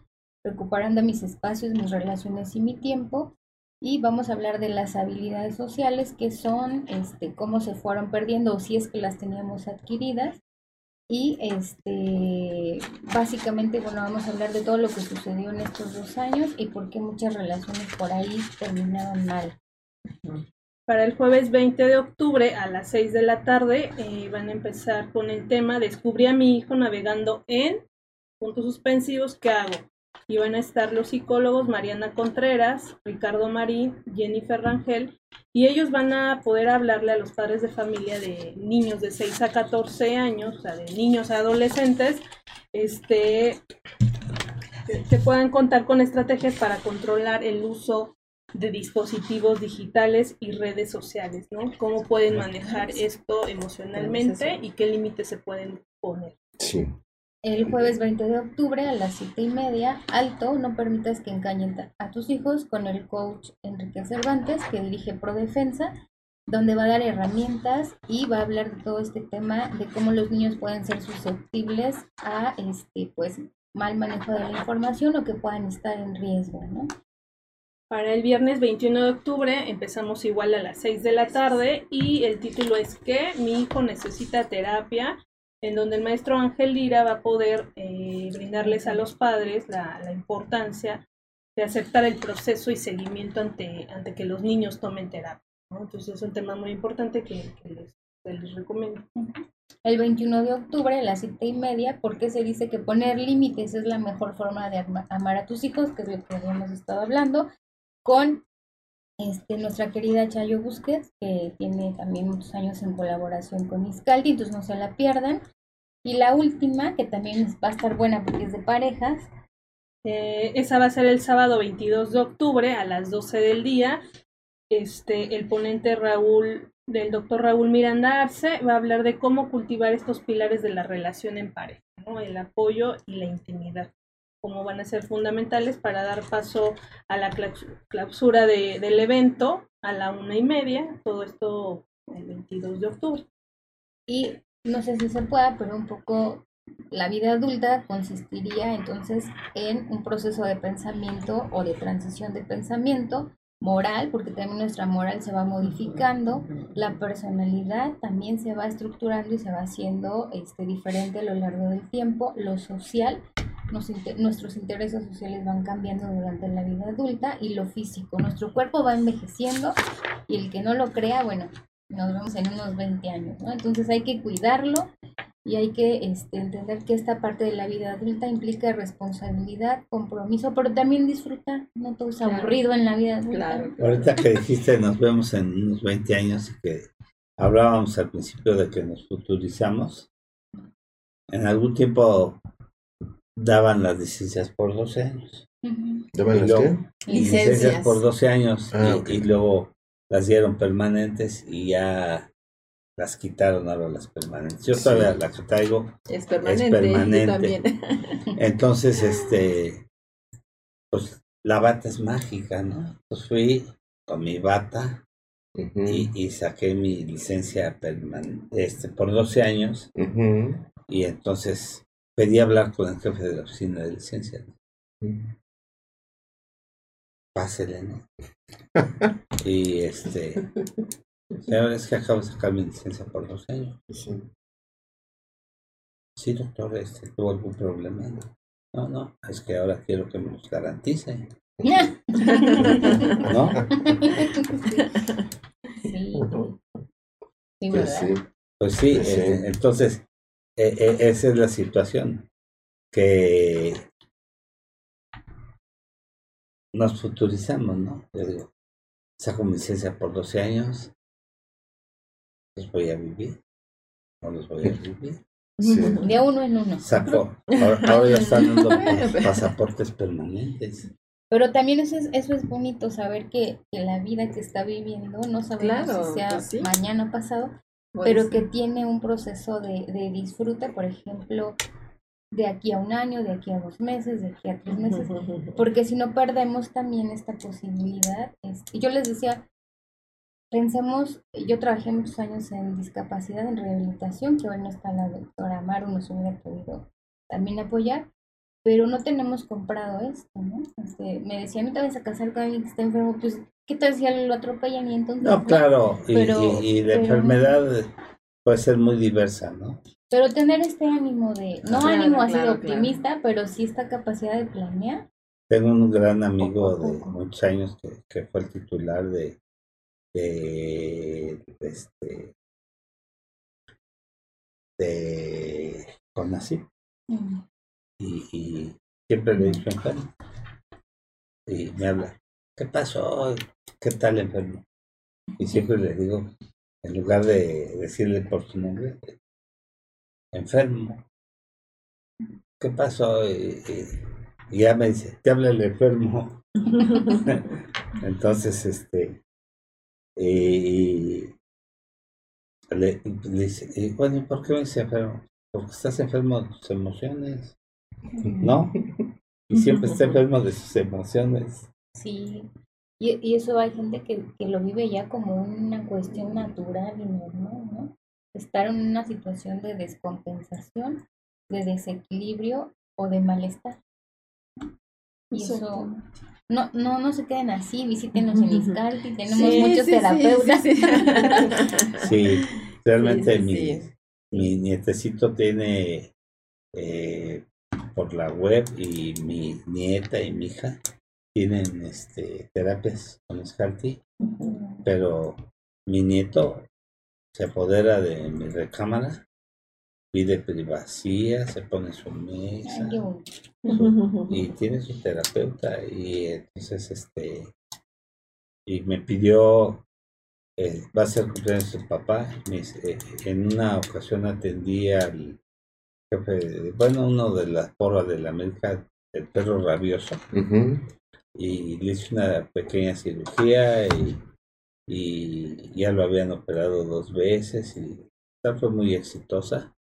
recuperando mis espacios, mis relaciones y mi tiempo y vamos a hablar de las habilidades sociales que son este, cómo se fueron perdiendo o si es que las teníamos adquiridas Y este, básicamente, bueno, vamos a hablar de todo lo que sucedió en estos dos años y por qué muchas relaciones por ahí terminaron mal. Para el jueves 20 de octubre a las 6 de la tarde eh, van a empezar con el tema Descubrí a mi hijo navegando en puntos suspensivos, ¿qué hago? Y van a estar los psicólogos Mariana Contreras, Ricardo Marín, Jennifer Rangel, y ellos van a poder hablarle a los padres de familia de niños de 6 a 14 años, o sea, de niños a adolescentes, este, que puedan contar con estrategias para controlar el uso de dispositivos digitales y redes sociales, ¿no? Cómo pueden manejar esto emocionalmente y qué límites se pueden poner. Sí. El jueves 20 de octubre a las 7 y media, alto, no permitas que engañen a tus hijos con el coach Enrique Cervantes, que dirige Prodefensa, donde va a dar herramientas y va a hablar de todo este tema de cómo los niños pueden ser susceptibles a este pues mal manejo de la información o que puedan estar en riesgo, ¿no? Para el viernes 21 de octubre empezamos igual a las 6 de la tarde y el título es que mi hijo necesita terapia en donde el maestro Ángel Lira va a poder eh, brindarles a los padres la, importancia de aceptar el proceso y seguimiento ante, ante que los niños tomen terapia. Entonces es un tema muy importante que, les, recomiendo. El 21 de octubre a las 7 y media, porque se dice que poner límites es la mejor forma de amar a tus hijos, que es lo que habíamos estado hablando, con este, nuestra querida Chayo Busquets, que tiene también muchos años en colaboración con Iscaldi, entonces no se la pierdan. Y la última, que también va a estar buena porque es de parejas. Eh, esa va a ser el sábado 22 de octubre a las 12 del día. Este, el ponente Raúl, del doctor Raúl Miranda Arce, va a hablar de cómo cultivar estos pilares de la relación en pareja, el apoyo y la intimidad como van a ser fundamentales para dar paso a la clausura de, del evento a la una y media, todo esto el 22 de octubre. Y no sé si se pueda, pero un poco la vida adulta consistiría entonces en un proceso de pensamiento o de transición de pensamiento moral, porque también nuestra moral se va modificando, la personalidad también se va estructurando y se va haciendo este, diferente a lo largo del tiempo, lo social nuestros intereses sociales van cambiando durante la vida adulta y lo físico. Nuestro cuerpo va envejeciendo y el que no lo crea, bueno, nos vemos en unos 20 años, ¿no? Entonces hay que cuidarlo y hay que este, entender que esta parte de la vida adulta implica responsabilidad, compromiso, pero también disfrutar, no todo es aburrido en la vida adulta. Ahorita que dijiste nos vemos en unos 20 años y que hablábamos al principio de que nos futurizamos, en algún tiempo daban las licencias por 12 años. ¿Daban las qué? Licencias. por 12 años ah, y, luego las dieron permanentes y ya las quitaron ahora las permanentes. Yo todavía la que traigo es permanente. Entonces, este, pues la bata es mágica, ¿no? Pues fui con mi bata y, saqué mi licencia permanente este, por 12 años. Y entonces pedí hablar con el jefe de la oficina de licencia. Pásele, ¿no? y este, señor, es que acabo de sacar mi licencia por dos años. Sí, doctor, este, tuvo algún problema. No, no, es que ahora quiero que me los garantice. ¿No? Sí. pues sí. Pues sí, pues eh, entonces e, e, esa es la situación, que nos futurizamos, ¿no? Yo digo, saco mi licencia por 12 años, los voy a vivir, no los voy a vivir. De uno en uno. Saco, ahora, ya están dando pasaportes permanentes. Pero también eso es, eso es bonito, saber que, que la vida que está viviendo, no sabemos si sea pues mañana pasado, pero que tiene un proceso de, de disfrute, por ejemplo, de aquí a un año, de aquí a dos meses, de aquí a tres meses, porque si no perdemos también esta posibilidad. Este, yo les decía, pensemos, yo trabajé muchos años en discapacidad, en rehabilitación, que hoy no está la doctora Maru, nos hubiera podido también apoyar, pero no tenemos comprado esto, ¿no? Este, me decía, no te vas a casar con alguien que está enfermo, pues ¿Qué tal si lo atropellan y entonces? No, claro, y, la enfermedad puede ser muy diversa, ¿no? Pero tener este ánimo de, no ánimo así de optimista, pero sí esta capacidad de planear. Tengo un gran amigo de muchos años que, que fue el titular de, de, de este de Conacyt mm. y, y, siempre le enfermo y me habla ¿qué pasó? ¿qué tal enfermo? y siempre le digo en lugar de decirle por su nombre enfermo ¿qué pasó? y, ya me dice te habla el enfermo entonces este y, le, dice, bueno, ¿por qué me dice enfermo? Porque estás enfermo de tus emociones, ¿no? Y siempre está enfermo de sus emociones. Sí, y, y eso hay gente que, que lo vive ya como una cuestión natural y normal, ¿no? Estar en una situación de descompensación, de desequilibrio o de malestar. Y eso, no, no, no se queden así, visítenos en Iscalti, tenemos muchos terapeutas. Sí, realmente mi, mi nietecito tiene eh, por la web y mi nieta y mi hija tienen este terapias con Iscalti, pero mi nieto se apodera de mi recámara pide privacidad, se pone su mesa y tiene su terapeuta y entonces este y me pidió eh, va a ser cumpleaños de su papá eh, en una ocasión atendí al jefe bueno uno de las porras de la América el perro rabioso y le hice una pequeña cirugía y, y ya lo habían operado dos veces y fue muy exitosa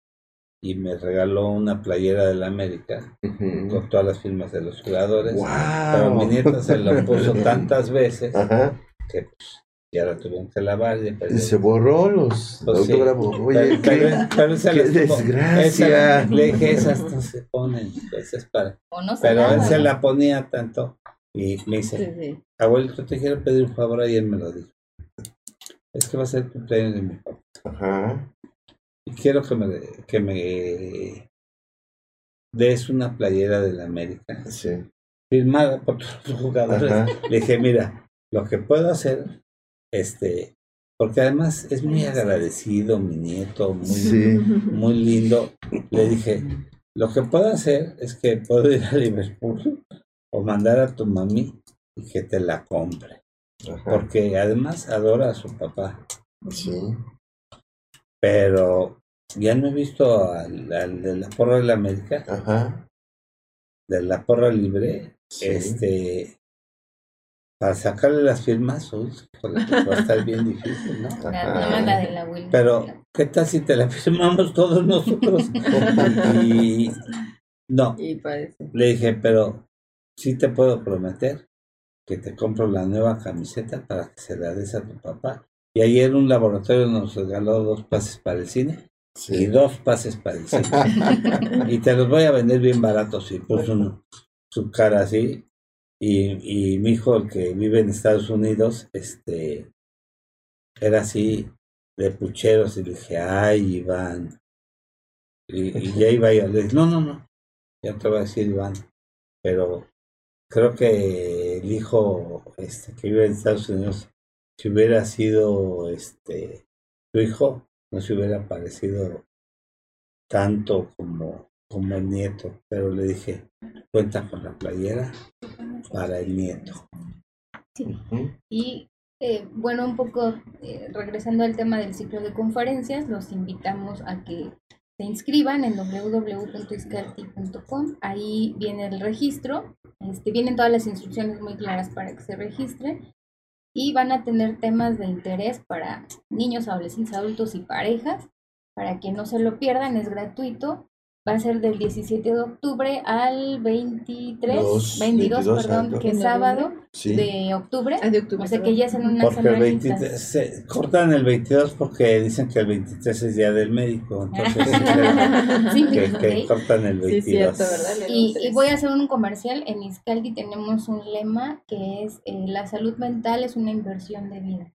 y me regaló una playera de la América con todas las firmas de los jugadores. Pero mi nieta se la puso tantas veces que pues, ya la tuvieron que lavar. Y, se borró los pues Oye, pero, qué, desgracia. le dije, esas no se ponen, pues es para... pero él se la ponía tanto y me dice, abuelito, te quiero pedir un favor, y él me lo dijo. Es que va a ser el cumpleaños de mi papá. Ajá quiero que me, que me des una playera de la América. Firmada por todos los jugadores. Le dije, mira, lo que puedo hacer, este, porque además es muy agradecido, mi nieto, muy, muy lindo. Le dije, lo que puedo hacer es que puedo ir a Liverpool o mandar a tu mami y que te la compre. Porque además adora a su papá. Sí pero ya no he visto al, de la porra de la América, Ajá. de la porra libre, este, para sacarle las firmas, uy, pues va a estar bien difícil, ¿no? Pero, ¿qué tal si te la firmamos todos nosotros? y no, le dije, pero sí te puedo prometer que te compro la nueva camiseta para que se la des a tu papá y ayer un laboratorio nos regaló dos pases para el cine y dos pases para el cine. y te los voy a vender bien baratos. Y puso su cara así. Y, y mi hijo, el que vive en Estados Unidos, este era así de pucheros. Y le dije, ay, Iván. Y, y ya iba yo. Le dije, no, no, no. Ya te voy a decir, Iván. Pero creo que el hijo este, que vive en Estados Unidos si hubiera sido este tu hijo, no se hubiera parecido tanto como, como el nieto, pero le dije, cuenta con la playera para el nieto. Sí. Y eh, bueno, un poco eh, regresando al tema del ciclo de conferencias, los invitamos a que se inscriban en www.iscarti.com. Ahí viene el registro, este, vienen todas las instrucciones muy claras para que se registren y van a tener temas de interés para niños, adolescentes, adultos y parejas. Para que no se lo pierdan, es gratuito va a ser del 17 de octubre al 23, 22, perdón, que es sábado de, octubre. Ah, de octubre. O sea que ya es en una porque el 23, se cortan el 22 porque dicen que el 23 es día del médico, entonces sí, que, cortan el 22. Sí, cierto. Y, y, voy a hacer un comercial, en Iscaldi tenemos un lema que es eh, la salud mental es una inversión de vida.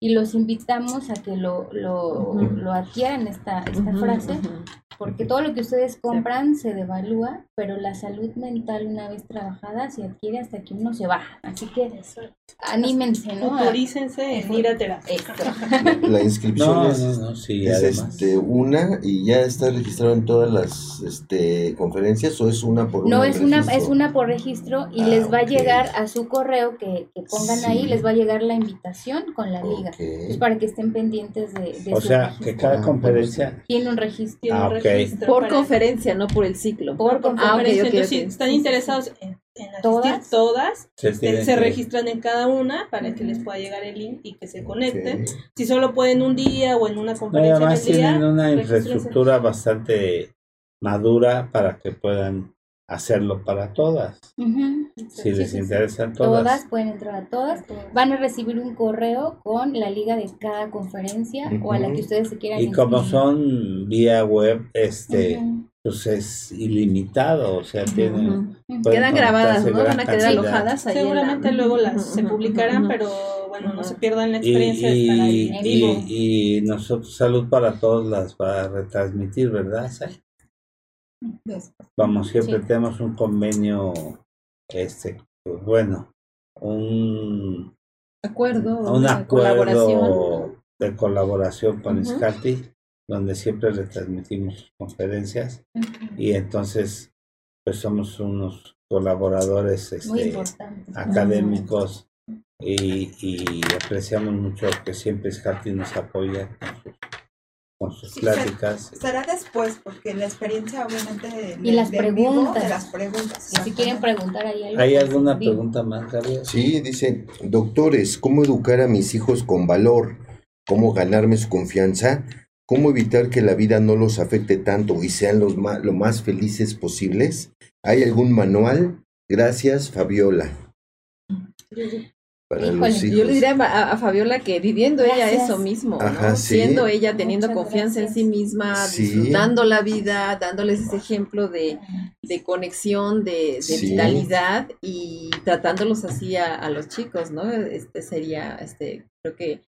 Y los invitamos a que lo, lo, lo adquieran esta, esta frase porque todo lo que ustedes compran se devalúa, pero la salud mental una vez trabajada se adquiere hasta que uno se baja. Así que anímense, ¿no? Autorícense en ir a terapia. La inscripción es, este, una y ya está registrado en todas las este, conferencias o es una por No, es una, es una por registro y ah, les va a llegar a su correo que, pongan ahí, les va a llegar la invitación con la liga. Pues para que estén pendientes de, de o sea, que cada conferencia tiene un registro. Ah, por conferencia, no por el ciclo. Por, conferencia. Entonces, si están interesados en, asistir todas, se, registran en cada una para que les pueda llegar el link y que se conecten. Si solo pueden un día o en una conferencia. además tienen una infraestructura bastante madura para que puedan hacerlo para todas. Si les interesa todas. Todas pueden entrar a todas. Van a recibir un correo con la liga de cada conferencia o a la que ustedes se quieran. Y como son vía web, este, pues es ilimitado, o sea, tienen... Quedan grabadas, ¿no? Van a quedar alojadas ahí. Seguramente luego las se publicarán, pero bueno, no se pierdan la experiencia y, de estar ahí Y, nosotros, Salud para Todos las va a retransmitir, ¿verdad? Vamos, siempre tenemos un convenio, este, pues, bueno, un acuerdo, un acuerdo colaboración. de colaboración con uh donde siempre retransmitimos conferencias y entonces pues somos unos colaboradores este, académicos y, y, apreciamos mucho que siempre Scati nos apoya con sus pláticas. Será después, porque la experiencia obviamente y las preguntas. de las preguntas. Y si quieren preguntar ahí algo. ¿Hay alguna pregunta más, Gabriel? Sí, dice, doctores, ¿cómo educar a mis hijos con valor? ¿Cómo ganarme su confianza? ¿Cómo evitar que la vida no los afecte tanto y sean los lo más felices posibles? ¿Hay algún manual? Gracias, Fabiola. Yo le diría a, Fabiola que viviendo ella eso mismo, siendo ella, teniendo confianza en sí misma, disfrutando la vida, dándoles ese ejemplo de, conexión, de, vitalidad y tratándolos así a, a, los chicos, ¿no? Este sería, este, creo que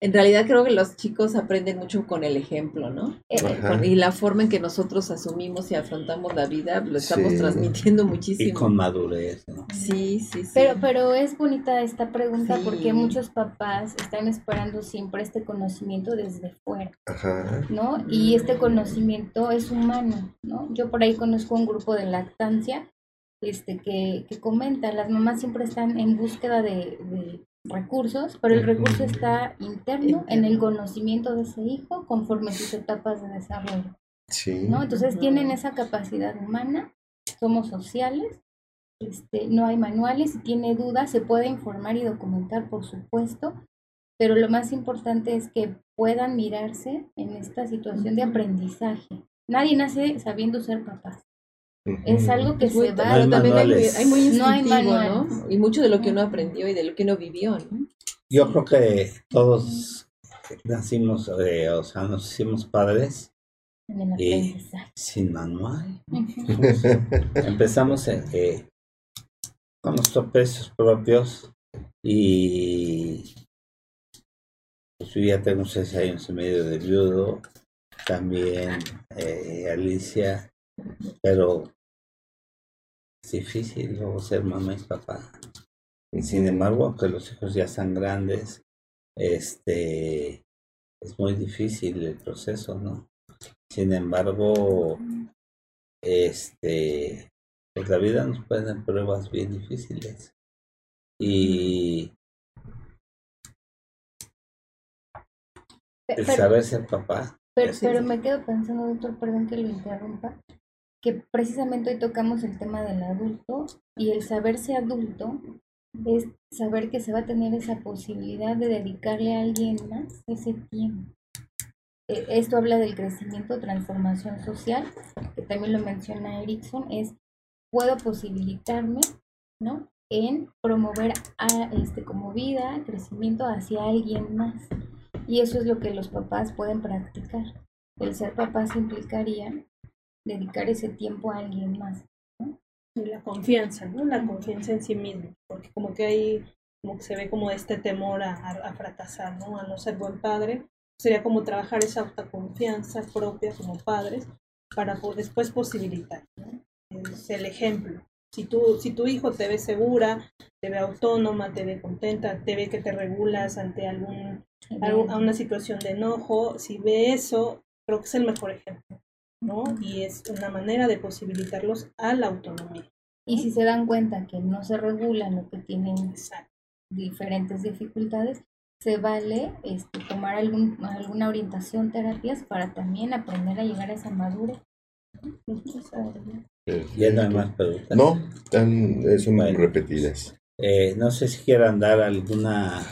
en realidad creo que los chicos aprenden mucho con el ejemplo, ¿no? Eh, y la forma en que nosotros asumimos y afrontamos la vida lo estamos transmitiendo muchísimo. Y con madurez, ¿no? Sí, sí, sí. Pero, pero es bonita esta pregunta porque muchos papás están esperando siempre este conocimiento desde fuera, Ajá. ¿no? Y este conocimiento es humano, ¿no? Yo por ahí conozco un grupo de lactancia este, que, que comenta, las mamás siempre están en búsqueda de recursos, pero el recurso está interno en el conocimiento de ese hijo conforme sus etapas de desarrollo. ¿no? Entonces tienen esa capacidad humana, somos sociales, este, no hay manuales, si tiene dudas se puede informar y documentar, por supuesto, pero lo más importante es que puedan mirarse en esta situación de aprendizaje. Nadie nace sabiendo ser papás. Es algo que se va. Pero también hay, muy instintivo, no, Y mucho de lo que uno aprendió y de lo que uno vivió, ¿no? Yo creo que todos nacimos, eh, o sea, nos hicimos padres y sin manual. empezamos eh, con nuestros precios propios y pues yo ya tengo seis años y medio de viudo, también eh, Alicia, pero es difícil luego ser mamá y papá. Y sin embargo, aunque los hijos ya están grandes, este es muy difícil el proceso, ¿no? Sin embargo, este pues la vida nos pone pruebas bien difíciles. Y el saber ser papá. Pero, pero me quedo pensando, doctor, perdón que lo interrumpa, que precisamente hoy tocamos el tema del adulto y el saberse adulto es saber que se va a tener esa posibilidad de dedicarle a alguien más ese tiempo. E, esto habla del crecimiento, transformación social, que también lo menciona Erickson, es puedo posibilitarme, ¿no? En promover a este como vida, crecimiento hacia alguien más. Y eso es lo que los papás pueden practicar. El ser papás implicaría dedicar ese tiempo a alguien más. Y la confianza, ¿no? La confianza en sí mismo, porque como que hay, como que se ve como este temor a, a, fracasar, ¿no? A no ser buen padre. Sería como trabajar esa autoconfianza propia como padres para después posibilitar. Es el ejemplo. Si, tú, si tu hijo te ve segura, te ve autónoma, te ve contenta, te ve que te regulas ante algún, a una situación de enojo, si ve eso, creo que es el mejor ejemplo, ¿no? Y es una manera de posibilitarlos a la autonomía. Y si se dan cuenta que no se regulan o que tienen diferentes dificultades, se vale este, tomar algún, alguna orientación, terapias para también aprender a llegar a esa madurez. Ya no hay más preguntas. No, son repetidas. Eh, no sé si quieran dar alguna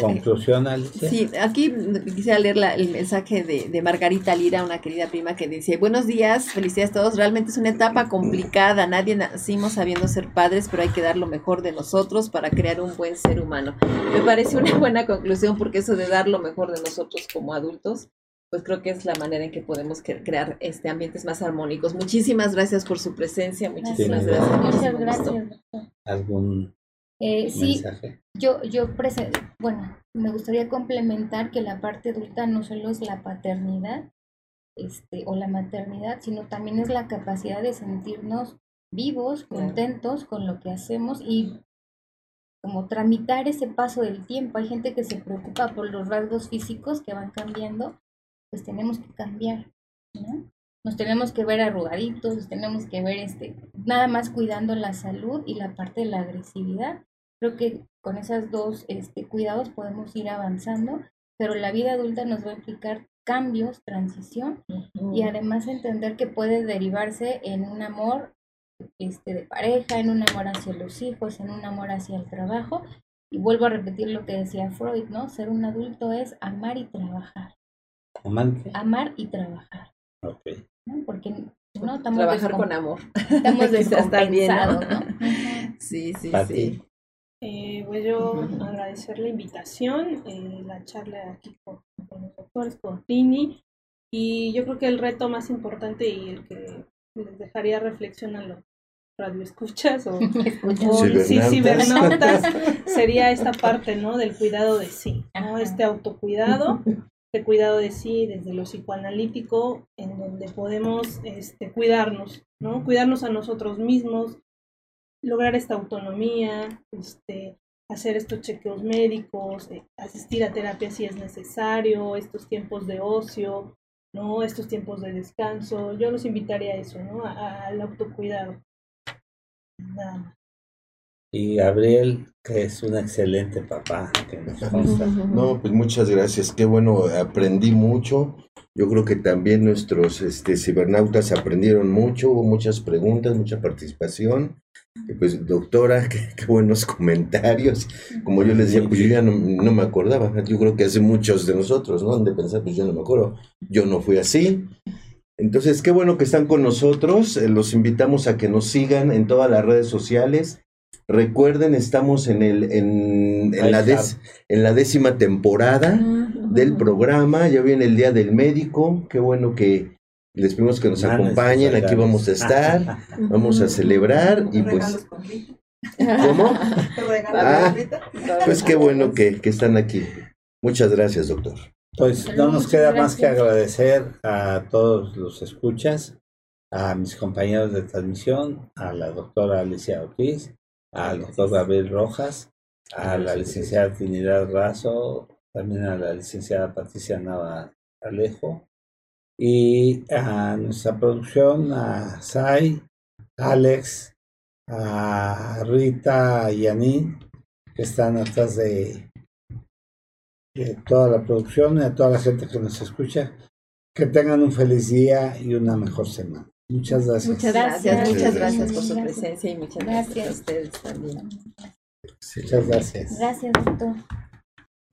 conclusión, Alicia. Sí, aquí quisiera leer el mensaje de, de, Margarita Lira, una querida prima que dice, buenos días, felicidades a todos, realmente es una etapa complicada, nadie nacimos sabiendo ser padres, pero hay que dar lo mejor de nosotros para crear un buen ser humano. Me parece una buena conclusión porque eso de dar lo mejor de nosotros como adultos pues creo que es la manera en que podemos crear este ambientes más armónicos. Muchísimas gracias por su presencia, muchísimas gracias. Muchas gracias. ¿Algún eh, sí, yo, yo bueno, me gustaría complementar que la parte adulta no solo es la paternidad este, o la maternidad, sino también es la capacidad de sentirnos vivos, contentos con lo que hacemos y como tramitar ese paso del tiempo. Hay gente que se preocupa por los rasgos físicos que van cambiando, pues tenemos que cambiar, ¿no? Nos tenemos que ver arrugaditos, tenemos que ver este, nada más cuidando la salud y la parte de la agresividad. Creo que con esos dos este, cuidados podemos ir avanzando, pero la vida adulta nos va a implicar cambios, transición y además entender que puede derivarse en un amor este, de pareja, en un amor hacia los hijos, en un amor hacia el trabajo. Y vuelvo a repetir lo que decía Freud, ¿no? Ser un adulto es amar y trabajar. Amar y trabajar. Ok. Porque no estamos Trabajar con amor. Estamos descompensados, ¿no? sí, sí, sí. Eh, voy yo agradecer la invitación, eh, la charla aquí con, los doctores, con Tini. Y yo creo que el reto más importante y el que les dejaría reflexionar los radioescuchas o, o cibernautas sería esta parte ¿no? del cuidado de sí, ¿no? este autocuidado de cuidado de sí desde lo psicoanalítico, en donde podemos este, cuidarnos, ¿no? Cuidarnos a nosotros mismos, lograr esta autonomía, este, hacer estos chequeos médicos, eh, asistir a terapia si es necesario, estos tiempos de ocio, ¿no? Estos tiempos de descanso. Yo los invitaría a eso, ¿no? al autocuidado. Nada más y Gabriel, que es un excelente papá. Que nos No, pues muchas gracias. Qué bueno, aprendí mucho. Yo creo que también nuestros este, cibernautas aprendieron mucho, hubo muchas preguntas, mucha participación. Y pues, doctora, qué, buenos comentarios. Como yo les decía, pues yo ya no, me acordaba. Yo creo que hace muchos de nosotros, ¿no? De pensar, pues yo no me acuerdo. Yo no fui así. Entonces, qué bueno que están con nosotros. Eh, los invitamos a que nos sigan en todas las redes sociales Recuerden, estamos en, el, en, la, en la décima temporada del programa. Ya viene el Día del Médico. Qué bueno que les pedimos que nos acompañen. Aquí vamos a estar. vamos a celebrar. y pues. ¿Cómo? Ah, pues qué bueno que, que están aquí. Muchas gracias, doctor. Pues no nos queda más que agradecer a todos los escuchas, a mis compañeros de transmisión, a la doctora Alicia Ortiz, al doctor Gabriel Rojas, a la licenciada Trinidad Razo, también a la licenciada Patricia Nava Alejo, y a nuestra producción, a Sai, Alex, a Rita y Anin, que están atrás de, de toda la producción y a toda la gente que nos escucha. Que tengan un feliz día y una mejor semana. Muchas gracias. Muchas gracias, muchas gracias por su presencia y muchas gracias, a ustedes también. Muchas gracias. Gracias, doctor.